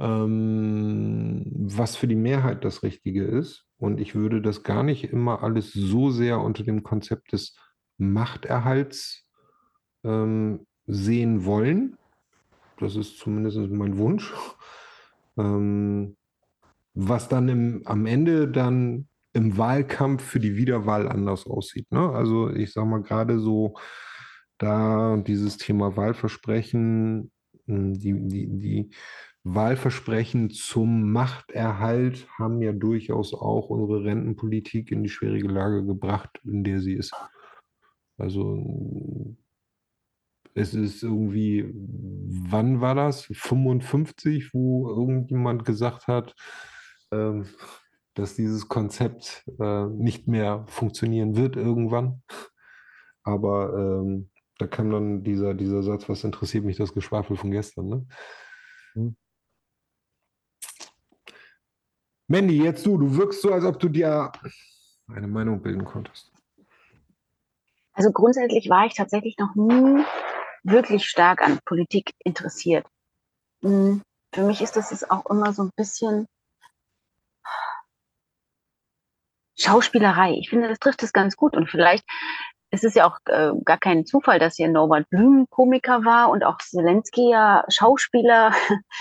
ähm, was für die Mehrheit das Richtige ist. Und ich würde das gar nicht immer alles so sehr unter dem Konzept des Machterhalts ähm, sehen wollen. Das ist zumindest mein Wunsch. Ähm, was dann im, am Ende dann im Wahlkampf für die Wiederwahl anders aussieht. Ne? Also ich sage mal gerade so, da dieses Thema Wahlversprechen, mh, die, die, die Wahlversprechen zum Machterhalt haben ja durchaus auch unsere Rentenpolitik in die schwierige Lage gebracht, in der sie ist. Also es ist irgendwie, wann war das? 55, wo irgendjemand gesagt hat, ähm, dass dieses Konzept äh, nicht mehr funktionieren wird irgendwann. Aber ähm, da kam dann dieser, dieser Satz, was interessiert mich das Geschwafel von gestern, ne? Hm. Mandy, jetzt du, du wirkst so, als ob du dir eine Meinung bilden konntest. Also grundsätzlich war ich tatsächlich noch nie wirklich stark an Politik interessiert. Hm, Für mich ist das jetzt auch immer so ein bisschen Schauspielerei. Ich finde, das trifft es ganz gut. Und vielleicht ist es ja auch äh, gar kein Zufall, dass hier Norbert Blüm Komiker war und auch Zelensky ja Schauspieler.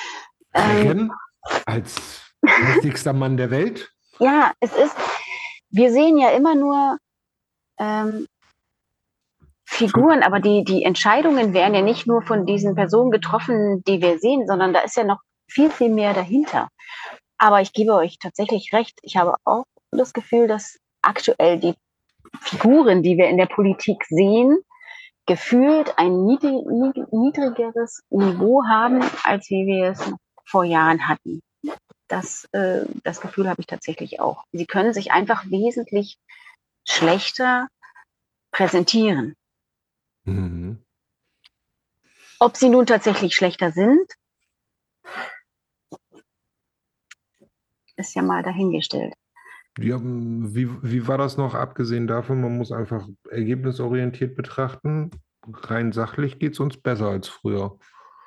<laughs> ähm, als mächtigster Mann der Welt. ja, es ist, wir sehen ja immer nur ähm, Figuren, aber die, die Entscheidungen werden ja nicht nur von diesen Personen getroffen, die wir sehen, sondern da ist ja noch viel, viel mehr dahinter. Aber ich gebe euch tatsächlich recht. Ich habe auch das Gefühl, dass aktuell die Figuren, die wir in der Politik sehen, gefühlt ein niedrig, niedrigeres Niveau haben, als wie wir es vor Jahren hatten. Das, äh, das Gefühl habe ich tatsächlich auch. Sie können sich einfach wesentlich schlechter präsentieren. Mhm. Ob sie nun tatsächlich schlechter sind, ist ja mal dahingestellt. Ja, wie, wie war das noch, abgesehen davon, man muss einfach ergebnisorientiert betrachten. Rein sachlich geht es uns besser als früher.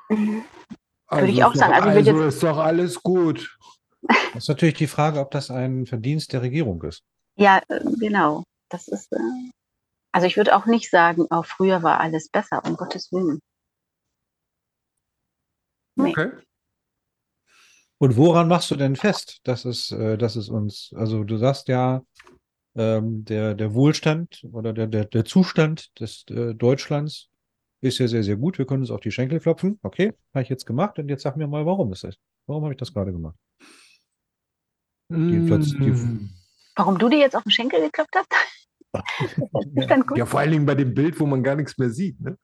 Mhm. Also würde ich auch sagen. Also, also jetzt... ist doch alles gut. <laughs> Das ist natürlich die Frage, ob das ein Verdienst der Regierung ist. Ja, äh, genau. Das ist, äh, also ich würde auch nicht sagen, auch oh, früher war alles besser, um Gottes Willen. Nee. Okay. Und woran machst du denn fest, dass es, äh, dass es uns, also du sagst ja, ähm, der, der Wohlstand oder der, der, der Zustand des äh, Deutschlands ist ja sehr, sehr gut. Wir können uns auf die Schenkel klopfen. Okay, habe ich jetzt gemacht. Und jetzt sag mir mal, warum ist das? Warum habe ich das gerade gemacht? Die die, mm. warum du dir jetzt auf den Schenkel geklopft hast? Ja, vor allen Dingen bei dem Bild, wo man gar nichts mehr sieht. Ne?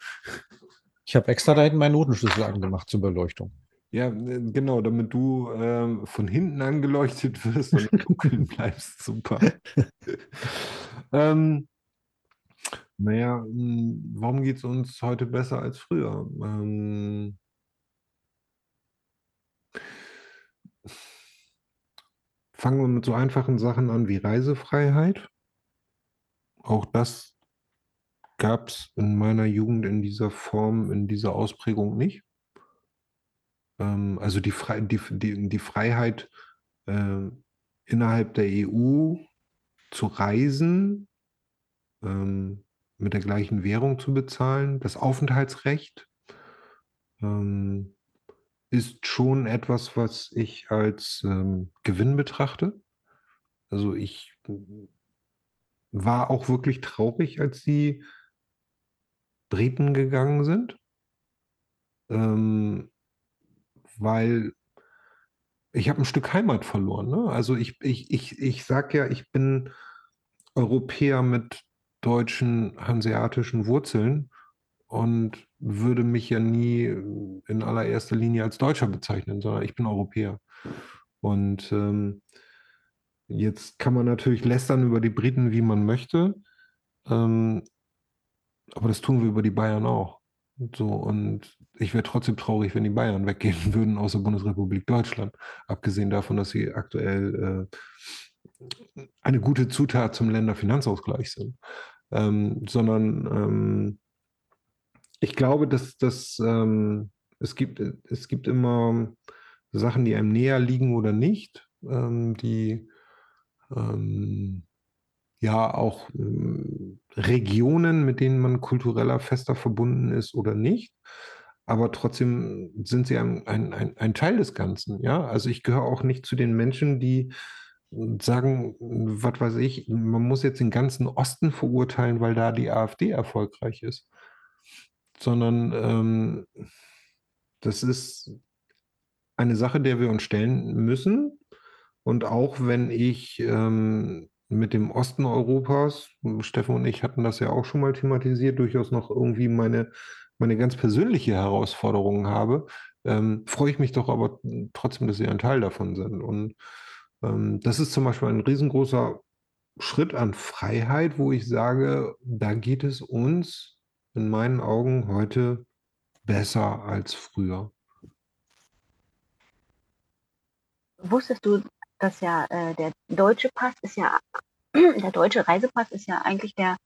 Ich habe extra da hinten meinen Notenschlüssel angemacht zur Beleuchtung. Ja, äh, genau, damit du ähm, von hinten angeleuchtet wirst und dunkel <laughs> bleibst. Super. <laughs> ähm, naja, hm, warum geht es uns heute besser als früher? Ähm, fangen wir mit so einfachen Sachen an wie Reisefreiheit. Auch das gab es in meiner Jugend in dieser Form, in dieser Ausprägung nicht. Ähm, also die, Fre die, die, die Freiheit äh, innerhalb der EU zu reisen, ähm, mit der gleichen Währung zu bezahlen, das Aufenthaltsrecht ähm, ist schon etwas, was ich als ähm, Gewinn betrachte. Also ich war auch wirklich traurig, als die Briten gegangen sind. Ähm, weil ich habe ein Stück Heimat verloren. Ne? Also ich, ich, ich, ich sage ja, ich bin Europäer mit deutschen hanseatischen Wurzeln und würde mich ja nie in allererster Linie als Deutscher bezeichnen, sondern ich bin Europäer. Und ähm, jetzt kann man natürlich lästern über die Briten, wie man möchte, ähm, aber das tun wir über die Bayern auch. So, und ich wäre trotzdem traurig, wenn die Bayern weggehen <laughs> würden aus der Bundesrepublik Deutschland. Abgesehen davon, dass sie aktuell äh, eine gute Zutat zum Länderfinanzausgleich sind. Ähm, sondern ähm, ich glaube, dass, dass ähm, es, gibt, es gibt immer Sachen, die einem näher liegen oder nicht, ähm, die ähm, ja auch äh, Regionen, mit denen man kultureller fester verbunden ist oder nicht. Aber trotzdem sind sie ein, ein, ein, ein Teil des Ganzen. Ja, also ich gehöre auch nicht zu den Menschen, die sagen, was weiß ich, man muss jetzt den ganzen Osten verurteilen, weil da die AfD erfolgreich ist. Sondern ähm, das ist eine Sache, der wir uns stellen müssen. Und auch wenn ich ähm, mit dem Osten Europas, Steffen und ich hatten das ja auch schon mal thematisiert, durchaus noch irgendwie meine, meine ganz persönliche Herausforderungen habe, ähm, freue ich mich doch aber trotzdem, dass sie ein Teil davon sind. Und ähm, das ist zum Beispiel ein riesengroßer Schritt an Freiheit, wo ich sage, da geht es uns in meinen Augen heute besser als früher. Wusstest du, dass ja äh, der deutsche Pass ist ja, <clears throat> der deutsche Reisepass ist ja eigentlich der,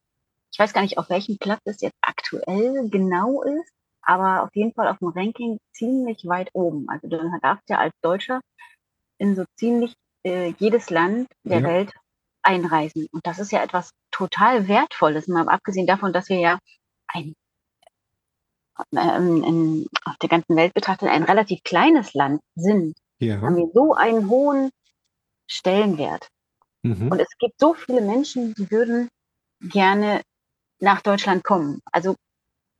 ich weiß gar nicht, auf welchem Platz es jetzt aktuell genau ist, aber auf jeden Fall auf dem Ranking ziemlich weit oben. Also du darfst ja als Deutscher in so ziemlich äh, jedes Land der ja. Welt einreisen. Und das ist ja etwas total Wertvolles, mal abgesehen davon, dass wir ja ein ähm, in, auf der ganzen Welt betrachtet ein relativ kleines Land sind, ja. haben wir so einen hohen Stellenwert. Mhm. Und es gibt so viele Menschen, die würden gerne nach Deutschland kommen. Also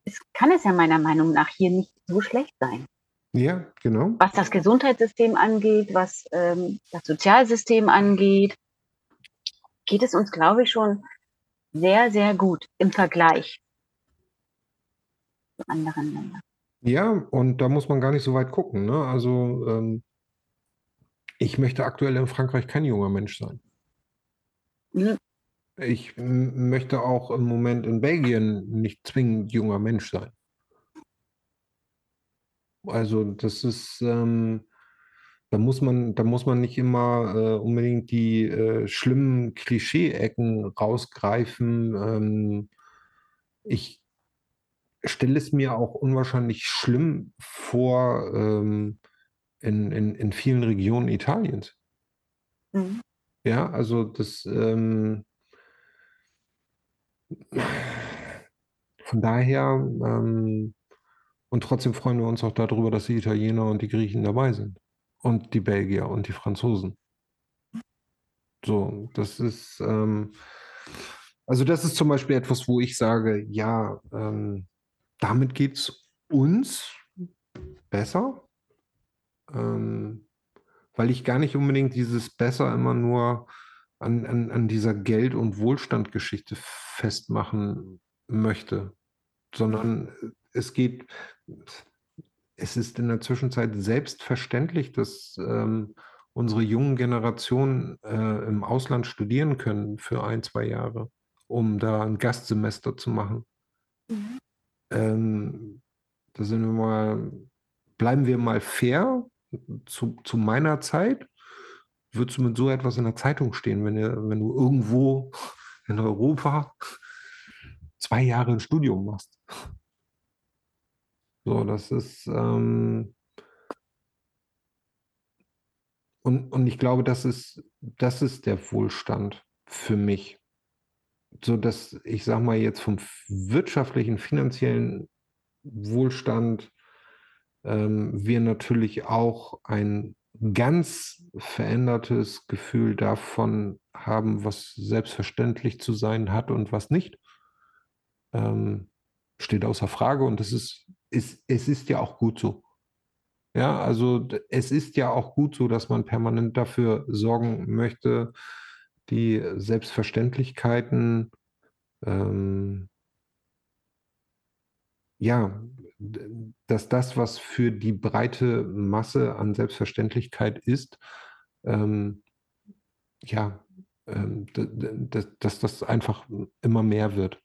es kann es ja meiner Meinung nach hier nicht so schlecht sein. Ja, genau. Was das Gesundheitssystem angeht, was ähm, das Sozialsystem angeht, geht es uns, glaube ich, schon sehr, sehr gut im Vergleich. zu anderen Ländern. Ja, und da muss man gar nicht so weit gucken. Ne? Also ähm, ich möchte aktuell in Frankreich kein junger Mensch sein. Mhm. Ich möchte auch im Moment in Belgien nicht zwingend junger Mensch sein. Also das ist, ähm, da muss man, da muss man nicht immer äh, unbedingt die äh, schlimmen Klischee-Ecken rausgreifen. Ähm, ich stelle es mir auch unwahrscheinlich schlimm vor ähm, in, in, in vielen Regionen Italiens. Mhm. Ja, also das, ähm, von daher, ähm, und trotzdem freuen wir uns auch darüber, dass die Italiener und die Griechen dabei sind. Und die Belgier und die Franzosen. So, das ist, ähm, also das ist zum Beispiel etwas, wo ich sage, ja, ähm, damit geht es uns besser, ähm, weil ich gar nicht unbedingt dieses besser immer nur an, an, an dieser Geld- und Wohlstandgeschichte festmachen möchte, sondern es geht, es ist in der Zwischenzeit selbstverständlich, dass ähm, unsere jungen Generationen äh, im Ausland studieren können für ein, zwei Jahre, um da ein Gastsemester zu machen. Mhm. Ähm, da sind wir mal, bleiben wir mal fair. Zu, zu meiner Zeit würdest du mit so etwas in der Zeitung stehen, wenn, ihr, wenn du irgendwo in Europa zwei Jahre ein Studium machst. So, das ist, ähm, und, und ich glaube, das ist, das ist der Wohlstand für mich. So dass ich sag mal jetzt vom wirtschaftlichen, finanziellen Wohlstand wir natürlich auch ein ganz verändertes Gefühl davon haben, was selbstverständlich zu sein hat und was nicht. Ähm, steht außer Frage und das ist, ist, es ist ja auch gut so. Ja, also es ist ja auch gut so, dass man permanent dafür sorgen möchte, die Selbstverständlichkeiten, ähm, ja, dass das, was für die breite Masse an Selbstverständlichkeit ist, ähm, ja, ähm, dass, dass das einfach immer mehr wird.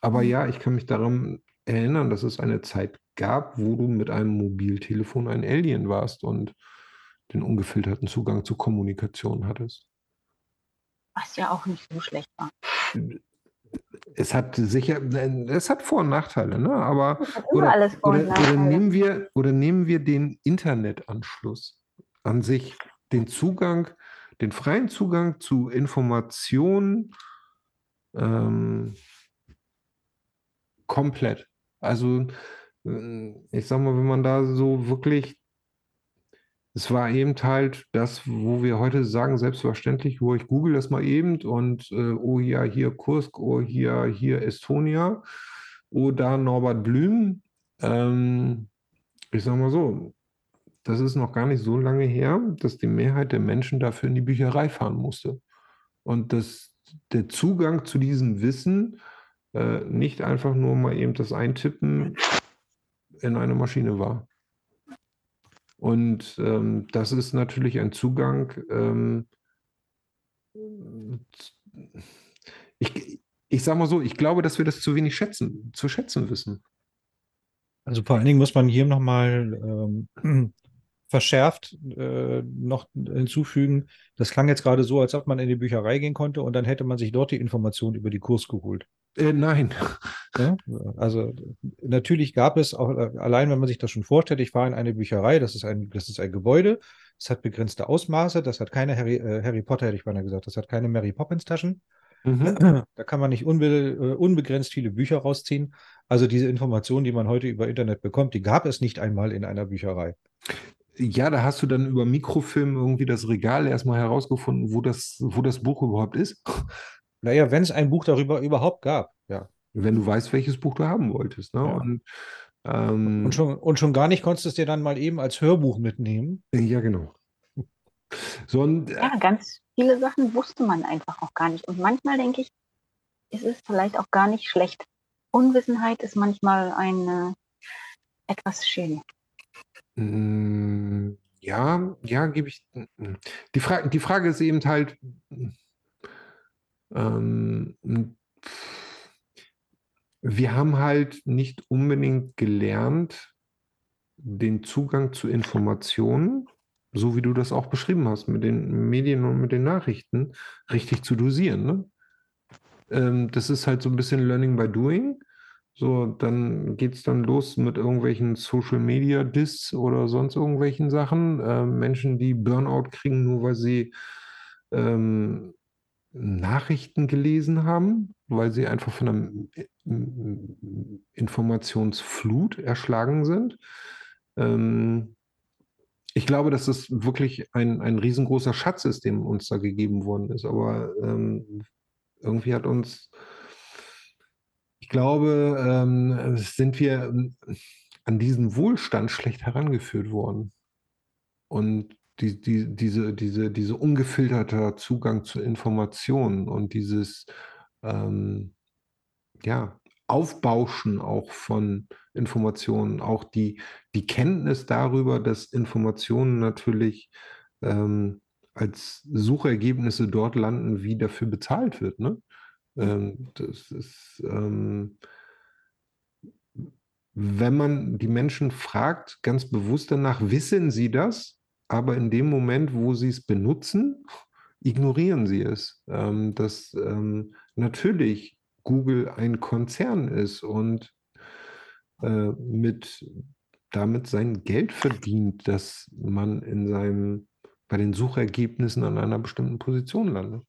Aber ja, ich kann mich daran erinnern, dass es eine Zeit gab, wo du mit einem Mobiltelefon ein Alien warst und den ungefilterten Zugang zur Kommunikation hattest. Was ja auch nicht so schlecht war. Es hat sicher, es hat Vor- und Nachteile, ne? Aber oder, oder, oder nehmen wir oder nehmen wir den Internetanschluss an sich, den Zugang, den freien Zugang zu Informationen ähm, komplett. Also äh, ich sag mal, wenn man da so wirklich, es war eben halt das, wo wir heute sagen, selbstverständlich, wo ich google das mal eben und äh, oh ja, hier Kursk, oh hier, hier Estonia, oh da Norbert Blüm. Ähm, ich sag mal so, das ist noch gar nicht so lange her, dass die Mehrheit der Menschen dafür in die Bücherei fahren musste. Und dass der Zugang zu diesem Wissen äh, nicht einfach nur mal eben das Eintippen in eine Maschine war. Und ähm, das ist natürlich ein Zugang. Ähm, ich, ich sage mal so, ich glaube, dass wir das zu wenig schätzen, zu schätzen wissen. Also vor allen Dingen muss man hier nochmal ähm, verschärft äh, noch hinzufügen, das klang jetzt gerade so, als ob man in die Bücherei gehen konnte und dann hätte man sich dort die Information über die Kurs geholt. Äh, nein. Ja? Also natürlich gab es auch, äh, allein wenn man sich das schon vorstellt, ich fahre in eine Bücherei, das ist ein, das ist ein Gebäude, es hat begrenzte Ausmaße, das hat keine Harry, äh, Harry Potter, hätte ich beinahe gesagt, das hat keine Mary Poppins Taschen. Mhm. Da kann man nicht unbe äh, unbegrenzt viele Bücher rausziehen. Also diese Informationen, die man heute über Internet bekommt, die gab es nicht einmal in einer Bücherei. Ja, da hast du dann über Mikrofilm irgendwie das Regal erstmal herausgefunden, wo das, wo das Buch überhaupt ist. <laughs> Naja, wenn es ein Buch darüber überhaupt gab, ja. Wenn du weißt, welches Buch du haben wolltest. Ne? Ja. Und, ähm, Und schon, und schon gar nicht konntest du es dir dann mal eben als Hörbuch mitnehmen. ja, genau. So, und, äh, Ja, ganz viele Sachen wusste man einfach auch gar nicht. Und manchmal denke ich, ist es vielleicht auch gar nicht schlecht, Unwissenheit ist manchmal ein äh, etwas schön. Mm, Ja, ja, gebe ich. mm, Die Frage, die Frage ist eben halt, ähm, wir haben halt nicht unbedingt gelernt, den Zugang zu Informationen, so wie du das auch beschrieben hast, mit den Medien und mit den Nachrichten, richtig zu dosieren. Ne? Ähm, das ist halt so ein bisschen Learning by Doing. So, dann geht es dann los mit irgendwelchen Social Media Diss oder sonst irgendwelchen Sachen. Ähm, Menschen, die Burnout kriegen, nur weil sie ähm, Nachrichten gelesen haben, weil sie einfach von einer äh, Informationsflut erschlagen sind. Ähm, ich glaube, dass es wirklich ein, ein riesengroßer Schatz ist, dem uns da gegeben worden ist. Aber ähm, irgendwie hat uns, ich glaube, ähm, sind wir ähm, an diesen Wohlstand schlecht herangeführt worden. Und die, die, diese, diese, diese ungefilterter Zugang zu Informationen und dieses ähm, ja, Aufbauschen auch von Informationen, auch die, die Kenntnis darüber, dass Informationen natürlich ähm, als Suchergebnisse dort landen, wie dafür bezahlt wird. Ne? Ähm, das ist, ähm, wenn man die Menschen fragt, ganz bewusst danach, wissen sie das, aber in dem Moment, wo sie es benutzen, ignorieren sie es. Ähm, dass ähm, natürlich Google ein Konzern ist und äh, mit damit sein Geld verdient, dass man in seinem bei den Suchergebnissen an einer bestimmten Position landet.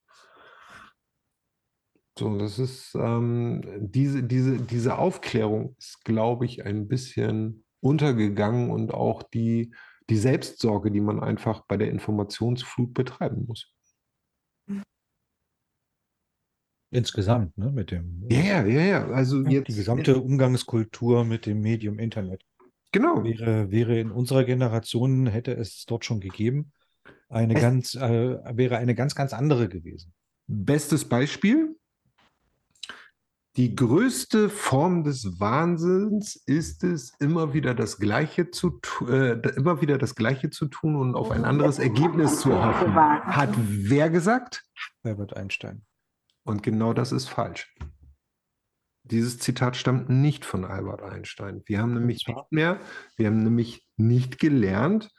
So, das ist ähm, diese, diese, diese Aufklärung ist, glaube ich, ein bisschen untergegangen und auch die, die Selbstsorge, die man einfach bei der Informationsflut betreiben muss. Insgesamt, ne, mit dem, Ja, ja, ja. Also die jetzt, gesamte Umgangskultur mit dem Medium Internet. genau. Wäre, wäre in unserer Generation, hätte es dort schon gegeben, eine Es- ganz, äh, wäre eine ganz, ganz andere gewesen. Bestes Beispiel. Die größte Form des Wahnsinns ist es, immer wieder das Gleiche zu, äh, immer wieder das Gleiche zu tun und auf ein anderes Ergebnis zu hoffen. Hat wer gesagt? Albert Einstein. Und genau das ist falsch. Dieses Zitat stammt nicht von Albert Einstein. Wir haben nämlich nicht mehr, wir haben nämlich nicht gelernt,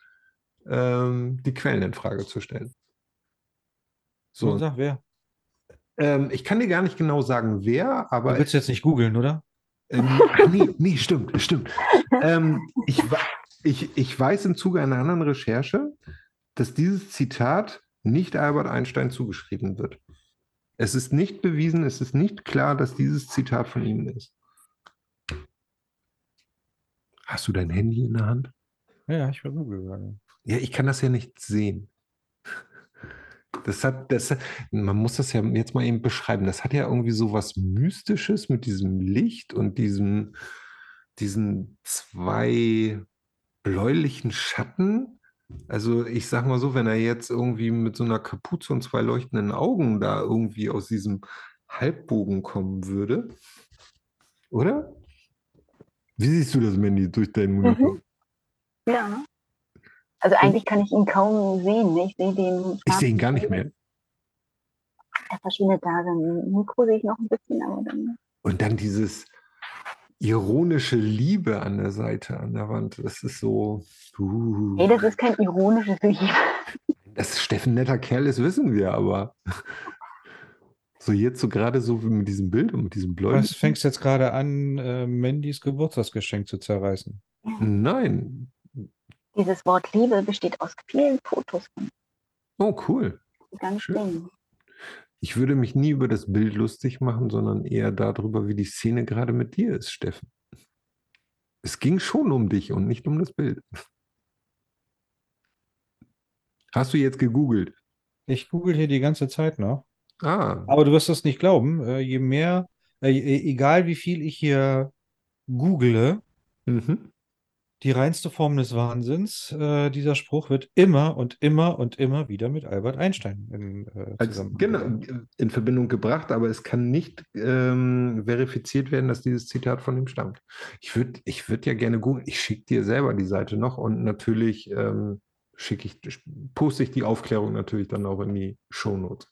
ähm, die Quellen in Frage zu stellen. So, So, sag wer. Ähm, ich kann dir gar nicht genau sagen, wer, Du aber willst jetzt nicht googeln, oder? Ähm, ach <laughs> nee, nee, stimmt, stimmt. Ähm, ich, ich, ich weiß im Zuge einer anderen Recherche, dass dieses Zitat nicht Albert Einstein zugeschrieben wird. Es ist nicht bewiesen, es ist nicht klar, dass dieses Zitat von ihm ist. Hast du dein Handy in der Hand? Ja, ich sagen. Ja, ich kann das ja nicht sehen. Das hat, das, man muss das ja jetzt mal eben beschreiben. Das hat ja irgendwie so was Mystisches mit diesem Licht und diesem, diesen zwei bläulichen Schatten. Also ich sag mal so, wenn er jetzt irgendwie mit so einer Kapuze und zwei leuchtenden Augen da irgendwie aus diesem Halbbogen kommen würde. Oder? Wie siehst du das, Mandy, durch deinen Monitor? Ja. Also eigentlich kann ich ihn kaum sehen. ne? Ich sehe den. Ich sehe ihn gar nicht mehr. Er verschwindet da. Sein Mikro sehe ich noch ein bisschen, aber dann. Und dann dieses ironische Liebe an der Seite, an der Wand. Das ist so. Uh, Nee, das ist kein ironisches Lied. dass Steffen ein netter Kerl ist, wissen wir, aber <laughs> so jetzt so gerade so wie mit diesem Bild und mit diesem Was Bläulichen. fängst jetzt gerade an, äh, Mandys Geburtstagsgeschenk zu zerreißen? Nein. Dieses Wort Liebe besteht aus vielen Fotos von Oh, cool. ganz Schön. Dingen. Ich würde mich nie über das Bild lustig machen, sondern eher darüber, wie die Szene gerade mit dir ist, Steffen. Es ging schon um dich und nicht um das Bild. Hast du jetzt gegoogelt? Ich google hier die ganze Zeit noch. Ah, Aber du wirst das nicht glauben. Äh, je mehr, äh, e- egal wie viel ich hier google, mhm. Die reinste Form des Wahnsinns. Äh, dieser Spruch wird immer und immer und immer wieder mit Albert Einstein in, äh, Als, zusammen. genau, in Verbindung gebracht, aber es kann nicht ähm, verifiziert werden, dass dieses Zitat von ihm stammt. Ich würde ich würd ja gerne googeln, ich schicke dir selber die Seite noch und natürlich ähm, schicke ich, poste ich die Aufklärung natürlich dann auch in die Shownotes.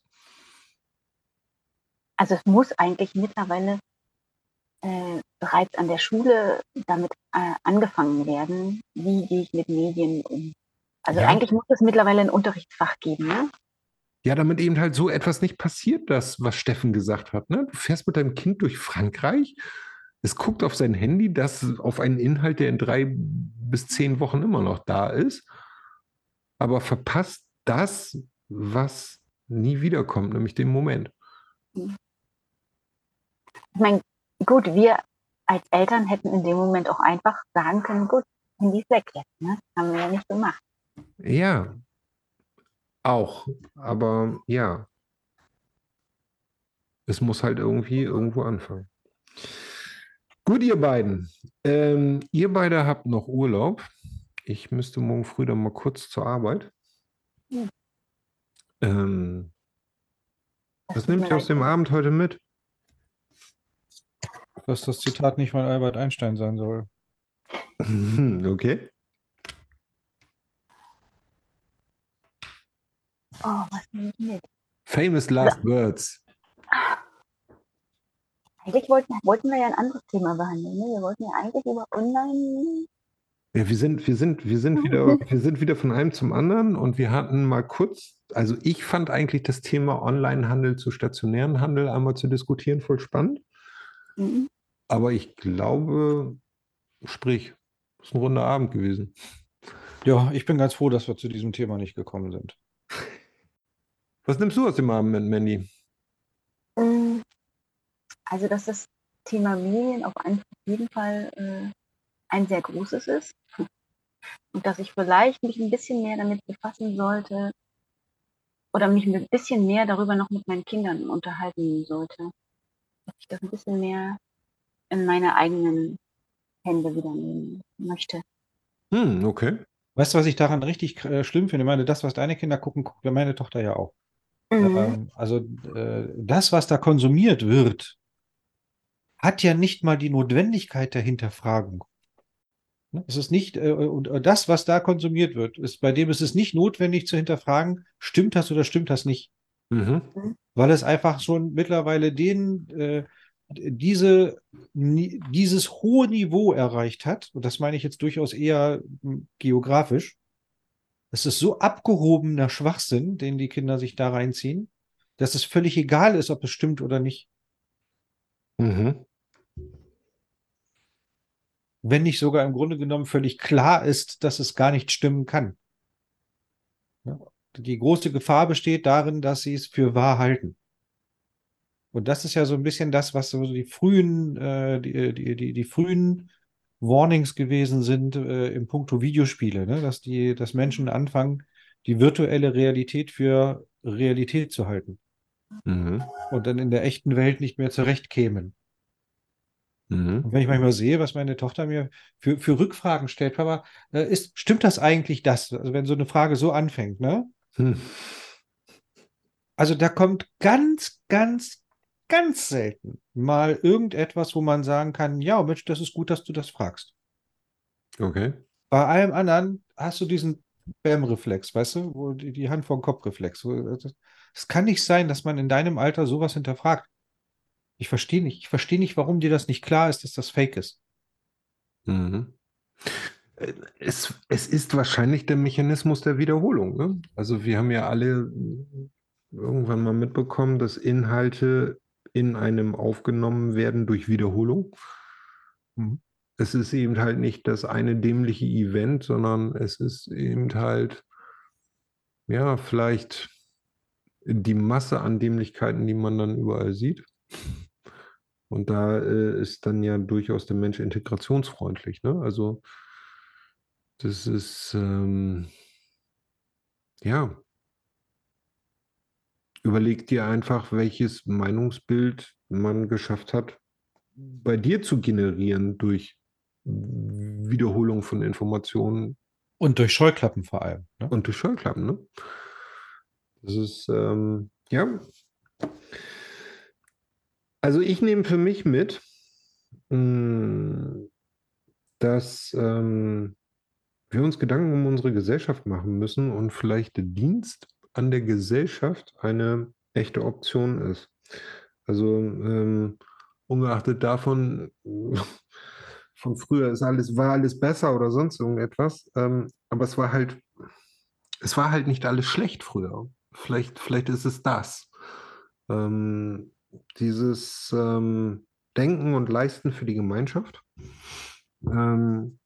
Also es muss eigentlich mittlerweile äh, bereits an der Schule damit äh, angefangen werden, wie gehe ich mit Medien um. Also Ja. eigentlich muss es mittlerweile ein Unterrichtsfach geben, ne? Ja, damit eben halt so etwas nicht passiert, das, was Steffen gesagt hat. Ne? Du fährst mit deinem Kind durch Frankreich, es guckt auf sein Handy, das auf einen Inhalt, der in drei bis zehn Wochen immer noch da ist, aber verpasst das, was nie wiederkommt, nämlich den Moment. Ich meine, gut, wir als Eltern hätten in dem Moment auch einfach sagen können, gut, Handy ist weg jetzt, ne? Haben wir ja nicht gemacht. Ja, auch, aber ja, es muss halt irgendwie irgendwo anfangen. Gut, ihr beiden. Ähm, ihr beide habt noch Urlaub. Ich müsste morgen früh dann mal kurz zur Arbeit. Hm. Ähm, Das nehmt mir ihr aus dem Abend heute mit? Dass das Zitat nicht von Albert Einstein sein soll. <laughs> Okay. Oh, was nehme ich mit? Famous Last Words. Eigentlich wollten, wollten wir ja ein anderes Thema behandeln. Ne? Wir wollten ja eigentlich über Online. Ja, wir sind, wir sind, wir sind wieder, <laughs> wir sind wieder von einem zum anderen und wir hatten mal kurz, also ich fand eigentlich das Thema Onlinehandel zu stationären Handel einmal zu diskutieren voll spannend, Mhm. Aber ich glaube, sprich, es ist ein runder Abend gewesen. Ja, ich bin ganz froh, dass wir zu diesem Thema nicht gekommen sind. Was nimmst du aus dem Abend mit, Mandy? Mm, Also, dass das Thema Medien auf jeden Fall äh, ein sehr großes ist. Und dass ich vielleicht mich ein bisschen mehr damit befassen sollte oder mich ein bisschen mehr darüber noch mit meinen Kindern unterhalten sollte. Dass ich das ein bisschen mehr in meine eigenen Hände wieder nehmen möchte. Hm, okay. Weißt du, was ich daran richtig äh, schlimm finde? Ich meine, das, was deine Kinder gucken, guckt ja meine Tochter ja auch. Mhm. Ähm, also äh, das, was da konsumiert wird, hat ja nicht mal die Notwendigkeit der Hinterfragung. Ne? Es ist nicht, äh, und äh, das, was da konsumiert wird, ist, bei dem ist es nicht notwendig zu hinterfragen, stimmt das oder stimmt das nicht? Mhm. Weil es einfach schon mittlerweile den, äh, diese, dieses hohe Niveau erreicht hat, und das meine ich jetzt durchaus eher m, geografisch, es ist so abgehobener Schwachsinn, den die Kinder sich da reinziehen, dass es völlig egal ist, ob es stimmt oder nicht. Mhm. Wenn nicht sogar im Grunde genommen völlig klar ist, dass es gar nicht stimmen kann. Die große Gefahr besteht darin, dass sie es für wahr halten. Und das ist ja so ein bisschen das, was so die frühen, äh, die, die, die, die frühen Warnings gewesen sind äh, im Punkto Videospiele, ne? dass die, dass Menschen anfangen, die virtuelle Realität für Realität zu halten Mhm. und dann in der echten Welt nicht mehr zurechtkämen. Mhm. Und wenn ich manchmal sehe, was meine Tochter mir für, für Rückfragen stellt, Papa, äh, ist, stimmt das eigentlich das? Also wenn so eine Frage so anfängt, ne? Hm. Also da kommt ganz, ganz, ganz selten mal irgendetwas, wo man sagen kann, ja, Mensch, das ist gut, dass du das fragst. Okay. Bei allem anderen hast du diesen Bam-Reflex, weißt du, wo die, die Hand vor den Kopf-Reflex. Das- Es kann nicht sein, dass man in deinem Alter sowas hinterfragt. Ich verstehe nicht. Ich verstehe nicht, warum dir das nicht klar ist, dass das Fake ist. Mhm. Äh, Es, es ist wahrscheinlich der Mechanismus der Wiederholung. Ne? Also wir haben ja alle irgendwann mal mitbekommen, dass Inhalte in einem aufgenommen werden durch Wiederholung. Mhm. Es ist eben halt nicht das eine dämliche Event, sondern es ist eben halt, ja, vielleicht die Masse an Dämlichkeiten, die man dann überall sieht. Und da äh, ist dann ja durchaus der Mensch integrationsfreundlich. Ne? Also das ist, ähm, ja, überleg dir einfach, welches Meinungsbild man geschafft hat, bei dir zu generieren durch Wiederholung von Informationen Und durch Scheuklappen vor allem. Ne? und durch Scheuklappen, ne? Das ist, ähm, ja. Also ich nehme für mich mit, mh, dass ähm, wir uns Gedanken um unsere Gesellschaft machen müssen und vielleicht der Dienst an der Gesellschaft eine echte Option ist. Also ähm, ungeachtet davon, <laughs> von früher ist alles, war alles besser oder sonst irgendetwas, ähm, aber es war halt, es war halt nicht alles schlecht früher. Vielleicht, vielleicht ist es das. Ähm, dieses ähm, Denken und Leisten für die Gemeinschaft. Ähm,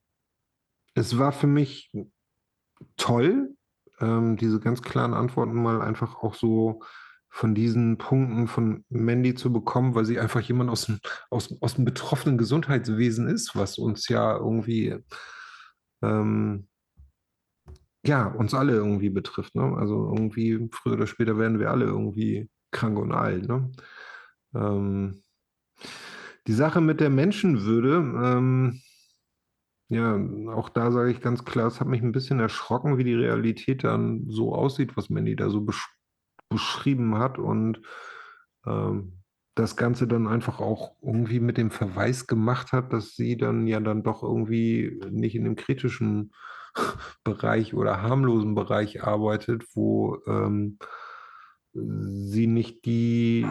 es war für mich toll, ähm, diese ganz klaren Antworten mal einfach auch so von diesen Punkten von Mandy zu bekommen, weil sie einfach jemand aus dem, aus, aus dem betroffenen Gesundheitswesen ist, was uns ja irgendwie, ähm, ja, uns alle irgendwie betrifft. Ne? Also irgendwie früher oder später werden wir alle irgendwie krank und alt. Ne? Ähm, die Sache mit der Menschenwürde, ähm, ja, auch da sage ich ganz klar, es hat mich ein bisschen erschrocken, wie die Realität dann so aussieht, was Mandy da so besch beschrieben hat und ähm, das Ganze dann einfach auch irgendwie mit dem Verweis gemacht hat, dass sie dann ja dann doch irgendwie nicht in dem kritischen <laughs> Bereich oder harmlosen Bereich arbeitet, wo ähm, sie nicht die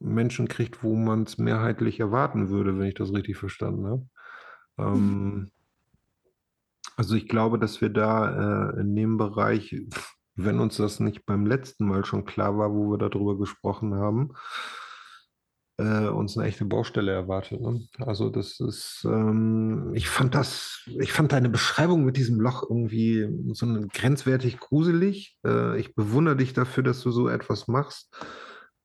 Menschen kriegt, wo man es mehrheitlich erwarten würde, wenn ich das richtig verstanden habe. Ähm, also ich glaube, dass wir da äh, in dem Bereich, wenn uns das nicht beim letzten Mal schon klar war, wo wir darüber gesprochen haben, äh, uns eine echte Baustelle erwartet. Ne? Also das ist, ähm, ich fand das, ich fand deine Beschreibung mit diesem Loch irgendwie so grenzwertig gruselig. Äh, ich bewundere dich dafür, dass du so etwas machst.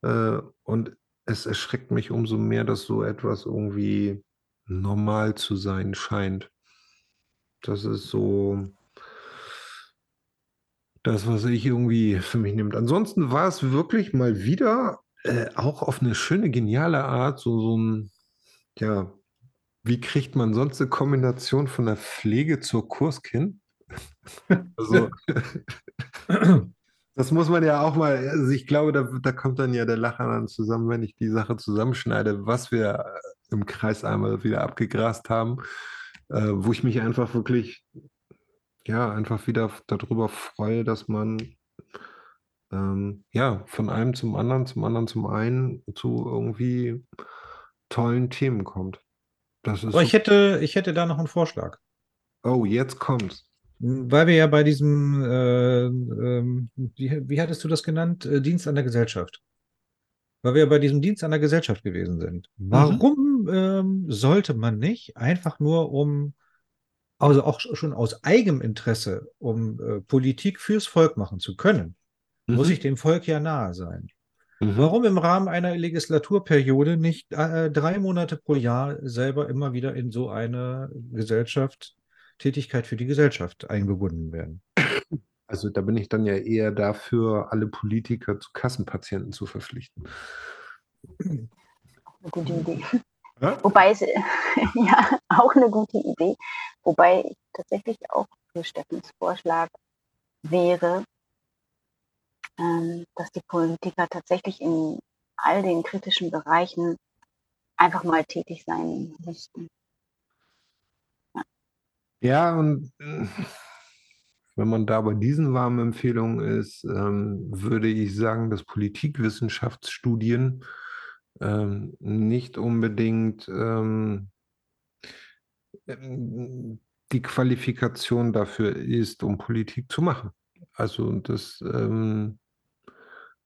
Äh, und es erschreckt mich umso mehr, dass so etwas irgendwie normal zu sein scheint. Das ist so das, was ich irgendwie für mich nimmt. Ansonsten war es wirklich mal wieder äh, auch auf eine schöne, geniale Art, so, so ein, ja, wie kriegt man sonst eine Kombination von der Pflege zur Kurskind? <laughs> also, <laughs> das muss man ja auch mal, also ich glaube, da, da kommt dann ja der Lacher dann zusammen, wenn ich die Sache zusammenschneide, was wir im Kreis einmal wieder abgegrast haben, äh, wo ich mich einfach wirklich, ja, einfach wieder darüber freue, dass man ähm, ja, von einem zum anderen, zum anderen zum einen zu irgendwie tollen Themen kommt. Das ist Aber ich hätte, ich hätte da noch einen Vorschlag. oh, jetzt kommt's. Weil wir ja bei diesem, äh, ähm, wie, wie hattest du das genannt? Äh, Dienst an der Gesellschaft. Weil wir ja bei diesem Dienst an der Gesellschaft gewesen sind. Warum ähm, sollte man nicht einfach nur um, also auch schon aus eigenem Interesse, um äh, Politik fürs Volk machen zu können, muss Mhm. ich dem Volk ja nahe sein. Mhm. Warum im Rahmen einer Legislaturperiode nicht äh, drei Monate pro Jahr selber immer wieder in so eine Gesellschaft, Tätigkeit für die Gesellschaft eingebunden werden? Also da bin ich dann ja eher dafür, alle Politiker zu Kassenpatienten zu verpflichten. Eine gute Idee. Ja? Wobei es, <laughs> ja, auch eine gute Idee. Wobei ich tatsächlich auch für Steffens Vorschlag wäre, ähm, dass die Politiker tatsächlich in all den kritischen Bereichen einfach mal tätig sein müssten. Ja, und äh, wenn man da bei diesen warmen Empfehlungen ist, ähm, würde ich sagen, dass Politikwissenschaftsstudien ähm, nicht unbedingt ähm, ähm, die Qualifikation dafür ist, um Politik zu machen. Also das ähm,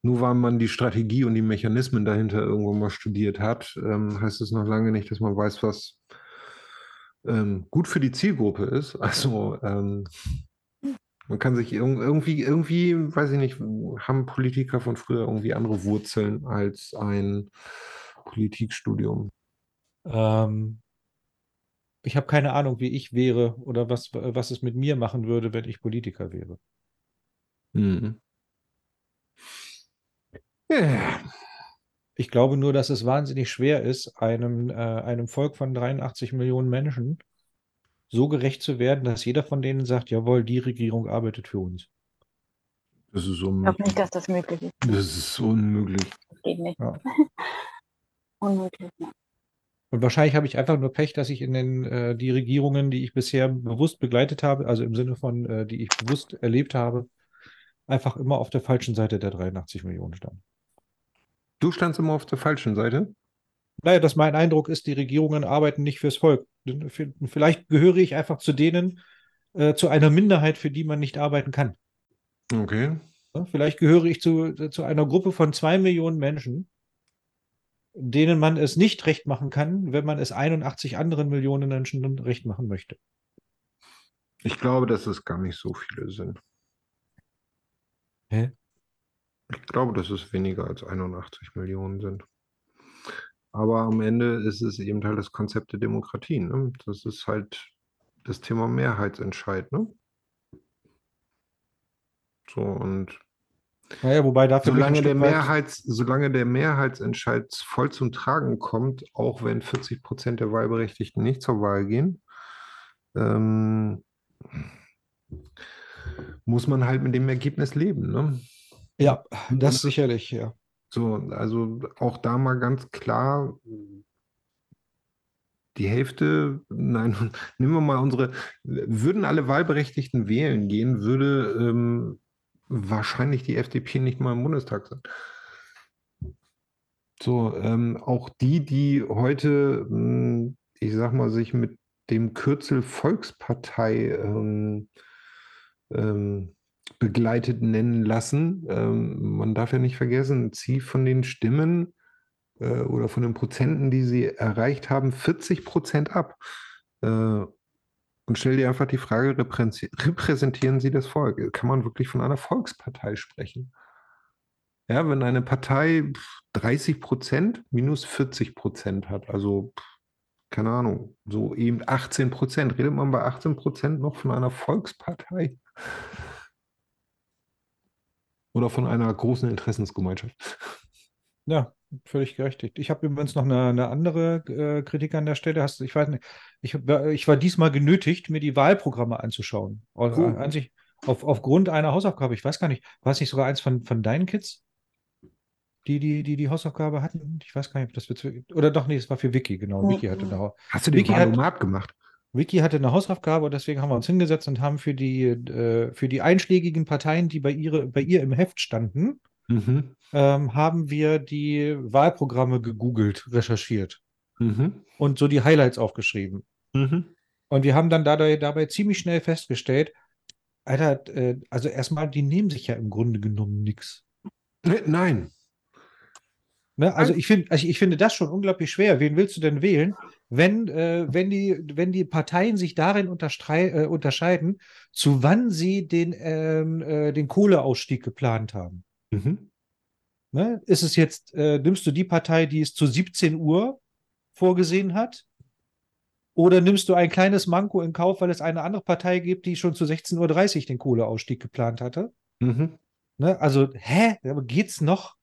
nur weil man die Strategie und die Mechanismen dahinter irgendwo mal studiert hat, ähm, heißt es noch lange nicht, dass man weiß, was ähm, gut für die Zielgruppe ist. Also man kann sich irg irgendwie, irgendwie, weiß ich nicht, haben Politiker von früher irgendwie andere Wurzeln als ein Politikstudium. Ähm, ich habe keine Ahnung, wie ich wäre oder was, was es mit mir machen würde, wenn ich Politiker wäre. Mhm. Ja. Ich glaube nur, dass es wahnsinnig schwer ist, einem, äh, einem Volk von 83 Millionen Menschen so gerecht zu werden, dass jeder von denen sagt, jawohl, die Regierung arbeitet für uns. Das ist Ich glaube unmöglich. nicht, dass das möglich ist. Das ist unmöglich. Das geht nicht. Ja. <laughs> Unmöglich. Ja. Und wahrscheinlich habe ich einfach nur Pech, dass ich in den äh, die Regierungen, die ich bisher bewusst begleitet habe, also im Sinne von, äh, die ich bewusst erlebt habe, einfach immer auf der falschen Seite der 83 Millionen stand. Du standst immer auf der falschen Seite? Naja, dass mein Eindruck ist, die Regierungen arbeiten nicht fürs Volk. Vielleicht gehöre ich einfach zu denen, äh, zu einer Minderheit, für die man nicht arbeiten kann. Okay. Vielleicht gehöre ich zu, zu einer Gruppe von zwei Millionen Menschen, denen man es nicht recht machen kann, wenn man es 81 anderen Millionen Menschen recht machen möchte. Ich glaube, dass es gar nicht so viele sind. Hä? Ich glaube, dass es weniger als 81 Millionen sind. Aber am Ende ist es eben halt das Konzept der Demokratie. Ne? Das ist halt das Thema Mehrheitsentscheid. Ne? So, und Naja, wobei dafür solange der, Mehrheits, solange der Mehrheitsentscheid voll zum Tragen kommt, auch wenn 40 Prozent der Wahlberechtigten nicht zur Wahl gehen, ähm, muss man halt mit dem Ergebnis leben. Ne? Ja, das sicherlich, ja. So, also auch da mal ganz klar, die Hälfte, nein, <laughs> nehmen wir mal unsere, würden alle Wahlberechtigten wählen gehen, würde ähm, wahrscheinlich die FDP nicht mal im Bundestag sein. So, ähm, auch die, die heute, ähm, ich sag mal, sich mit dem Kürzel Volkspartei ähm, ähm, begleitet nennen lassen. Ähm, man darf ja nicht vergessen, zieh von den Stimmen äh, oder von den Prozenten, die sie erreicht haben, 40 Prozent ab. Äh, und stell dir einfach die Frage, reprä- repräsentieren sie das Volk? Kann man wirklich von einer Volkspartei sprechen? Ja, wenn eine Partei pf, 30 Prozent minus 40 Prozent hat, also keine Ahnung, so eben 18 Prozent, redet man bei 18 Prozent noch von einer Volkspartei? Oder von einer großen Interessensgemeinschaft? Ja, völlig gerechtigt. Ich habe übrigens noch eine, eine andere äh, Kritik an der Stelle. Hast, ich weiß nicht, ich, ich war diesmal genötigt, mir die Wahlprogramme anzuschauen. Au- Cool. An sich, auf, aufgrund einer Hausaufgabe. Ich weiß gar nicht, war es nicht sogar eins von, von deinen Kids, die die, die die Hausaufgabe hatten? Ich weiß gar nicht, ob das für, oder doch, nee, es war für Vicky, genau. Vicky hatte Hau- Hast du den Vicky Wahlomat gemacht? Vicky hatte eine Hausaufgabe und deswegen haben wir uns hingesetzt und haben für die, äh, für die einschlägigen Parteien, die bei, ihre, bei ihr im Heft standen, Mhm. ähm, haben wir die Wahlprogramme gegoogelt, recherchiert Mhm. und so die Highlights aufgeschrieben. Mhm. Und wir haben dann dabei, dabei ziemlich schnell festgestellt, Alter, äh, also erstmal, die nehmen sich ja im Grunde genommen nichts. Ne, Nein. Ne? Also ich finde, also ich finde das schon unglaublich schwer. Wen willst du denn wählen, wenn, äh, wenn die, wenn die Parteien sich darin äh, unterscheiden, zu wann sie den, ähm, äh, den Kohleausstieg geplant haben? Mhm. Ne? Ist es jetzt, äh, nimmst du die Partei, die es zu 17 Uhr vorgesehen hat? Oder nimmst du ein kleines Manko in Kauf, weil es eine andere Partei gibt, die schon zu 16.30 Uhr den Kohleausstieg geplant hatte? Mhm. Ne? Also, hä? Aber geht's noch?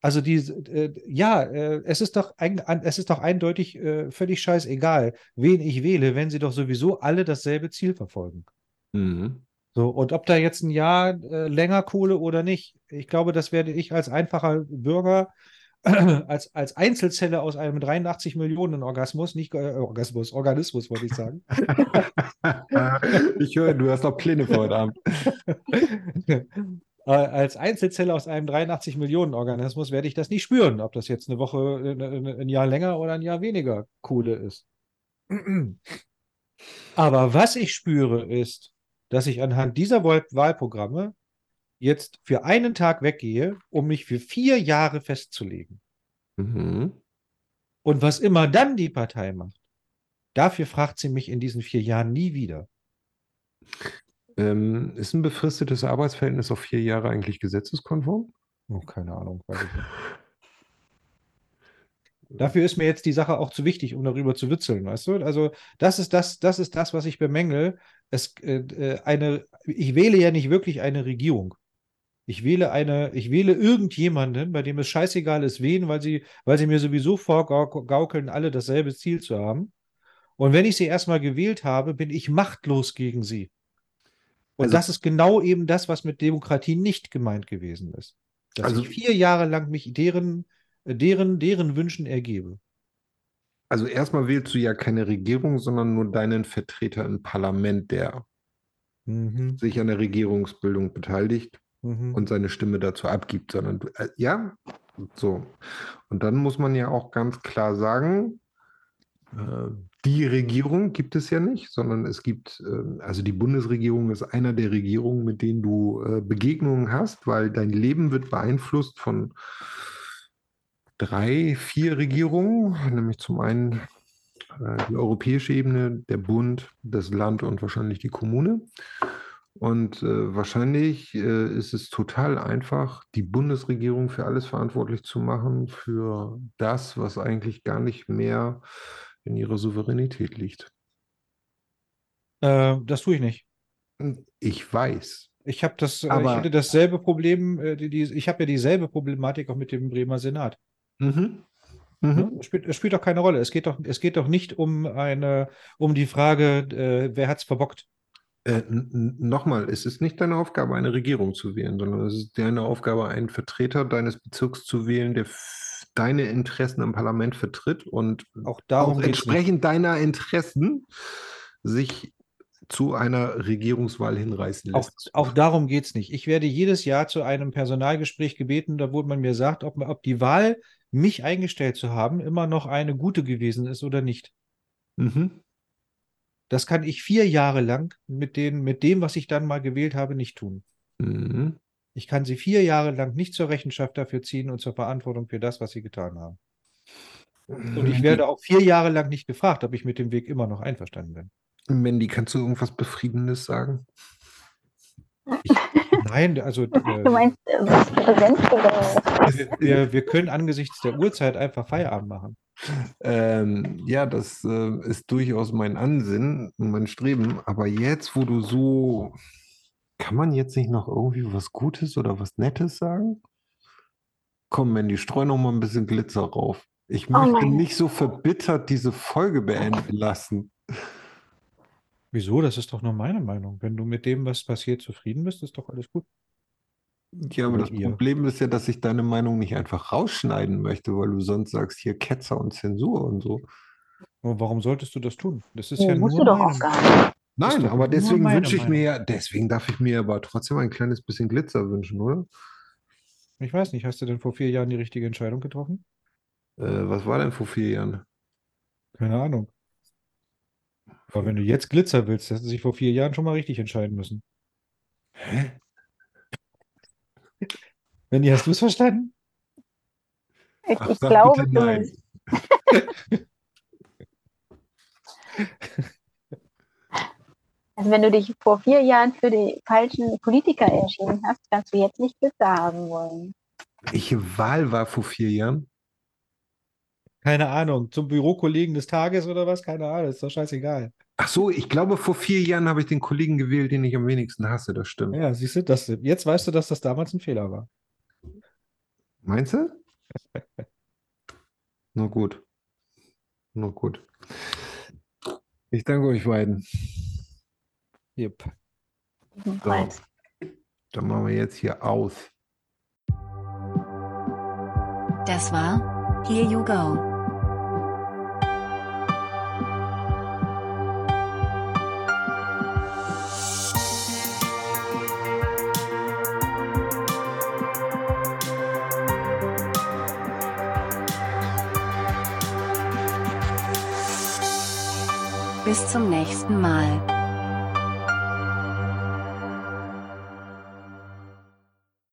Also die, äh, ja, äh, es ist doch ein, es ist doch eindeutig äh, völlig scheißegal, wen ich wähle, wenn sie doch sowieso alle dasselbe Ziel verfolgen. Mhm. So, und ob da jetzt ein Jahr äh, länger Kohle oder nicht, ich glaube, das werde ich als einfacher Bürger, <clears throat> als, als Einzelzelle aus einem 83 Millionen Orgasmus, nicht äh, Orgasmus, Organismus, wollte ich sagen. <laughs> ich höre, du hast noch Pläne für heute Abend. <laughs> äh, als Einzelzelle aus einem 83 Millionen Organismus werde ich das nicht spüren, ob das jetzt eine Woche, äh, äh, ein Jahr länger oder ein Jahr weniger Kohle ist. Aber was ich spüre, ist, dass ich anhand dieser Wahl Wahlprogramme jetzt für einen Tag weggehe, um mich für vier Jahre festzulegen. Mhm. Und was immer dann die Partei macht, dafür fragt sie mich in diesen vier Jahren nie wieder. Ähm, ist ein befristetes Arbeitsverhältnis auf vier Jahre eigentlich gesetzeskonform? Oh, keine Ahnung. <laughs> Dafür ist mir jetzt die Sache auch zu wichtig, um darüber zu witzeln, weißt du? Also, das ist das, das ist das, was ich bemängel. Es, äh, äh, eine, ich wähle ja nicht wirklich eine Regierung. Ich wähle eine, ich wähle irgendjemanden, bei dem es scheißegal ist, wen, weil sie, weil sie mir sowieso vorgaukeln, alle dasselbe Ziel zu haben. Und wenn ich sie erstmal gewählt habe, bin ich machtlos gegen sie. Und Also- das ist genau eben das, was mit Demokratie nicht gemeint gewesen ist. Dass Also- ich vier Jahre lang mich deren, äh, deren, deren Wünschen ergebe. Also erstmal wählst du ja keine Regierung, sondern nur deinen Vertreter im Parlament, der Mhm, sich an der Regierungsbildung beteiligt mhm. und seine Stimme dazu abgibt, sondern du, äh, ja, so. Und dann muss man ja auch ganz klar sagen, äh, die Regierung gibt es ja nicht, sondern es gibt, äh, also die Bundesregierung ist einer der Regierungen, mit denen du äh, Begegnungen hast, weil dein Leben wird beeinflusst von drei, vier Regierungen, nämlich zum einen äh, die europäische Ebene, der Bund, das Land und wahrscheinlich die Kommune. Und äh, wahrscheinlich ist es total einfach, die Bundesregierung für alles verantwortlich zu machen, für das, was eigentlich gar nicht mehr in ihrer Souveränität liegt. Äh, das tue ich nicht. Ich weiß. Ich habe das, äh, ich Aber- hatte dasselbe Problem, äh, die, die, ich habe ja dieselbe Problematik auch mit dem Bremer Senat. Mhm. Ne? Mhm. Es spielt, es spielt doch keine Rolle. Es geht doch, es geht doch nicht um eine, um die Frage, äh, wer hat's verbockt. Äh, nochmal, es ist nicht deine Aufgabe, eine Regierung zu wählen, sondern es ist deine Aufgabe, einen Vertreter deines Bezirks zu wählen, der deine Interessen im Parlament vertritt und Auch darum auch entsprechend deiner Interessen sich zu einer Regierungswahl hinreißen Auch, lässt. auch darum geht es nicht. Ich werde jedes Jahr zu einem Personalgespräch gebeten, da wo man mir sagt, ob, ob die Wahl, mich eingestellt zu haben, immer noch eine gute gewesen ist oder nicht. Mhm. Das kann ich vier Jahre lang mit, den, mit dem, was ich dann mal gewählt habe, nicht tun. Mhm. Ich kann sie vier Jahre lang nicht zur Rechenschaft dafür ziehen und zur Verantwortung für das, was sie getan haben. Und ich werde auch vier Jahre lang nicht gefragt, ob ich mit dem Weg immer noch einverstanden bin. Mandy, kannst du irgendwas Befriedendes sagen? Nein, also <laughs> Du äh, meinst, äh, was Präsenzgebrauch? wir, wir, wir können angesichts der Uhrzeit einfach Feierabend machen. Ähm, ja, das äh, ist durchaus mein Ansinnen und mein Streben. Aber jetzt, wo du so, kann man jetzt nicht noch irgendwie was Gutes oder was Nettes sagen? Komm, Mandy, streu noch mal ein bisschen Glitzer rauf. Ich Oh möchte nein. nicht so verbittert diese Folge beenden lassen. Wieso? Das ist doch nur meine Meinung. Wenn du mit dem, was passiert, zufrieden bist, ist doch alles gut. Ja, aber Oder das ihr. Problem ist ja, dass ich deine Meinung nicht einfach rausschneiden möchte, weil du sonst sagst, hier Ketzer und Zensur und so. Aber warum solltest du das tun? Das ist Nee, ja musst nur du doch meine auch gar nicht. Nein, aber deswegen wünsche ich mir ja, deswegen darf ich mir aber trotzdem ein kleines bisschen Glitzer wünschen, oder? Ich weiß nicht, hast du denn vor vier Jahren die richtige Entscheidung getroffen? Äh, was war denn vor vier Jahren? Keine Ahnung. Aber wenn du jetzt Glitzer willst, hättest du sich vor vier Jahren schon mal richtig entscheiden müssen. Hä? Wendy, hast du es verstanden? Ich, Ach, ich glaube, du. <laughs> <laughs> Also wenn du dich vor vier Jahren für die falschen Politiker entschieden hast, kannst du jetzt nicht Glitzer haben wollen. Welche Wahl war vor vier Jahren? Keine Ahnung. Zum Bürokollegen des Tages oder was? Keine Ahnung. Ist doch scheißegal. Ach so, ich glaube, vor vier Jahren habe ich den Kollegen gewählt, den ich am wenigsten hasse, das stimmt. Ja, siehst du, das, jetzt weißt du, dass das damals ein Fehler war. Meinst du? <laughs> Na gut. Na gut. Ich danke euch beiden. Yep. Jedenfalls. Dann machen wir jetzt hier aus. Das war Here You Go. Bis zum nächsten Mal.